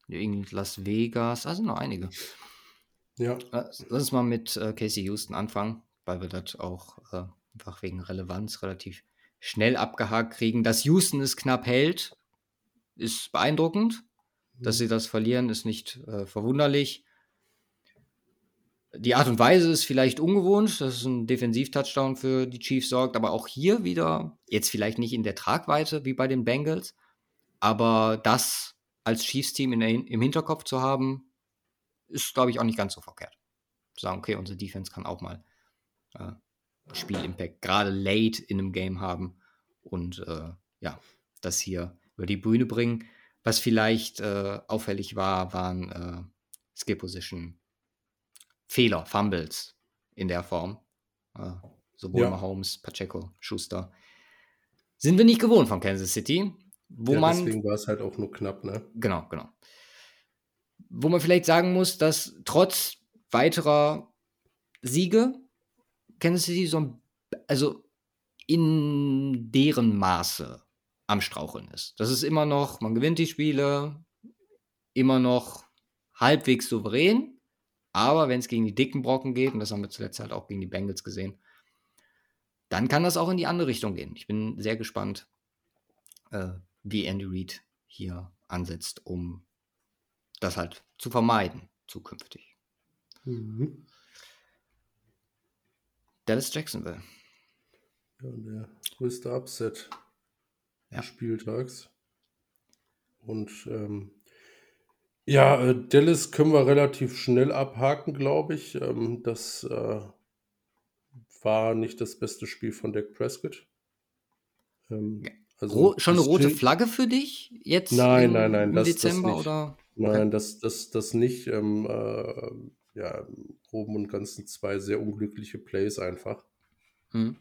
Speaker 1: Las Vegas, also noch einige.
Speaker 2: Ja.
Speaker 1: Lass uns mal mit äh, Casey Houston anfangen, weil wir das auch äh, einfach wegen Relevanz relativ schnell abgehakt kriegen. Dass Houston es knapp hält, ist beeindruckend. Mhm. Dass sie das verlieren, ist nicht äh, verwunderlich. Die Art und Weise ist vielleicht ungewohnt, dass es ein Defensiv-Touchdown für die Chiefs sorgt, aber auch hier wieder, jetzt vielleicht nicht in der Tragweite wie bei den Bengals, aber das als Chiefs-Team im Hinterkopf zu haben, ist, glaube ich, auch nicht ganz so verkehrt. Zu sagen, okay, unsere Defense kann auch mal äh, Spielimpact gerade late in einem Game haben und äh, ja, das hier über die Bühne bringen. Was vielleicht äh, auffällig war, waren äh, Skill Position Fehler, Fumbles in der Form. Äh, sowohl ja. Mahomes, Pacheco, Schuster. Sind wir nicht gewohnt von Kansas City. Wo ja, man,
Speaker 2: deswegen war es halt auch nur knapp, ne?
Speaker 1: Genau, genau wo man vielleicht sagen muss, dass trotz weiterer Siege Kansas City so ein, also in deren Maße am Straucheln ist. Das ist immer noch, man gewinnt die Spiele, immer noch halbwegs souverän, aber wenn es gegen die dicken Brocken geht, und das haben wir zuletzt halt auch gegen die Bengals gesehen, dann kann das auch in die andere Richtung gehen. Ich bin sehr gespannt, äh, wie Andy Reid hier ansetzt, um das halt zu vermeiden zukünftig. Mhm. Dallas Jacksonville.
Speaker 2: Ja, der größte Upset ja. des Spieltags. Und ähm, ja, äh, Dallas können wir relativ schnell abhaken, glaube ich. Ähm, das äh, war nicht das beste Spiel von Dak Prescott.
Speaker 1: Ähm, also schon eine rote Flagge für dich jetzt?
Speaker 2: Nein, im, nein, nein. Im
Speaker 1: das, Dezember das oder?
Speaker 2: Nein, okay. das, das, das nicht. Ähm, äh, ja, im Groben und Ganzen zwei sehr unglückliche Plays einfach, hm.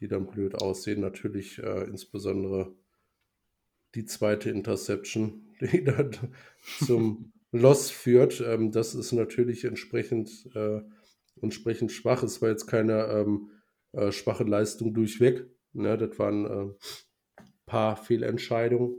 Speaker 2: die dann blöd aussehen. Natürlich äh, insbesondere die zweite Interception, die dann zum Loss führt. Ähm, das ist natürlich entsprechend, äh, entsprechend schwach. Es war jetzt keine ähm, äh, schwache Leistung durchweg. Ne? Das waren ein äh, paar Fehlentscheidungen,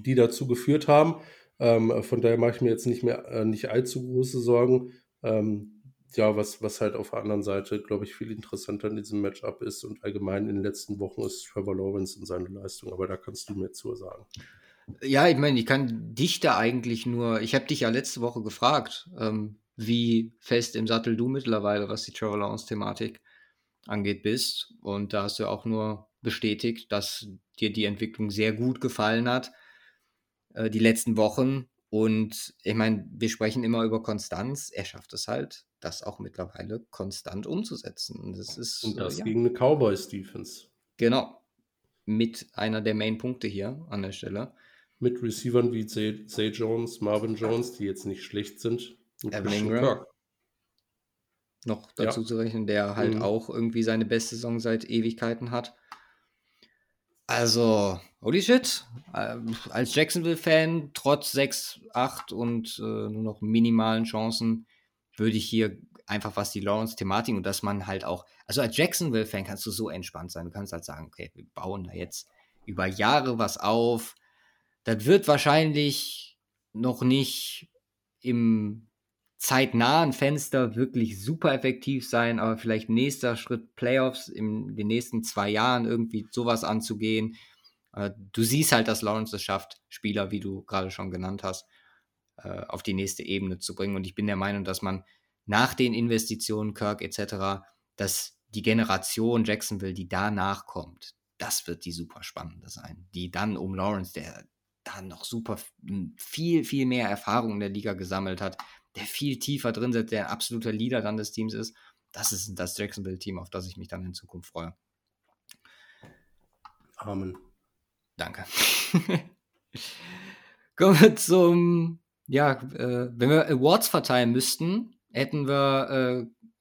Speaker 2: die dazu geführt haben. Ähm, von daher mache ich mir jetzt nicht mehr äh, nicht allzu große Sorgen. Ähm, ja, was, was halt auf der anderen Seite, glaube ich, viel interessanter in diesem Matchup ist und allgemein in den letzten Wochen ist Trevor Lawrence und seine Leistung, aber da kannst du mir zu sagen.
Speaker 1: Ja, ich meine, ich kann dich da eigentlich nur, ich habe dich ja letzte Woche gefragt, ähm, wie fest im Sattel du mittlerweile, was die Trevor Lawrence-Thematik angeht, bist. Und da hast du auch nur bestätigt, dass dir die Entwicklung sehr gut gefallen hat äh, die letzten Wochen. Und ich meine, wir sprechen immer über Konstanz. Er schafft es halt das auch mittlerweile konstant umzusetzen. Das ist,
Speaker 2: Und das
Speaker 1: äh, ja.
Speaker 2: gegen eine Cowboys-Defense.
Speaker 1: Genau. Mit einer der Main-Punkte hier an der Stelle.
Speaker 2: Mit Receivern wie Zay, Zay Jones, Marvin Jones, die jetzt nicht schlecht sind.
Speaker 1: Evan Ingram. Noch dazu
Speaker 2: Ja.
Speaker 1: zu rechnen, der halt
Speaker 2: Mhm.
Speaker 1: auch irgendwie seine beste Saison seit Ewigkeiten hat. Also, holy shit. Ähm, als Jacksonville-Fan, trotz 6, 8 und äh, nur noch minimalen Chancen, würde ich hier einfach was die Lawrence-Thematik und dass man halt auch, also als Jacksonville-Fan kannst du so entspannt sein. Du kannst halt sagen, okay, wir bauen da jetzt über Jahre was auf. Das wird wahrscheinlich noch nicht im zeitnahen Fenster wirklich super effektiv sein, aber vielleicht nächster Schritt Playoffs in den nächsten zwei Jahren irgendwie sowas anzugehen. Äh, Du siehst halt, dass Lawrence es schafft, Spieler, wie du gerade schon genannt hast, äh, auf die nächste Ebene zu bringen. Und ich bin der Meinung, dass man nach den Investitionen, Kirk etc., dass die Generation Jacksonville, die danach kommt, das wird die super spannende sein. Die dann um Lawrence, der da noch super viel, viel mehr Erfahrung in der Liga gesammelt hat, der viel tiefer drin sitzt, der ein absoluter Leader dann des Teams ist. Das ist das Jacksonville-Team, auf das ich mich dann in Zukunft freue.
Speaker 2: Amen.
Speaker 1: Danke. Kommen wir zum, ja, äh, wenn wir Awards verteilen müssten, hätten wir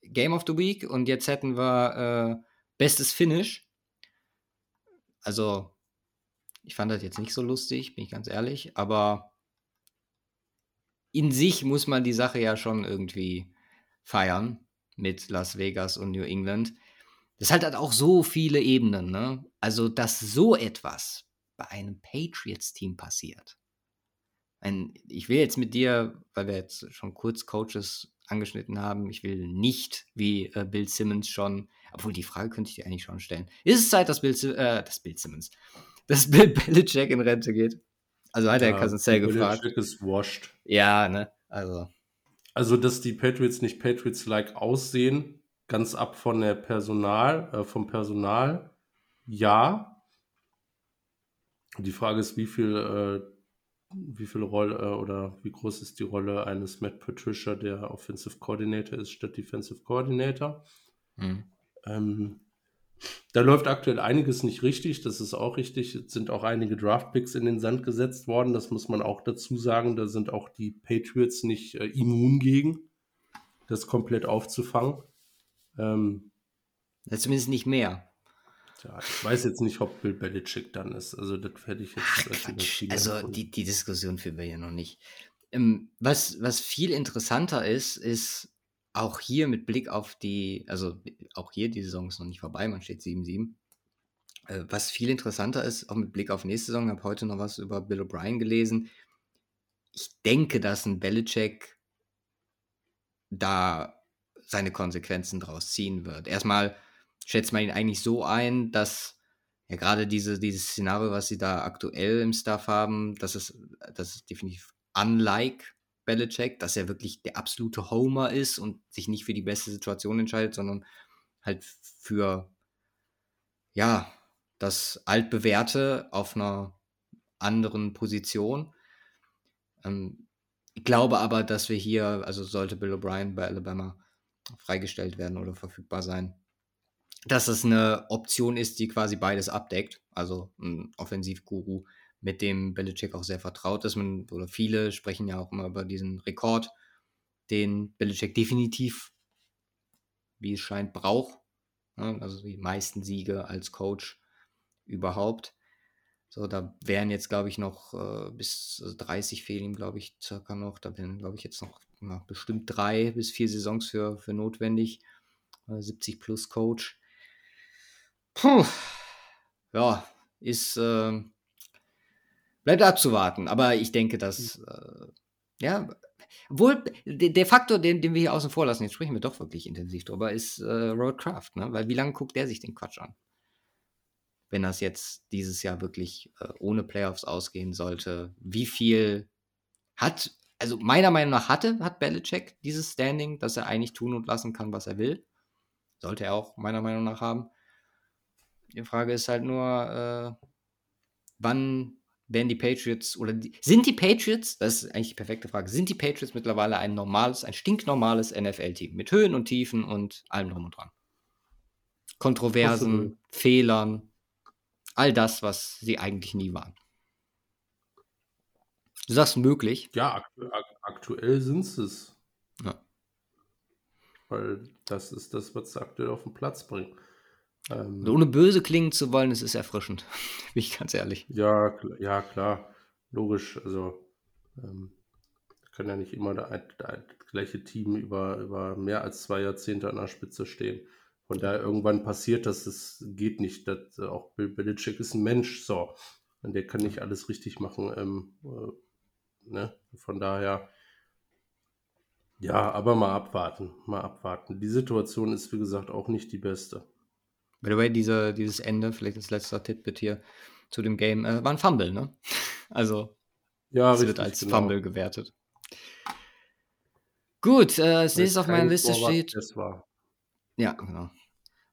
Speaker 1: äh, Game of the Week und jetzt hätten wir äh, Bestes Finish. Also, ich fand das jetzt nicht so lustig, bin ich ganz ehrlich, aber in sich muss man die Sache ja schon irgendwie feiern mit Las Vegas und New England. Das hat halt auch so viele Ebenen, ne? Also, dass so etwas bei einem Patriots-Team passiert. Ein, ich will jetzt mit dir, weil wir jetzt schon kurz Coaches angeschnitten haben, ich will nicht wie äh, Bill Simmons schon, obwohl die Frage könnte ich dir eigentlich schon stellen. Ist es Zeit, dass Bill, äh, dass Bill Simmons, dass Bill Belichick in Rente geht? Also hat er Cousin Sal gefragt.
Speaker 2: Belichick ist washed.
Speaker 1: Ja, ne? Also,
Speaker 2: Also, dass die Patriots nicht Patriots-like aussehen, ganz ab von der Personal, äh, vom Personal, ja. Die Frage ist, wie viel, äh, wie viel Rolle äh, oder wie groß ist die Rolle eines Matt Patricia, der Offensive Coordinator ist, statt Defensive Coordinator.
Speaker 1: hm.
Speaker 2: Ähm, da läuft aktuell einiges nicht richtig, das ist auch richtig. Es sind auch einige Draftpicks in den Sand gesetzt worden, das muss man auch dazu sagen. Da sind auch die Patriots nicht äh, immun gegen, das komplett aufzufangen. Ähm,
Speaker 1: Ja, zumindest nicht mehr.
Speaker 2: Ja, ich weiß jetzt nicht, ob Bill Belichick dann ist. Also, das hätte ich jetzt
Speaker 1: Ach, Quatsch. Also die, die Diskussion führen wir hier noch nicht. Ähm, was, was viel interessanter ist, ist auch hier mit Blick auf die, also auch hier, die Saison ist noch nicht vorbei, man steht 7-7. Äh, was viel interessanter ist, auch mit Blick auf nächste Saison, habe heute noch was über Bill O'Brien gelesen. Ich denke, dass ein Belichick da seine Konsequenzen draus ziehen wird. Erstmal schätzt man ihn eigentlich so ein, dass ja gerade diese, dieses Szenario, was sie da aktuell im Staff haben, das ist, das ist definitiv unlike Belichick, dass er wirklich der absolute Homer ist und sich nicht für die beste Situation entscheidet, sondern halt für ja, das altbewährte auf einer anderen Position. Ähm, ich glaube aber, dass wir hier, also sollte Bill O'Brien bei Alabama freigestellt werden oder verfügbar sein, dass es eine Option ist, die quasi beides abdeckt. Also ein Offensivguru, mit dem Belichick auch sehr vertraut ist. Man, oder viele sprechen ja auch immer über diesen Rekord, den Belichick definitiv, wie es scheint, braucht. Ja, also die meisten Siege als Coach überhaupt. So, da wären jetzt, glaube ich, noch äh, bis also 30 fehlen ihm, glaube ich, circa noch. Da wären, glaube ich, jetzt noch ja, bestimmt drei bis vier Saisons für, für notwendig. Äh, 70 plus Coach. Puh. Ja, ist, äh, bleibt abzuwarten. Aber ich denke, dass, äh, ja, der, der Faktor, den, den wir hier außen vor lassen, jetzt sprechen wir doch wirklich intensiv drüber, ist äh, Roadcraft, ne? Weil wie lange guckt der sich den Quatsch an? Wenn das jetzt dieses Jahr wirklich äh, ohne Playoffs ausgehen sollte, wie viel hat, also meiner Meinung nach hatte, hat Belichick dieses Standing, dass er eigentlich tun und lassen kann, was er will. Sollte er auch meiner Meinung nach haben. Die Frage ist halt nur, äh, wann werden die Patriots oder die, sind die Patriots, das ist eigentlich die perfekte Frage, sind die Patriots mittlerweile ein normales, ein stinknormales NFL-Team mit Höhen und Tiefen und allem drum und dran? Kontroversen. Fehlern, all das, was sie eigentlich nie waren. Du sagst möglich.
Speaker 2: Ja, aktu ak aktuell sind es.
Speaker 1: Ja.
Speaker 2: Weil das ist das, was sie aktuell auf den Platz bringen. Ähm,
Speaker 1: Also ohne böse klingen zu wollen, es ist erfrischend. Bin ich ganz ehrlich.
Speaker 2: ja, ja, klar, logisch. Also ähm, kann ja nicht immer das gleiche Team über, über mehr als zwei Jahrzehnte an der Spitze stehen. Von daher irgendwann passiert das, das geht nicht. Das, auch Bill Belichick ist ein Mensch, so. Und der kann nicht alles richtig machen. Ähm, äh, ne? Von daher, ja, aber mal abwarten, mal abwarten. Die Situation ist, wie gesagt, auch nicht die beste.
Speaker 1: By the way, diese, dieses Ende, vielleicht das letzte Titbit hier zu dem Game, äh, war ein Fumble, ne? Also,
Speaker 2: Ja,
Speaker 1: es wird als Fumble gewertet. Gut, äh, als nächstes auf meiner Liste steht.
Speaker 2: Das war.
Speaker 1: Ja, genau.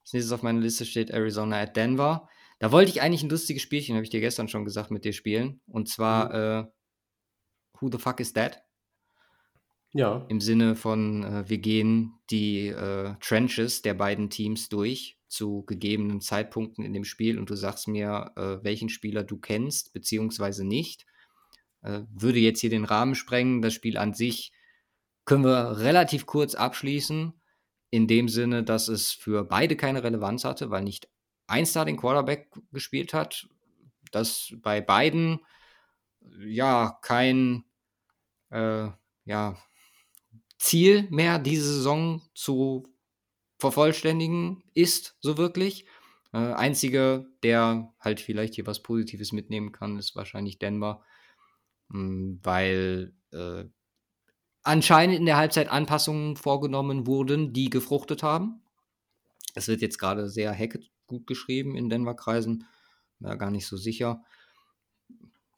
Speaker 1: Als nächstes auf meiner Liste steht Arizona at Denver. Da wollte ich eigentlich ein lustiges Spielchen, habe ich dir gestern schon gesagt, mit dir spielen. Und zwar, äh, Who the fuck is that?
Speaker 2: Ja,
Speaker 1: Im Sinne von, äh, wir gehen die äh, Trenches der beiden Teams durch zu gegebenen Zeitpunkten in dem Spiel und du sagst mir, äh, welchen Spieler du kennst, beziehungsweise nicht. Äh, würde jetzt hier den Rahmen sprengen. Das Spiel an sich können wir relativ kurz abschließen, in dem Sinne, dass es für beide keine Relevanz hatte, weil nicht ein Star den Quarterback gespielt hat, dass bei beiden ja kein äh, ja, Ziel mehr diese Saison zu vervollständigen ist, so wirklich. Äh, einzige, der halt vielleicht hier was Positives mitnehmen kann, ist wahrscheinlich Denver, mh, weil äh, anscheinend in der Halbzeit Anpassungen vorgenommen wurden, die gefruchtet haben. Es wird jetzt gerade sehr Hackett gut geschrieben in Denver-Kreisen, war gar nicht so sicher.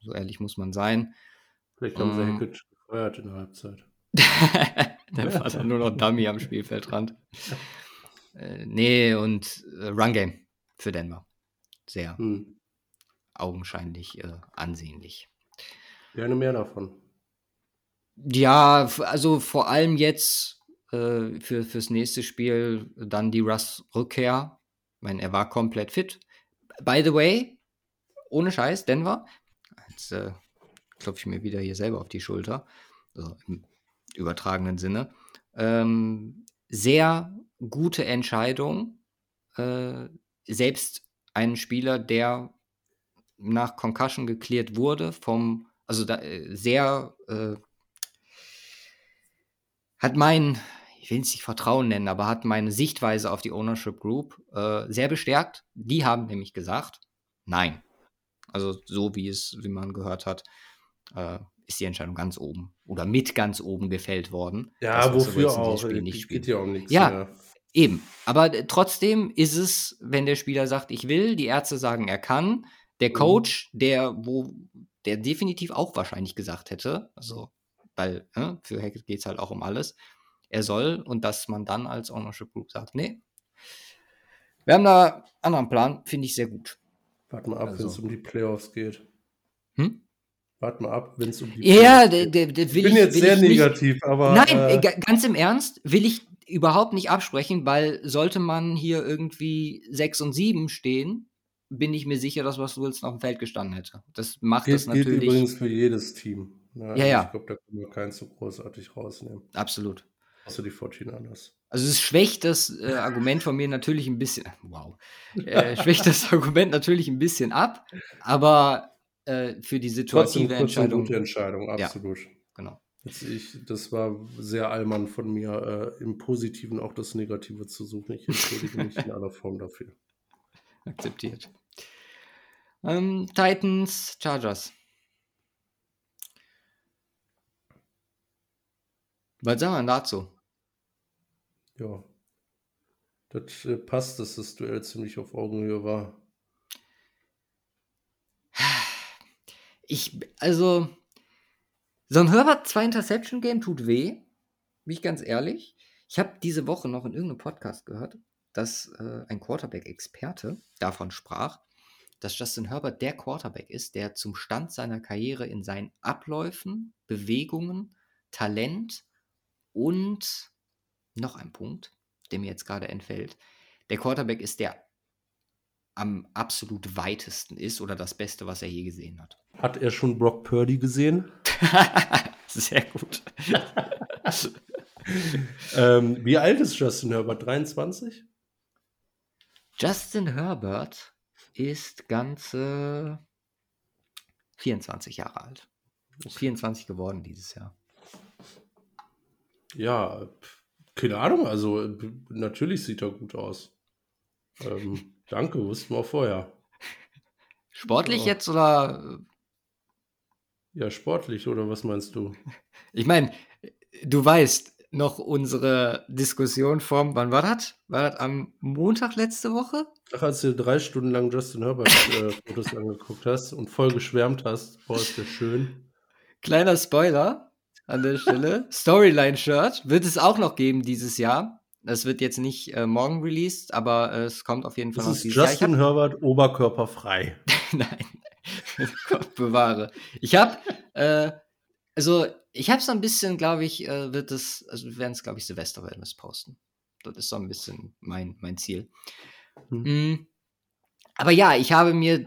Speaker 1: So ehrlich muss man sein.
Speaker 2: vielleicht haben sie
Speaker 1: Ähm.
Speaker 2: Hackett gefeuert in der Halbzeit.
Speaker 1: Dann war dann nur noch Dummy am Spielfeldrand. Äh, nee, und äh, Run Game für Denver. Sehr
Speaker 2: Hm.
Speaker 1: augenscheinlich äh, ansehnlich.
Speaker 2: Gerne mehr davon.
Speaker 1: Ja, also vor allem jetzt äh, für, fürs nächste Spiel dann die Russ-Rückkehr. Ich meine, er war komplett fit. By the way, ohne Scheiß, Denver. Jetzt äh, klopfe ich mir wieder hier selber auf die Schulter. Also im übertragenen Sinne. Ähm, sehr gute Entscheidung. Äh, selbst ein Spieler, der nach Concussion geklärt wurde, vom, also da, äh, sehr äh, hat mein, ich will es nicht Vertrauen nennen, aber hat meine Sichtweise auf die Ownership Group äh, sehr bestärkt. Die haben nämlich gesagt, nein. Also so wie es, wie man gehört hat, äh, ist die Entscheidung ganz oben oder mit ganz oben gefällt worden.
Speaker 2: Ja, wofür auch?
Speaker 1: Spiel
Speaker 2: Es
Speaker 1: nicht
Speaker 2: geht ja um nichts
Speaker 1: Ja.
Speaker 2: mehr.
Speaker 1: Eben. Aber äh, trotzdem ist es, wenn der Spieler sagt, ich will, die Ärzte sagen, er kann, der
Speaker 2: Mhm.
Speaker 1: Coach, der, wo, der definitiv auch wahrscheinlich gesagt hätte, also, weil ne, für Hackett geht es halt auch um alles, er soll und dass man dann als Ownership Group sagt, nee, wir haben da einen anderen Plan, finde ich sehr gut.
Speaker 2: Warte mal ab,
Speaker 1: Also.
Speaker 2: wenn es um die Playoffs geht.
Speaker 1: Hm?
Speaker 2: Warte mal ab, wenn es um die
Speaker 1: Ja,
Speaker 2: Playoffs geht.
Speaker 1: der, der
Speaker 2: Ich
Speaker 1: will
Speaker 2: bin
Speaker 1: ich,
Speaker 2: jetzt sehr
Speaker 1: ich nicht,
Speaker 2: negativ, aber.
Speaker 1: Nein,
Speaker 2: äh,
Speaker 1: äh, ga- ganz im Ernst, will ich überhaupt nicht absprechen, weil sollte man hier irgendwie 6 und 7 stehen, bin ich mir sicher, dass Russell Wilson auf dem Feld gestanden hätte. Das macht
Speaker 2: gilt,
Speaker 1: das
Speaker 2: gilt
Speaker 1: natürlich
Speaker 2: übrigens für jedes Team. Ne?
Speaker 1: Ja, ja.
Speaker 2: Ich glaube, da können wir keinen so großartig rausnehmen.
Speaker 1: absolut.
Speaker 2: Außer die 49ers.
Speaker 1: Also es schwächt das äh, Argument von mir natürlich ein bisschen, wow, äh, schwächt das Argument natürlich ein bisschen ab, aber äh, für die situative
Speaker 2: kurz eine
Speaker 1: Entscheidung,
Speaker 2: gute Entscheidung,
Speaker 1: Ja.
Speaker 2: absolut.
Speaker 1: genau.
Speaker 2: Ich, das war sehr allmann von mir, äh, im Positiven auch das Negative zu suchen. Ich entschuldige mich in aller Form dafür.
Speaker 1: akzeptiert. Ähm, Titans, Chargers. Was sagen wir dazu?
Speaker 2: Ja. Das äh, passt, dass das Duell ziemlich auf Augenhöhe war.
Speaker 1: Ich, also, so ein Herbert 2 Interception Game tut weh, bin ich ganz ehrlich. Ich habe diese Woche noch in irgendeinem Podcast gehört, dass äh, ein Quarterback-Experte davon sprach, dass Justin Herbert der Quarterback ist, der zum Stand seiner Karriere in seinen Abläufen, Bewegungen, Talent und noch ein Punkt, der mir jetzt gerade entfällt. Der Quarterback ist, der am absolut weitesten ist oder das Beste, was er je gesehen hat.
Speaker 2: Hat er schon Brock Purdy gesehen?
Speaker 1: Sehr gut.
Speaker 2: ähm, wie alt ist Justin Herbert? 23?
Speaker 1: Justin Herbert ist ganze 24 Jahre alt. Ist 24 geworden dieses Jahr.
Speaker 2: Ja, keine Ahnung. Also, natürlich sieht er gut aus. Ähm, danke, wussten wir vorher.
Speaker 1: Sportlich ja. jetzt oder?
Speaker 2: Ja, sportlich oder was meinst du?
Speaker 1: Ich meine, du weißt, noch unsere Diskussion vom, wann war das? War das am Montag letzte Woche?
Speaker 2: Ach, als du drei Stunden lang Justin Herbert äh, Fotos angeguckt hast und voll geschwärmt hast. Boah, ist der schön.
Speaker 1: Kleiner Spoiler an der Stelle. Storyline-Shirt wird es auch noch geben dieses Jahr. Das wird jetzt nicht äh, morgen released, aber äh, es kommt auf jeden Fall
Speaker 2: das noch dieses Justin Jahr. Herbert oberkörperfrei.
Speaker 1: Nein, Gott bewahre. Ich habe, äh, also ich habe so ein bisschen, glaube ich, äh, wird es, also wir werden es, glaube ich, Silvester werden es posten. Das ist so ein bisschen mein, mein Ziel. Hm. Mm. Aber ja, ich habe mir,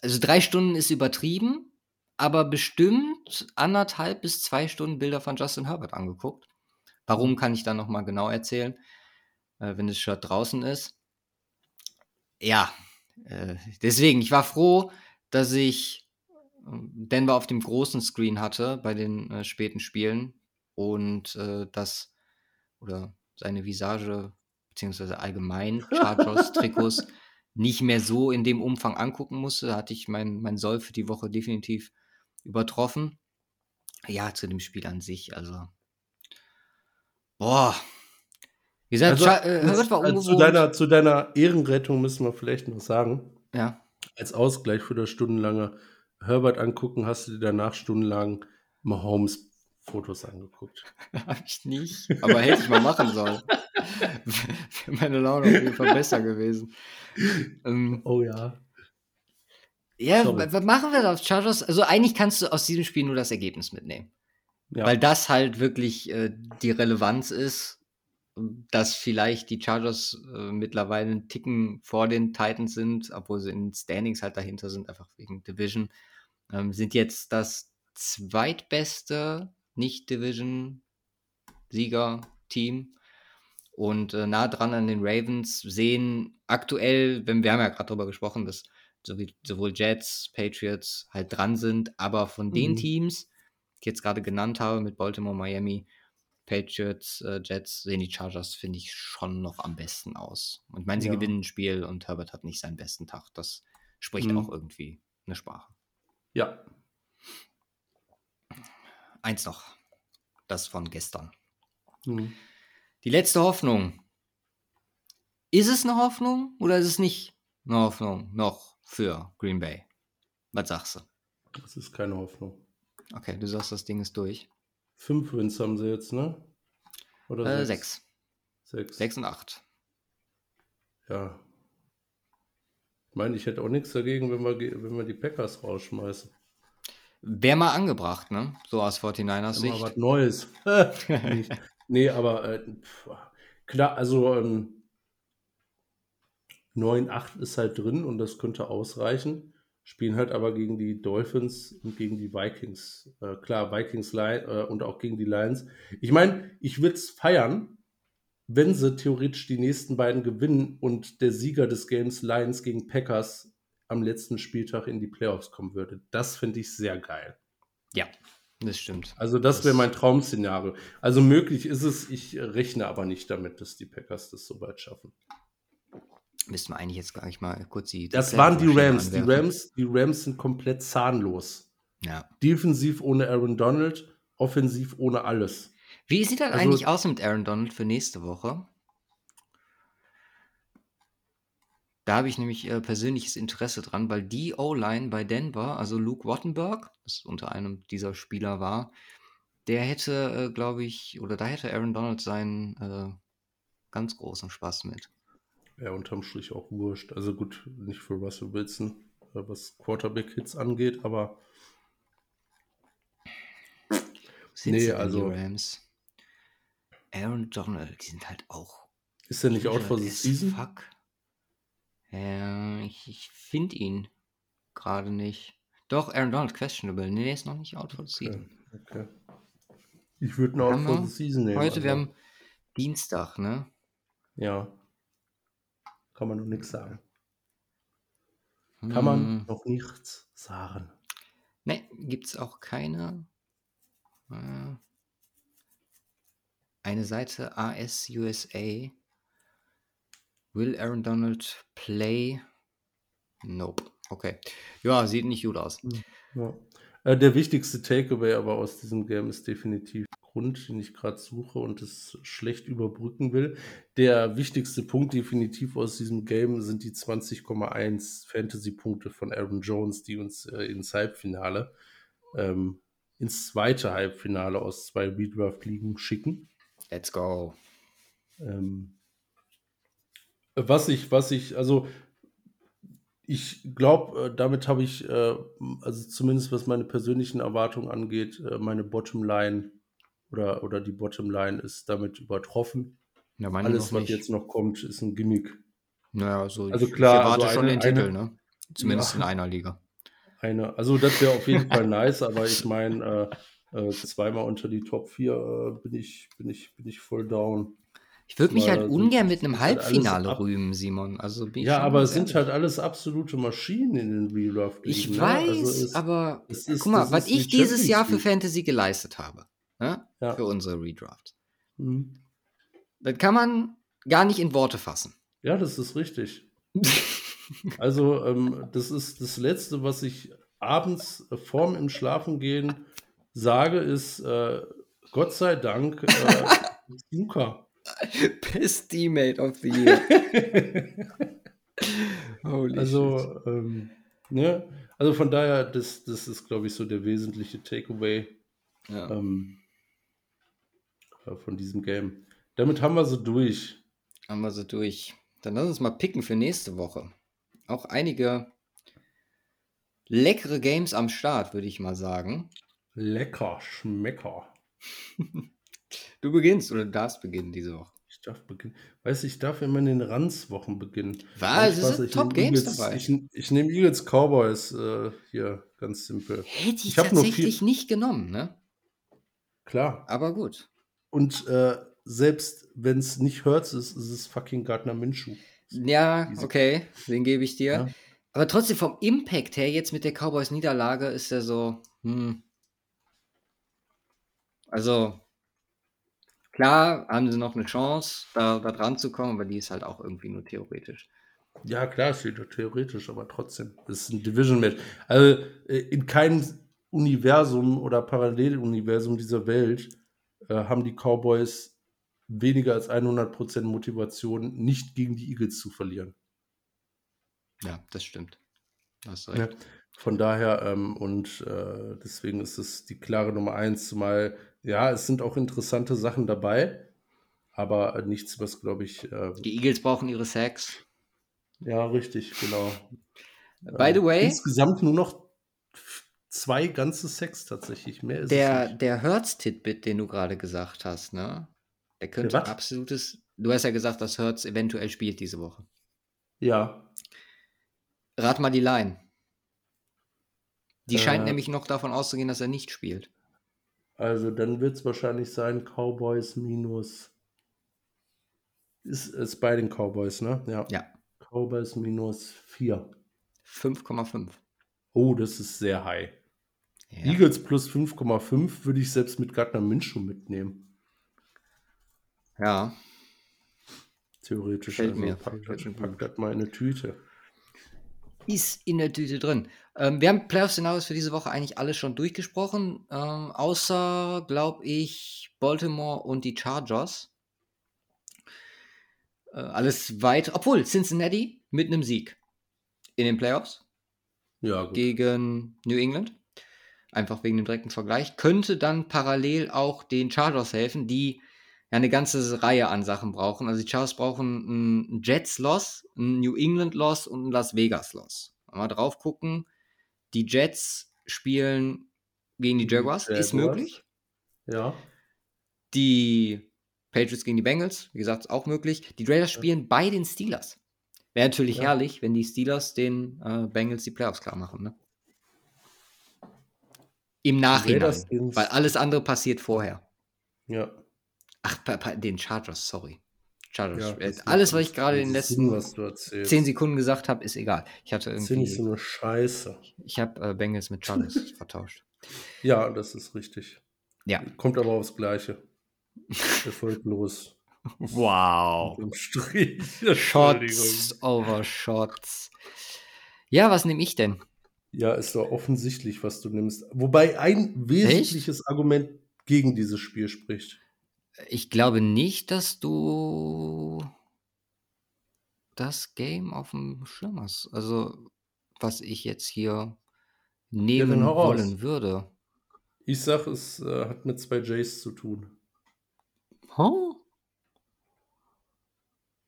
Speaker 1: also drei Stunden ist übertrieben, aber bestimmt anderthalb bis zwei Stunden Bilder von Justin Herbert angeguckt. Warum kann ich dann nochmal genau erzählen, äh, wenn das Shirt draußen ist. Ja, äh, deswegen, ich war froh, dass ich Denver auf dem großen Screen hatte bei den äh, späten Spielen und äh, das oder seine Visage beziehungsweise allgemein Chargers-Trikots nicht mehr so in dem Umfang angucken musste. Da hatte ich mein, mein Soll für die Woche definitiv übertroffen. Ja, zu dem Spiel an sich, also. Boah.
Speaker 2: Wie gesagt, also, äh, war also zu, deiner, zu deiner Ehrenrettung müssen wir vielleicht noch sagen.
Speaker 1: Ja.
Speaker 2: Als Ausgleich für das stundenlange Herbert angucken, hast du dir danach stundenlang Mahomes Fotos angeguckt?
Speaker 1: Habe ich nicht, aber hätte ich mal machen sollen. Wäre meine Laune auf jeden Fall besser gewesen.
Speaker 2: Ähm, oh ja.
Speaker 1: Ja, was machen wir da auf Chargers? Also eigentlich kannst du aus diesem Spiel nur das Ergebnis mitnehmen. Ja. Weil das halt wirklich äh, die Relevanz ist, dass vielleicht die Chargers äh, mittlerweile einen Ticken vor den Titans sind, obwohl sie in den Standings halt dahinter sind, einfach wegen Division ähm, sind jetzt das zweitbeste Nicht-Division-Sieger-Team und äh, nah dran an den Ravens sehen aktuell, wenn wir haben ja gerade darüber gesprochen, dass sowohl Jets, Patriots halt dran sind, aber von mhm. den Teams, ich jetzt gerade genannt habe, mit Baltimore, Miami, Patriots, äh, Jets, sehen die Chargers, finde ich, schon noch am besten aus. Und ich meine, sie ja. gewinnen ein Spiel und Herbert hat nicht seinen besten Tag. Das spricht mhm. auch irgendwie eine Sprache.
Speaker 2: Ja.
Speaker 1: Eins noch. Das von gestern.
Speaker 2: Mhm.
Speaker 1: Die letzte Hoffnung. Ist es eine Hoffnung oder ist es nicht eine Hoffnung noch für Green Bay? Was sagst du?
Speaker 2: Das ist keine Hoffnung.
Speaker 1: Okay, du sagst, das Ding ist durch.
Speaker 2: Fünf Wins haben sie jetzt, ne?
Speaker 1: Oder äh, sechs.
Speaker 2: Sechs.
Speaker 1: Sechs und acht.
Speaker 2: Ja, ich meine, ich hätte auch nichts dagegen, wenn wir, wenn wir die Packers rausschmeißen.
Speaker 1: Wäre mal angebracht, ne? So aus 49ers Sicht.
Speaker 2: Mal was Neues. nee, aber äh, klar, also ähm, 9-8 ist halt drin und das könnte ausreichen. Spielen halt aber gegen die Dolphins und gegen die Vikings. Äh, klar, Vikings äh, und auch gegen die Lions. Ich meine, ich würde es feiern, wenn sie theoretisch die nächsten beiden gewinnen und der Sieger des Games Lions gegen Packers am letzten Spieltag in die Playoffs kommen würde. Das finde ich sehr geil.
Speaker 1: Ja, das stimmt.
Speaker 2: Also das wäre mein Traum-Szenario. Also möglich ist es, ich rechne aber nicht damit, dass die Packers das so weit schaffen.
Speaker 1: Müssten wir eigentlich jetzt gar nicht mal kurz die.
Speaker 2: Das waren die Rams. Die Rams, die Rams sind komplett zahnlos.
Speaker 1: Ja.
Speaker 2: Defensiv ohne Aaron Donald, offensiv ohne alles.
Speaker 1: Wie sieht das also, eigentlich aus mit Aaron Donald für nächste Woche? Da habe ich nämlich äh, persönliches Interesse dran, weil die O-Line bei Denver, also Luke Wattenberg, das unter einem dieser Spieler war, der hätte, äh, glaube ich, oder da hätte Aaron Donald seinen äh, ganz großen Spaß mit.
Speaker 2: Ja, unterm Strich auch wurscht. Also gut, nicht für Russell Wilson. äh, was Quarterback-Hits angeht, aber
Speaker 1: Sind
Speaker 2: Nee, also-
Speaker 1: die Rams? Aaron Donald, die sind halt auch
Speaker 2: ist er nicht out for the season?
Speaker 1: Fuck. Ja, ich, ich finde ihn gerade nicht. Doch, Aaron Donald, questionable. Nee, der ist noch nicht out for the season.
Speaker 2: Okay. Ich würde ihn out for
Speaker 1: wir
Speaker 2: the season nehmen.
Speaker 1: Heute, wir
Speaker 2: also,
Speaker 1: haben Dienstag, ne?
Speaker 2: Ja. Kann man noch nichts sagen. Kann man
Speaker 1: Hm,
Speaker 2: noch nichts sagen.
Speaker 1: Ne, gibt's auch keine. Äh, eine Seite AS USA. Will Aaron Donald play? Nope. Okay. Ja, sieht nicht gut aus.
Speaker 2: Ja. Äh, der wichtigste Takeaway aber aus diesem Game ist definitiv Grund, den ich gerade suche und es schlecht überbrücken will. Der wichtigste Punkt definitiv aus diesem Game sind die 20,1 Fantasy-Punkte von Aaron Jones, die uns äh, ins Halbfinale, ähm, ins zweite Halbfinale aus zwei Redraft-Ligen schicken.
Speaker 1: Let's go.
Speaker 2: Ähm, was ich, was ich, also ich glaube, äh, damit habe ich, äh, also zumindest was meine persönlichen Erwartungen angeht, äh, meine Bottomline oder, oder die Bottomline ist damit übertroffen.
Speaker 1: Ja,
Speaker 2: Alles, was
Speaker 1: nicht.
Speaker 2: jetzt noch kommt, ist ein Gimmick.
Speaker 1: Naja, also,
Speaker 2: Also
Speaker 1: ich,
Speaker 2: klar,
Speaker 1: ich erwarte
Speaker 2: also
Speaker 1: schon
Speaker 2: eine-
Speaker 1: den Titel,
Speaker 2: eine-
Speaker 1: ne? Zumindest
Speaker 2: Ja.
Speaker 1: in einer Liga.
Speaker 2: Eine, also das wäre auf jeden Fall nice, aber ich meine, äh, äh, zweimal unter die Top 4 äh, bin, ich, bin, ich, bin ich voll down.
Speaker 1: Ich würde mich halt ungern mit einem
Speaker 2: halt
Speaker 1: Halbfinale
Speaker 2: ab-
Speaker 1: rühmen, Simon. Also ich
Speaker 2: Ja, aber es sind halt alles absolute Maschinen in den Redraft.
Speaker 1: Ich
Speaker 2: ne?
Speaker 1: weiß,
Speaker 2: Also es-
Speaker 1: aber
Speaker 2: es ist-
Speaker 1: guck mal, was ich dieses
Speaker 2: Champions
Speaker 1: Jahr für. Fantasy geleistet habe, ne?
Speaker 2: Ja.
Speaker 1: für unsere Redraft,
Speaker 2: Mhm.
Speaker 1: das kann man gar nicht in Worte fassen.
Speaker 2: Ja, das ist richtig. Also, ähm, das ist das Letzte, was ich abends äh, vorm im Schlafengehen sage, ist äh, Gott sei Dank äh, Luca.
Speaker 1: Best Teammate of the Year. Holy
Speaker 2: Also, ähm, ne? Also von daher, das, das ist, glaube ich, so der wesentliche Takeaway.
Speaker 1: Ja.
Speaker 2: ähm, äh, von diesem Game. Damit haben wir so durch.
Speaker 1: Haben wir so durch. Dann lass uns mal picken für nächste Woche. Auch einige leckere Games am Start, würde ich mal sagen.
Speaker 2: Lecker, Schmecker.
Speaker 1: Du beginnst oder du darfst beginnen diese Woche.
Speaker 2: Ich darf beginnen. Weiß ich darf immer in den Ranzwochen beginnen.
Speaker 1: Was? Es sind
Speaker 2: ich
Speaker 1: Top
Speaker 2: nehm
Speaker 1: Games
Speaker 2: Eagles-
Speaker 1: dabei.
Speaker 2: Ich, ich nehme Eagles Cowboys äh, hier, ganz simpel.
Speaker 1: Hätte ich,
Speaker 2: Ich
Speaker 1: tatsächlich
Speaker 2: viel-
Speaker 1: nicht genommen, ne?
Speaker 2: Klar.
Speaker 1: Aber gut.
Speaker 2: Und äh, selbst wenn es nicht Hurts ist, ist es fucking Gardner Minshew.
Speaker 1: Ja, okay, den gebe ich dir.
Speaker 2: Ja.
Speaker 1: Aber trotzdem vom Impact her, jetzt mit der Cowboys-Niederlage, ist er so, hm. Also, klar haben sie noch eine Chance, da, da dran zu kommen, aber die ist halt auch irgendwie nur theoretisch.
Speaker 2: Ja, klar, steht ja theoretisch, aber trotzdem. Es ist ein Division-Match. Also äh, in keinem Universum oder Paralleluniversum dieser Welt äh, haben die Cowboys weniger als 100% Motivation, nicht gegen die Eagles zu verlieren.
Speaker 1: Ja, das stimmt. Hast
Speaker 2: Ja.
Speaker 1: recht.
Speaker 2: Von daher, ähm, und äh, deswegen ist es die klare Nummer eins, zumal, ja, es sind auch interessante Sachen dabei, aber äh, nichts, was, glaube ich, äh,
Speaker 1: Die Eagles brauchen ihre Sacks.
Speaker 2: ja, richtig, genau.
Speaker 1: By the
Speaker 2: Äh,
Speaker 1: way,
Speaker 2: Insgesamt nur noch zwei ganze Sacks tatsächlich. Mehr ist
Speaker 1: der, der Hertz-Titbit, den du gerade gesagt hast, ne? Der könnte
Speaker 2: was?
Speaker 1: absolutes. Du hast ja gesagt, dass Hertz eventuell spielt diese Woche.
Speaker 2: Ja,
Speaker 1: Rat mal die Line. Die scheint
Speaker 2: Äh.
Speaker 1: nämlich noch davon auszugehen, dass er nicht spielt.
Speaker 2: also dann wird es wahrscheinlich sein, Cowboys minus. Ist, ist bei den Cowboys, ne? Ja.
Speaker 1: Ja.
Speaker 2: Cowboys minus 4.
Speaker 1: 5,5.
Speaker 2: Oh, das ist sehr high.
Speaker 1: Ja.
Speaker 2: Eagles plus 5,5 würde ich selbst mit Gardner Minshew mitnehmen.
Speaker 1: ja.
Speaker 2: Theoretisch.
Speaker 1: Fällt mir.
Speaker 2: Pack,
Speaker 1: Fällt
Speaker 2: pack das mal in eine Tüte.
Speaker 1: Ist in der Tüte drin. Ähm, wir haben Playoff-Szenarios für diese Woche eigentlich alle schon durchgesprochen. Ähm, außer, glaube ich, Baltimore und die Chargers. Äh, alles weit. Obwohl, Cincinnati mit einem Sieg in den Playoffs.
Speaker 2: Ja, gut.
Speaker 1: gegen New England. Einfach wegen dem direkten Vergleich. Könnte dann parallel auch den Chargers helfen, die ja eine ganze Reihe an Sachen brauchen. Also die Chargers brauchen einen Jets-Loss, einen New England-Loss und einen Las Vegas-Loss. Mal drauf gucken. Die Jets spielen gegen die
Speaker 2: Die
Speaker 1: Jaguars, ist
Speaker 2: Jaguars.
Speaker 1: möglich.
Speaker 2: Ja.
Speaker 1: Die Patriots gegen die Bengals, wie gesagt, ist auch möglich. Die Raiders spielen bei den Steelers. Wäre natürlich
Speaker 2: Ja.
Speaker 1: herrlich, wenn die Steelers den äh, Bengals die Playoffs klar machen. Ne? Im Nachhinein, weil alles andere passiert vorher.
Speaker 2: Ja.
Speaker 1: Ach, pa- pa- den Chargers, sorry. Chargers.
Speaker 2: ja
Speaker 1: äh, alles, was ich gerade in den
Speaker 2: Sinn,
Speaker 1: letzten
Speaker 2: erzählst.
Speaker 1: 10 Sekunden gesagt habe, ist egal. Ich hatte
Speaker 2: Das ist so
Speaker 1: irgendwie,
Speaker 2: eine Scheiße.
Speaker 1: ich habe äh, Bengals mit Chargers vertauscht.
Speaker 2: Ja, das ist richtig.
Speaker 1: Ja.
Speaker 2: Kommt aber aufs Gleiche. Erfolglos.
Speaker 1: Wow.
Speaker 2: Strich.
Speaker 1: Shots over Shots. Ja, was nehme ich denn?
Speaker 2: Ja, ist doch offensichtlich, was du nimmst. Wobei ein wesentliches Argument gegen dieses Spiel spricht.
Speaker 1: Ich glaube nicht, dass du das Game auf dem Schirm hast. Also, was ich jetzt hier nehmen
Speaker 2: raus.
Speaker 1: wollen würde.
Speaker 2: Ich sag, es äh, hat mit zwei Jays zu tun.
Speaker 1: Huh?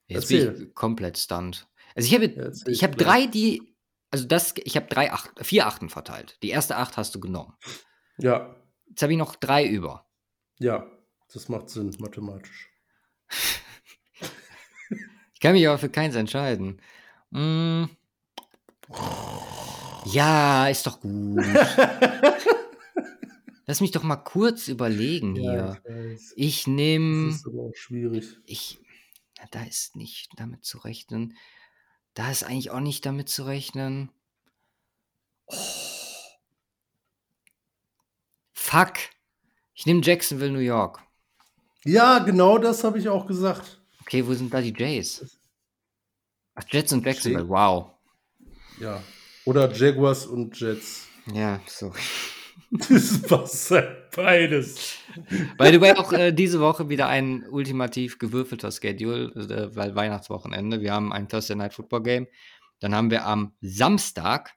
Speaker 1: Jetzt bin
Speaker 2: Erzähl.
Speaker 1: ich komplett stunned. Also ich habe,
Speaker 2: Ja,
Speaker 1: ich habe drei, die, also das, ich habe drei Acht, vier Achten verteilt. Die erste Acht hast du genommen.
Speaker 2: Ja,
Speaker 1: Jetzt habe ich noch drei über.
Speaker 2: ja, das macht Sinn, mathematisch.
Speaker 1: Ich kann mich aber für keins entscheiden. Mm. Ja, ist doch gut. Lass mich doch mal kurz überlegen hier.
Speaker 2: ich.
Speaker 1: Ich
Speaker 2: Das
Speaker 1: nehme,
Speaker 2: ist aber auch schwierig.
Speaker 1: ich, na, da ist nicht damit zu rechnen. Da ist eigentlich auch nicht damit zu rechnen. Oh. Fuck. Ich nehme Jacksonville, New York.
Speaker 2: Ja, genau das habe ich auch gesagt.
Speaker 1: Okay, wo sind da die Jays? Ach, Jets und Jacksonville. Wow.
Speaker 2: Ja. Oder Jaguars und Jets.
Speaker 1: Ja, so.
Speaker 2: Das passt beides.
Speaker 1: By the way, auch äh, diese Woche wieder ein ultimativ gewürfelter Schedule, äh, weil Weihnachtswochenende. Wir haben ein Thursday Night Football Game. Dann haben wir am Samstag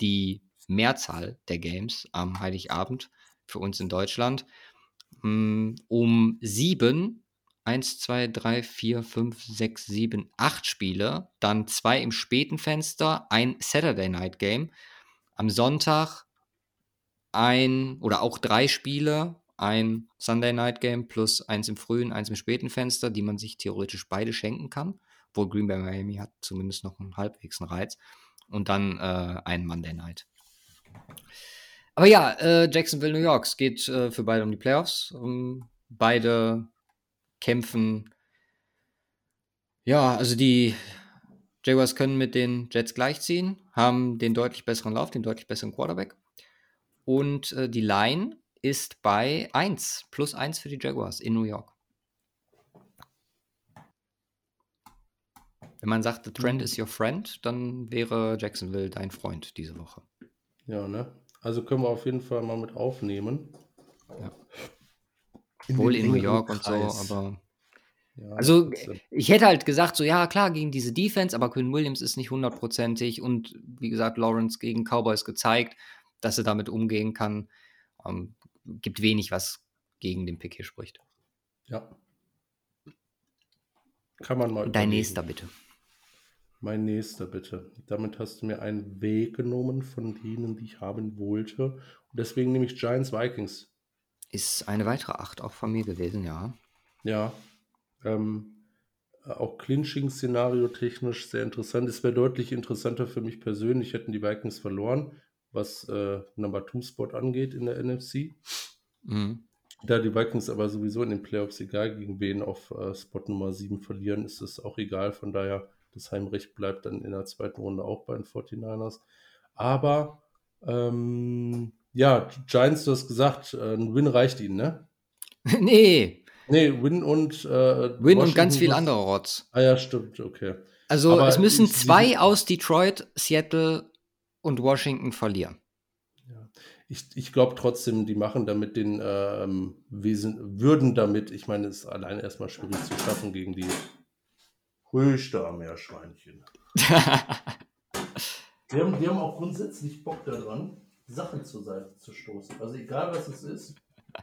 Speaker 1: die Mehrzahl der Games am Heiligabend für uns in Deutschland. Mm, Um sieben, eins, zwei, drei, vier, fünf, sechs, sieben, acht Spiele. Dann zwei im späten Fenster, ein Saturday Night Game. Am Sonntag ein oder auch drei Spiele, ein Sunday Night Game plus eins im frühen, eins im späten Fenster, die man sich theoretisch beide schenken kann. Obwohl Green Bay Miami hat zumindest noch einen halbwegs einen Reiz. Und dann äh, ein Monday Night. Aber ja, äh, Jacksonville, New York. Es geht äh, für beide um die Playoffs. Um, beide kämpfen. Ja, also die Jaguars können mit den Jets gleichziehen, haben den deutlich besseren Lauf, den deutlich besseren Quarterback. Und äh, die Line ist bei 1, plus 1 für die Jaguars in New York. Wenn man sagt, the trend is your friend, dann wäre Jacksonville dein Freund diese Woche.
Speaker 2: Ja, ne? Also können wir auf jeden Fall mal mit aufnehmen.
Speaker 1: Ja.
Speaker 2: In
Speaker 1: Wohl in New York und so, aber.
Speaker 2: Ja,
Speaker 1: Also,
Speaker 2: trotzdem.
Speaker 1: ich hätte halt gesagt, so, ja, klar, gegen diese Defense, aber Quinn Williams ist nicht hundertprozentig und wie gesagt, Lawrence gegen Cowboys gezeigt, dass er damit umgehen kann. Ähm, gibt wenig, was gegen den Pick hier spricht.
Speaker 2: ja. Kann man mal
Speaker 1: Dein
Speaker 2: überlegen.
Speaker 1: nächster, bitte.
Speaker 2: Mein nächster, bitte. Damit hast du mir einen Weg genommen von denen, die ich haben wollte. Und deswegen nehme ich Giants Vikings.
Speaker 1: Ist eine weitere Acht auch von mir gewesen, ja.
Speaker 2: Ja. Ähm, auch Clinching-Szenario technisch sehr interessant. Es wäre deutlich interessanter für mich persönlich, hätten die Vikings verloren, was äh, Number 2 Spot angeht in der NFC.
Speaker 1: Mhm.
Speaker 2: Da die Vikings aber sowieso in den Playoffs, egal gegen wen, auf äh, Spot Nummer 7 verlieren, ist es auch egal. Von daher, das Heimrecht bleibt dann in der zweiten Runde auch bei den 49ers. Aber, ähm, ja, Giants, du hast gesagt, äh, ein Win reicht ihnen, ne?
Speaker 1: nee,
Speaker 2: Nee, Win und äh,
Speaker 1: Win und ganz viel andere Rotz.
Speaker 2: Ah ja, stimmt, okay.
Speaker 1: Also
Speaker 2: Aber
Speaker 1: es müssen zwei aus Detroit, Seattle und Washington verlieren.
Speaker 2: Ja. Ich, ich glaube trotzdem, die machen damit den ähm, Wesen, würden damit, ich meine, es ist allein erstmal schwierig zu schaffen gegen die Röster Meerschweinchen. Wir haben, wir haben auch grundsätzlich Bock daran, Sachen zur Seite zu stoßen. Also egal was es ist,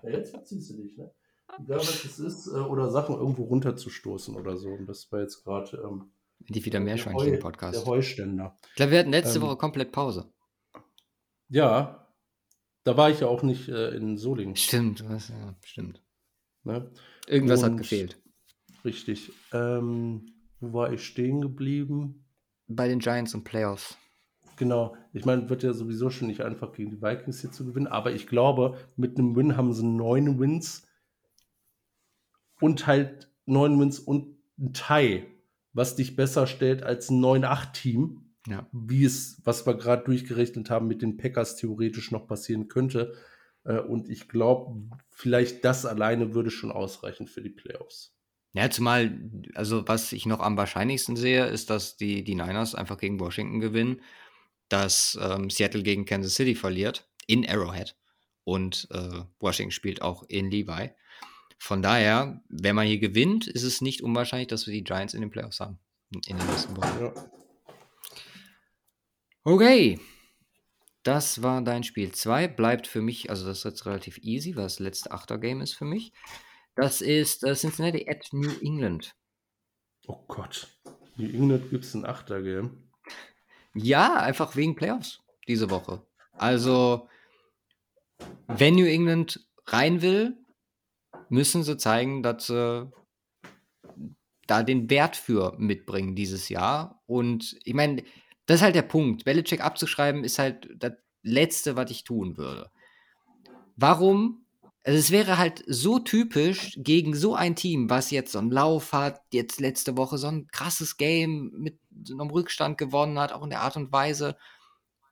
Speaker 2: ja, jetzt verziehst du dich, ne? Egal was es ist, äh, oder Sachen irgendwo runterzustoßen oder so. Und das war jetzt gerade ähm,
Speaker 1: Endlich wieder mehr Schweinchen Podcast.
Speaker 2: der Heuständer.
Speaker 1: Ich glaube, wir hatten letzte
Speaker 2: Ähm,
Speaker 1: Woche komplett Pause.
Speaker 2: Ja, da war ich ja auch nicht äh, in Solingen.
Speaker 1: Stimmt, was, ja, stimmt.
Speaker 2: Ne?
Speaker 1: Irgendwas hat
Speaker 2: Und
Speaker 1: gefehlt.
Speaker 2: richtig. Ähm, wo war ich stehen geblieben?
Speaker 1: Bei den Giants und Playoffs.
Speaker 2: Genau. Ich meine, wird ja sowieso schon nicht einfach gegen die Vikings hier zu gewinnen, aber ich glaube, mit einem Win haben sie neun Wins und halt neun Wins und ein Tie, was dich besser stellt als ein 9-8-Team,
Speaker 1: Ja.
Speaker 2: wie es, was wir gerade durchgerechnet haben, mit den Packers theoretisch noch passieren könnte. Äh, Und ich glaube, vielleicht das alleine würde schon ausreichen für die Playoffs.
Speaker 1: Ja, zumal, also was ich noch am wahrscheinlichsten sehe, ist, dass die, die Niners einfach gegen Washington gewinnen, dass ähm, Seattle gegen Kansas City verliert, in Arrowhead. Und äh, Washington spielt auch in Levi. Von daher, wenn man hier gewinnt, ist es nicht unwahrscheinlich, dass wir die Giants in den Playoffs haben. In den nächsten Wochen.
Speaker 2: Ja.
Speaker 1: Okay. Das war dein Spiel 2. Bleibt für mich, also das ist jetzt relativ easy, weil das letzte Achter-Game ist für mich. Das ist äh, Cincinnati at New England.
Speaker 2: Oh Gott. New England gibt es ein Achter-Game.
Speaker 1: Ja, einfach wegen Playoffs diese Woche. Also, wenn New England rein will, müssen sie zeigen, dass sie da den Wert für mitbringen dieses Jahr. Und ich meine, das ist halt der Punkt. Belichick abzuschreiben ist halt das Letzte, was ich tun würde. Warum? Also es wäre halt so typisch gegen so ein Team, was jetzt so einen Lauf hat, jetzt letzte Woche so ein krasses Game mit einem Rückstand gewonnen hat, auch in der Art und Weise.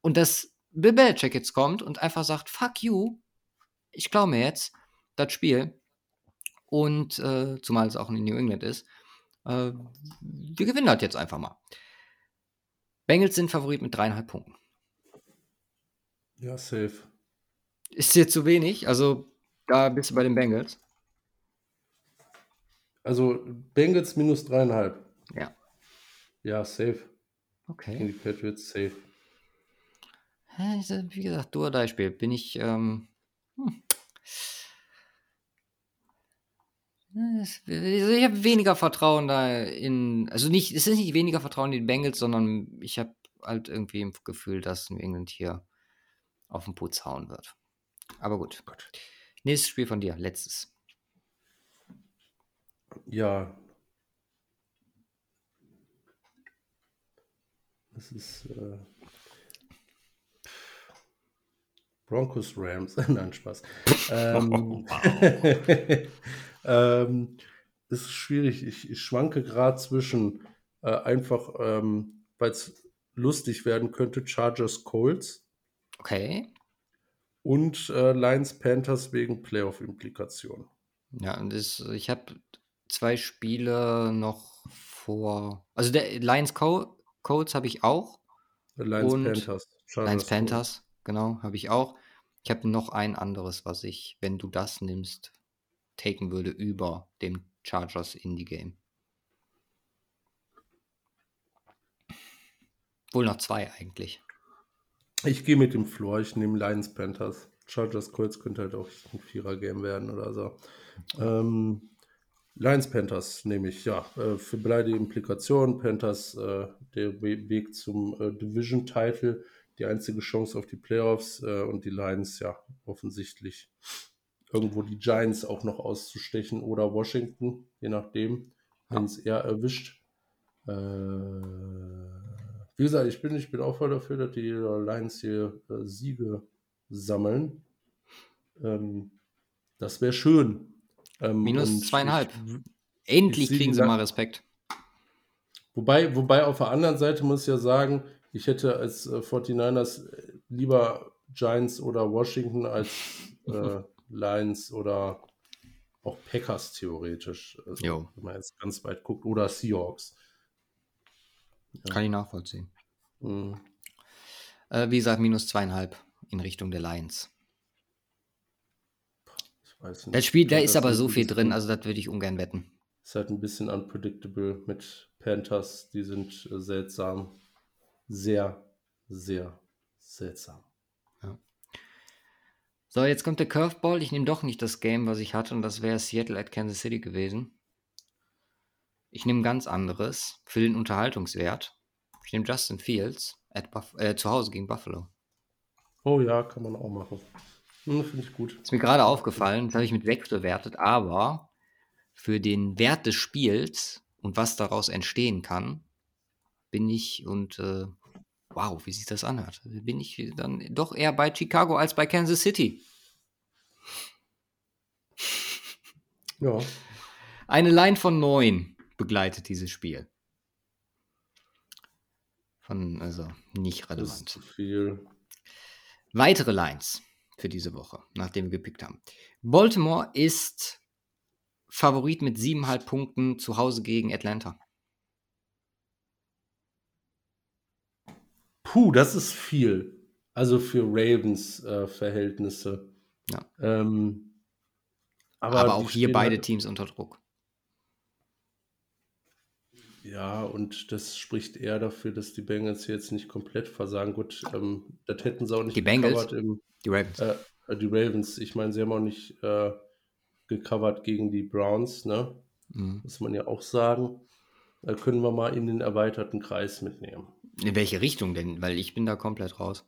Speaker 1: Und dass Bill Belichick jetzt kommt und einfach sagt, fuck you, ich klaue mir jetzt das Spiel. Und äh, zumal es auch in New England ist, äh, wir gewinnen das jetzt einfach mal. Bengals sind Favorit mit dreieinhalb Punkten.
Speaker 2: Ja, safe.
Speaker 1: Ist dir zu wenig? Also, da bist du bei den Bengals.
Speaker 2: Also Bengals minus dreieinhalb.
Speaker 1: Ja.
Speaker 2: Ja, safe. Gegen
Speaker 1: Okay.
Speaker 2: die Patriots safe.
Speaker 1: Wie gesagt, du oder Spiel. Bin ich. Ähm, hm. Also Ich habe weniger Vertrauen da in. Also nicht, es ist nicht weniger Vertrauen in die Bengals, sondern ich habe halt irgendwie im Gefühl, dass New England hier auf den Putz hauen wird. Aber gut.
Speaker 2: Gott.
Speaker 1: Nächstes Spiel von dir, letztes.
Speaker 2: Ja. Das ist äh, Broncos Rams. Nein, Spaß. Ähm, ähm, es ist schwierig. Ich, ich schwanke gerade zwischen äh, einfach, ähm, weil es lustig werden könnte, Chargers Colts
Speaker 1: Okay.
Speaker 2: und äh, Lions Panthers wegen Playoff-Implikationen.
Speaker 1: Ja, und das, ich habe zwei Spiele noch vor. Also der Lions Co Colts habe ich auch.
Speaker 2: Lions
Speaker 1: Und
Speaker 2: Panthers. Chargers
Speaker 1: Lions. Panthers, genau, habe ich auch. Ich habe noch ein anderes, was ich, wenn du das nimmst, taken würde über dem Chargers Indie Game. Wohl noch zwei eigentlich.
Speaker 2: Ich gehe mit dem Floor, ich nehme Lions Panthers. Chargers Colts könnte halt auch ein Vierer-Game werden oder so. Ähm, Lions Panthers nehme ich, ja. Äh, für beide Implikationen. Panthers, äh, der We Weg zum äh, Division-Title, die einzige Chance auf die Playoffs äh, und die Lions, ja, offensichtlich irgendwo die Giants auch noch auszustechen oder Washington, je nachdem, wenn es eher erwischt. Äh, wie gesagt, ich bin, ich bin auch voll dafür, dass die Lions hier äh, Siege sammeln. Ähm, das wäre schön. Ähm,
Speaker 1: Minus zweieinhalb.
Speaker 2: Ich,
Speaker 1: Endlich
Speaker 2: sehe
Speaker 1: kriegen sie mal Respekt.
Speaker 2: wobei, wobei auf der anderen Seite muss ich ja sagen, ich hätte als äh, 49ers äh, lieber Giants oder Washington als äh, Lions oder auch Packers theoretisch. Also,
Speaker 1: Jo.
Speaker 2: wenn man jetzt ganz weit guckt. Oder Seahawks.
Speaker 1: Kann ich nachvollziehen.
Speaker 2: Mhm.
Speaker 1: Äh, wie gesagt, minus zweieinhalb in Richtung der Lions.
Speaker 2: Ich weiß nicht.
Speaker 1: Das Spiel, da
Speaker 2: Ja,
Speaker 1: ist aber so viel drin, also das würde ich ungern wetten.
Speaker 2: Ist halt ein bisschen unpredictable mit Panthers. Die sind äh, seltsam. Sehr, sehr seltsam.
Speaker 1: So, jetzt kommt der Curveball. Ich nehme doch nicht das Game, was ich hatte, und das wäre Seattle at Kansas City gewesen. Ich nehme ganz anderes für den Unterhaltungswert. Ich nehme Justin Fields äh, zu Hause gegen Buffalo.
Speaker 2: Oh ja, kann man auch machen. Hm, Finde ich gut.
Speaker 1: Ist mir gerade aufgefallen, das habe ich mit wegbewertet, aber für den Wert des Spiels und was daraus entstehen kann, bin ich und äh, wow, wie sich das anhört, bin ich dann doch eher bei Chicago als bei Kansas City.
Speaker 2: Ja.
Speaker 1: Eine Line von neun begleitet dieses Spiel. Von, also nicht
Speaker 2: Das ist
Speaker 1: relevant.
Speaker 2: zu viel.
Speaker 1: Weitere Lines für diese Woche, nachdem wir gepickt haben. Baltimore ist Favorit mit 7,5 Punkten zu Hause gegen Atlanta.
Speaker 2: Puh, das ist viel. Also für Ravens äh, Verhältnisse.
Speaker 1: Ja.
Speaker 2: Ähm,
Speaker 1: Aber,
Speaker 2: aber,
Speaker 1: auch hier beide
Speaker 2: halt-
Speaker 1: Teams unter Druck.
Speaker 2: Ja, und das spricht eher dafür, dass die Bengals jetzt nicht komplett versagen. Gut, ähm, das hätten sie auch nicht
Speaker 1: Die Bengals?
Speaker 2: im,
Speaker 1: Die Ravens.
Speaker 2: äh, äh, die Ravens. Ich meine, sie haben auch nicht äh, gecovert gegen die Browns, ne?
Speaker 1: Mhm.
Speaker 2: Muss man ja auch sagen. Da können wir mal in den erweiterten Kreis mitnehmen.
Speaker 1: In welche Richtung denn? Weil ich bin da komplett raus.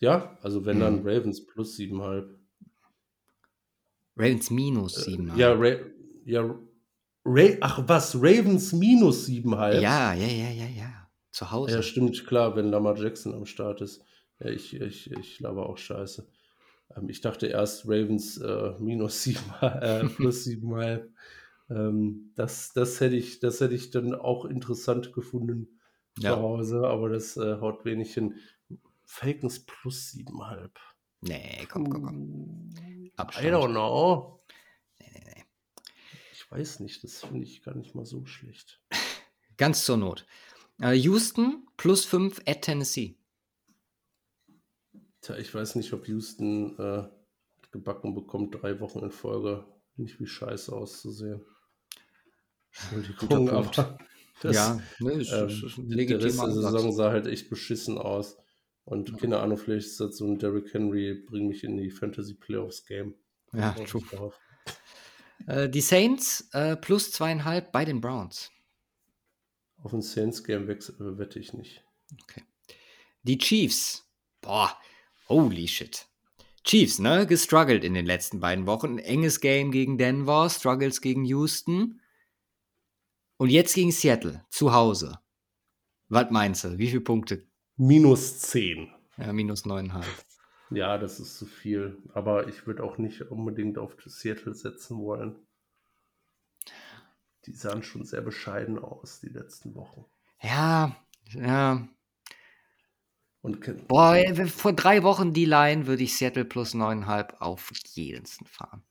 Speaker 2: Ja, also wenn dann
Speaker 1: Mhm.
Speaker 2: Ravens plus 7,5.
Speaker 1: Ravens minus 7.
Speaker 2: Äh, Ja, Ra ja Ra ach was, Ravens minus 7,5?
Speaker 1: ja, ja, ja, ja, ja. Zu Hause.
Speaker 2: Ja, stimmt, klar, wenn Lamar Jackson am Start ist. Ja, ich, ich, ich laber auch scheiße. Ähm, ich dachte erst Ravens äh, minus 7, äh, plus 7,5. Ähm, das, das, hätte ich, das hätte ich dann auch interessant gefunden
Speaker 1: Ja.
Speaker 2: zu Hause, aber das äh, haut wenig hin. Falcons plus 7,5.
Speaker 1: Nee, komm, komm, komm.
Speaker 2: I
Speaker 1: Abstand.
Speaker 2: don't know.
Speaker 1: Nee, nee, nee.
Speaker 2: Ich weiß nicht, das finde ich gar nicht mal so schlecht.
Speaker 1: Ganz zur Not. Äh, Houston plus 5 at Tennessee.
Speaker 2: Tja, ich weiß nicht, ob Houston äh, gebacken bekommt, drei Wochen in Folge nicht wie scheiße auszusehen. Entschuldigung, aber das,
Speaker 1: ja, ne, ist,
Speaker 2: ähm,
Speaker 1: ist,
Speaker 2: der Rest der. Saison sah halt echt beschissen aus. Und
Speaker 1: Ja.
Speaker 2: keine Ahnung, vielleicht ist das so ein Derrick Henry, bring mich in die Fantasy Playoffs Game.
Speaker 1: Ja, true. Äh, die Saints äh, plus zweieinhalb bei den Browns.
Speaker 2: Auf ein Saints Game wechsel, äh, wette ich nicht.
Speaker 1: Die Chiefs. Boah, holy shit. Chiefs, ne? Gestruggelt in den letzten beiden Wochen. Ein enges Game gegen Denver, Struggles gegen Houston. Und jetzt gegen Seattle, zu Hause. Was meinst du? Wie viele Punkte?
Speaker 2: Minus 10.
Speaker 1: Ja, minus neuneinhalb.
Speaker 2: Ja, das ist zu viel. Aber ich würde auch nicht unbedingt auf Seattle setzen wollen. Die sahen schon sehr bescheiden aus, die letzten Wochen.
Speaker 1: Ja, ja.
Speaker 2: Und
Speaker 1: Boah, vor drei Wochen die Line würde ich Seattle plus neuneinhalb auf jeden fahren.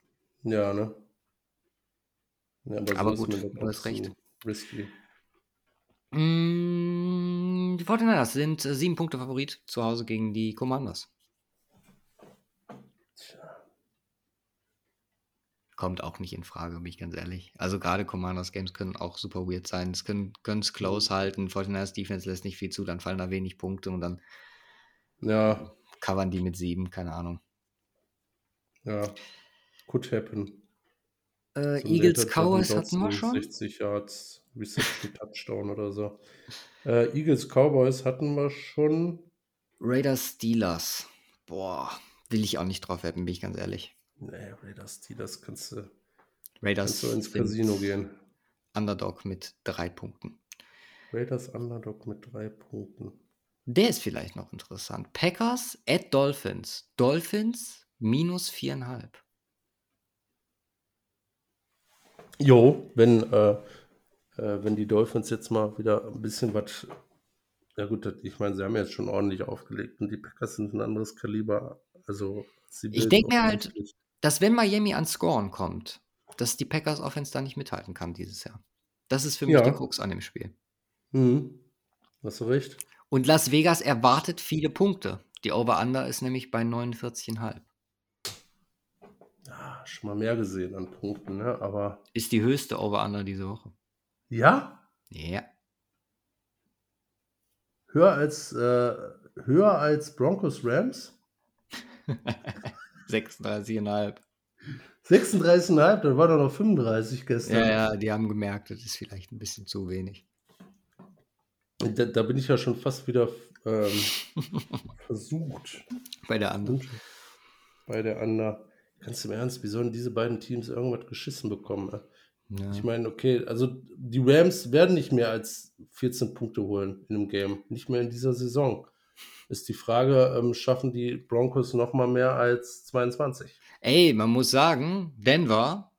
Speaker 2: ja, ne? Ja, aber,
Speaker 1: Aber gut, du hast recht.
Speaker 2: Risky.
Speaker 1: Mm, die 49ers sind äh, sieben Punkte Favorit zu Hause gegen die Commanders. Kommt auch nicht in Frage, bin ich ganz ehrlich. Also gerade Commanders Games können auch super weird sein. Es können es close halten. 49ers Defense lässt nicht viel zu, dann fallen da wenig Punkte und dann
Speaker 2: ja,
Speaker 1: covern die mit sieben, keine Ahnung.
Speaker 2: ja. Could happen.
Speaker 1: Äh, Eagles Cowboys hatten wir schon.
Speaker 2: 60 Yards, Reception Touchdown oder so. Äh, Eagles Cowboys hatten wir schon.
Speaker 1: Raiders Steelers. Boah, will ich auch nicht drauf wetten, bin ich ganz ehrlich.
Speaker 2: Nee, Raiders, das kannst du,
Speaker 1: Raiders
Speaker 2: kannst du ins Casino gehen.
Speaker 1: Underdog mit drei Punkten.
Speaker 2: Raiders Underdog mit drei Punkten.
Speaker 1: Der ist vielleicht noch interessant. Packers at Dolphins. Dolphins minus viereinhalb.
Speaker 2: Jo, wenn, äh, äh, wenn die Dolphins jetzt mal wieder ein bisschen was. Ja, gut, das- ich meine, sie haben jetzt schon ordentlich aufgelegt und die Packers sind ein anderes Kaliber. Also,
Speaker 1: Ich
Speaker 2: Bills
Speaker 1: denk mir halt-. Dass wenn Miami an Scoren kommt, dass die Packers Offense da nicht mithalten kann dieses Jahr. Das ist für mich
Speaker 2: Ja.
Speaker 1: die Krux an dem Spiel.
Speaker 2: Mhm. Hast du recht?
Speaker 1: Und Las Vegas erwartet viele Punkte. Die Over-Under ist nämlich bei 49,5.
Speaker 2: Schon mal mehr gesehen an Punkten, ne? Aber.
Speaker 1: Ist die höchste Over-Under diese Woche.
Speaker 2: Ja?
Speaker 1: Ja.
Speaker 2: Höher als, äh, höher als Broncos Rams?
Speaker 1: 36,5.
Speaker 2: 36,5, dann war doch noch 35 gestern.
Speaker 1: Ja, ja, die haben gemerkt, das ist vielleicht ein bisschen zu wenig.
Speaker 2: Da, da bin ich ja schon fast wieder ähm, versucht.
Speaker 1: Bei der anderen.
Speaker 2: Bei der anderen. Ganz im Ernst, wie sollen diese beiden Teams irgendwas geschissen bekommen? ey?
Speaker 1: Ja.
Speaker 2: Ich meine, okay, also die Rams werden nicht mehr als 14 Punkte holen in einem Game. Nicht mehr in dieser Saison. Ist die Frage, ähm, schaffen die Broncos noch mal mehr als 22?
Speaker 1: Ey, man muss sagen, Denver,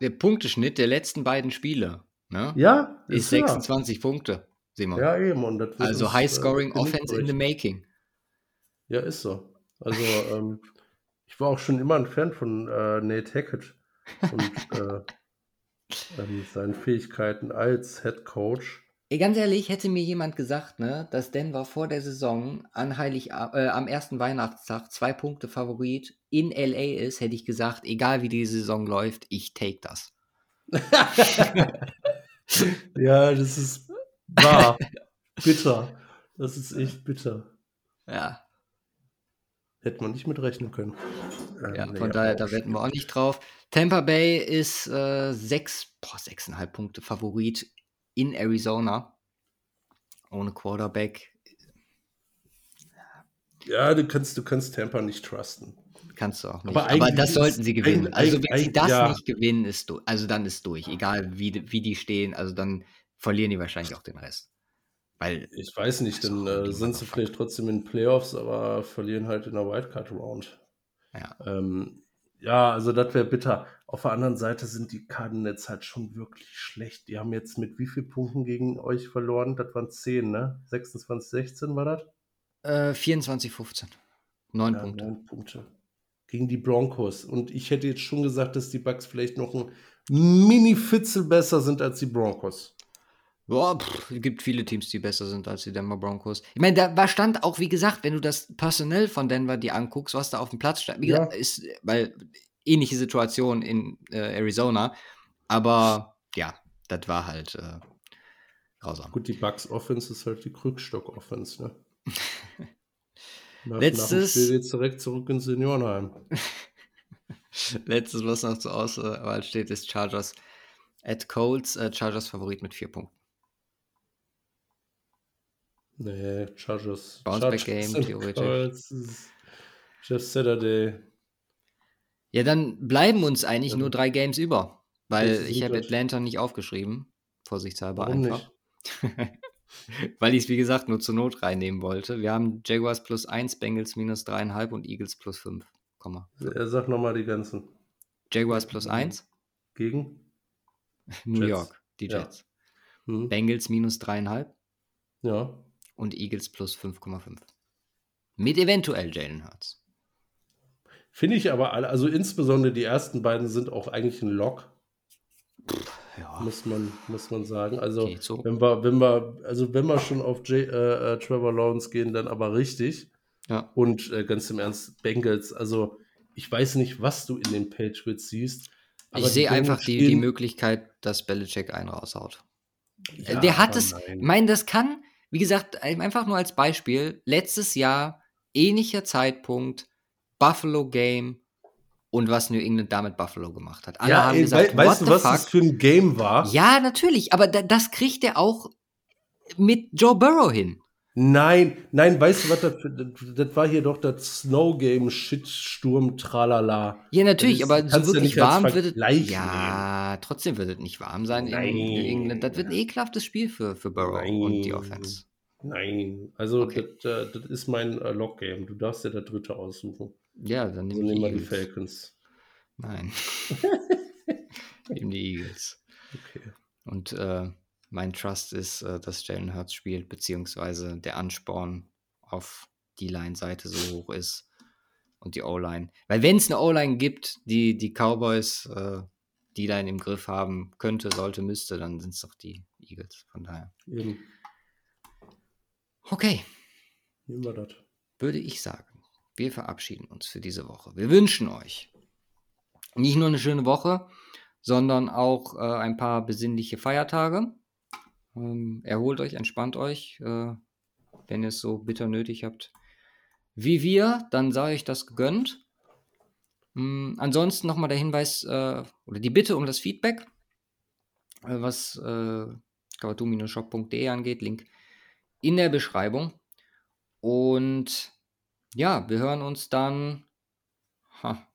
Speaker 1: der Punkteschnitt der letzten beiden Spiele ne,
Speaker 2: Ja,
Speaker 1: ist
Speaker 2: ja.
Speaker 1: 26 Punkte, Simon.
Speaker 2: Ja, eben. Und
Speaker 1: also High-Scoring
Speaker 2: äh,
Speaker 1: Offense in the making.
Speaker 2: Ja, ist so. Also, ähm, ich war auch schon immer ein Fan von äh, Nate Hackett und äh, ähm, seinen Fähigkeiten als Head Coach.
Speaker 1: Ganz ehrlich, hätte mir jemand gesagt, ne, dass Denver vor der Saison an Heilig, äh, am ersten Weihnachtstag zwei Punkte Favorit in LA ist, hätte ich gesagt, egal wie die Saison läuft, ich take das.
Speaker 2: Ja, das ist wahr. bitter. Das ist echt bitter.
Speaker 1: Ja,
Speaker 2: Hätte man nicht mit rechnen können. Ähm,
Speaker 1: ja
Speaker 2: nee,
Speaker 1: von
Speaker 2: aber
Speaker 1: daher, da wetten wir auch nicht drauf. Tampa Bay ist äh, sechs, boah, sechseinhalb Punkte Favorit in Arizona. Ohne Quarterback
Speaker 2: Ja, du kannst, du kannst Tampa nicht trusten.
Speaker 1: kannst du auch nicht.
Speaker 2: Aber
Speaker 1: Aber, das sollten sie gewinnen. Also wenn sie das
Speaker 2: ja.
Speaker 1: nicht gewinnen, ist du, also dann ist durch. Egal wie, wie die stehen, also dann verlieren die wahrscheinlich auch den Rest. Weil
Speaker 2: Ich weiß nicht, dann äh, sind sie vielleicht trotzdem in Playoffs, aber verlieren halt in der Wildcard-Round.
Speaker 1: Ja.
Speaker 2: Ähm, ja, also das wäre bitter. Auf der anderen Seite sind die Cardinals halt schon wirklich schlecht. Die haben jetzt mit wie vielen Punkten gegen euch verloren? Das waren 10, ne? 26, 16 war das?
Speaker 1: äh, 24, 15. Neun
Speaker 2: Ja,
Speaker 1: Punkte.
Speaker 2: neun Punkte. Gegen die Broncos. Und ich hätte jetzt schon gesagt, dass die Bucks vielleicht noch ein Mini-Fitzel besser sind als die Broncos.
Speaker 1: Boah, pff, es gibt viele Teams, die besser sind als die Denver Broncos. Ich meine, da war stand auch, wie gesagt, wenn du das Personell von Denver dir anguckst, was da auf dem Platz stand, wie
Speaker 2: Ja.
Speaker 1: gesagt, ist, weil ähnliche Situation in äh, Arizona, aber ja, das war halt äh, grausam.
Speaker 2: Gut, die Bucks Offense ist halt die Krückstock-Offense, ne? Nach,
Speaker 1: Letztes-
Speaker 2: Nach jetzt direkt zurück ins Seniorenheim.
Speaker 1: Letztes, was noch zur Auswahl steht, ist Chargers at Colts. Äh, Chargers Favorit mit vier Punkten.
Speaker 2: Nee, Chargers.
Speaker 1: Bounceback
Speaker 2: Chargers
Speaker 1: Game, theoretisch.
Speaker 2: Jeff Saturday.
Speaker 1: Ja, dann bleiben uns eigentlich
Speaker 2: Ja.
Speaker 1: nur drei Games über, weil ich habe Atlanta nicht aufgeschrieben. Vorsichtshalber
Speaker 2: Warum
Speaker 1: einfach. weil ich es, wie gesagt, nur zur Not reinnehmen wollte. Wir haben Jaguars plus 1, Bengals minus 3,5 und Eagles plus 5. Komma.
Speaker 2: Er sagt nochmal die ganzen.
Speaker 1: Jaguars plus 1,
Speaker 2: Gegen?
Speaker 1: New
Speaker 2: Jets.
Speaker 1: York, die
Speaker 2: Ja.
Speaker 1: Jets.
Speaker 2: Hm.
Speaker 1: Bengals minus 3,5
Speaker 2: Ja.
Speaker 1: Und Eagles plus 5,5. Mit eventuell Jalen Hurts.
Speaker 2: Finde ich aber alle, also insbesondere die ersten beiden sind auch eigentlich ein Lock,
Speaker 1: Ja,
Speaker 2: muss man, muss man sagen. Also
Speaker 1: geht so.
Speaker 2: wenn wir, wenn wir, also wenn wir schon auf J, äh, äh, Trevor Lawrence gehen, dann aber richtig.
Speaker 1: Ja.
Speaker 2: Und äh, ganz im Ernst, Bengals, also ich weiß nicht, was du in den Patriots siehst. aber
Speaker 1: Ich sehe einfach die, die Möglichkeit, dass Belichick einen raushaut.
Speaker 2: Ja,
Speaker 1: der hat es, ich meine, das kann, wie gesagt, einfach nur als Beispiel, letztes Jahr, ähnlicher Zeitpunkt, Buffalo Game und was New England damit Buffalo gemacht hat. Alle
Speaker 2: ja,
Speaker 1: haben
Speaker 2: ey,
Speaker 1: gesagt,
Speaker 2: wei- weißt du, was
Speaker 1: fuck?
Speaker 2: das für ein Game war?
Speaker 1: Ja, natürlich, aber da, das kriegt er auch mit Joe Burrow hin.
Speaker 2: Nein, nein, weißt du, was das, für- das, war hier doch das Snow Game, Shitsturm, tralala.
Speaker 1: Ja, natürlich,
Speaker 2: Das
Speaker 1: aber so wirklich
Speaker 2: nicht als
Speaker 1: warm wird es. Ja, trotzdem wird es nicht warm sein in
Speaker 2: Nein.
Speaker 1: New England. Das wird ein ekelhaftes Spiel für, für Burrow und die
Speaker 2: Nein.
Speaker 1: Offense.
Speaker 2: Nein, also
Speaker 1: Okay.
Speaker 2: das, äh, das ist mein äh, Lock-Game. Du darfst dir der dritte aussuchen.
Speaker 1: Ja, dann nehmen
Speaker 2: wir die. Falcons.
Speaker 1: Nein. nehmen die Eagles.
Speaker 2: Okay.
Speaker 1: Und äh, mein Trust ist, äh, dass Jalen Hurts spielt, beziehungsweise der Ansporn auf die Line-Seite so hoch ist und die O-Line. Weil wenn es eine O-Line gibt, die die Cowboys äh, die Line im Griff haben könnte, sollte, müsste, dann sind es doch die Eagles. Von daher.
Speaker 2: Eben,
Speaker 1: Okay,
Speaker 2: nehmen wir das.
Speaker 1: würde ich sagen, wir verabschieden uns für diese Woche. Wir wünschen euch nicht nur eine schöne Woche, sondern auch äh, ein paar besinnliche Feiertage. Ähm, erholt euch, entspannt euch, äh, wenn ihr es so bitter nötig habt wie wir, dann sei euch das gegönnt. Mm, ansonsten nochmal der Hinweis äh, oder die Bitte um das Feedback, äh, was äh, shopde angeht. Link in der Beschreibung. Und ja, wir hören uns dann. Ha,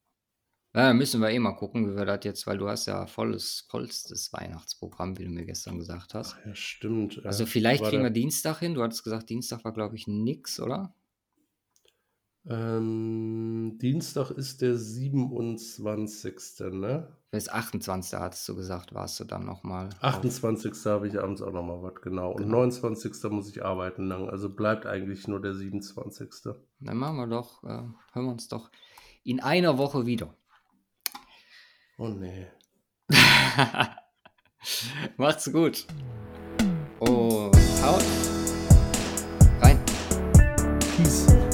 Speaker 1: ja, müssen wir eh mal gucken, wie wir das jetzt, weil du hast ja volles, vollstes Weihnachtsprogramm, wie du mir gestern gesagt hast.
Speaker 2: Ach ja, stimmt.
Speaker 1: Also vielleicht kriegen wir Dienstag hin. Du hattest gesagt, Dienstag war, glaube ich, nix, oder?
Speaker 2: Ähm, Dienstag ist der 27. Ne?
Speaker 1: Bis 28. hattest du gesagt, warst du dann nochmal.
Speaker 2: 28. habe ich abends auch nochmal was, genau. Und
Speaker 1: Genau.
Speaker 2: 29. muss ich arbeiten lang. Also bleibt eigentlich nur der 27.
Speaker 1: Dann machen wir doch, äh, hören wir uns doch in einer Woche wieder.
Speaker 2: Oh nee.
Speaker 1: Macht's gut. Und haut rein. Peace.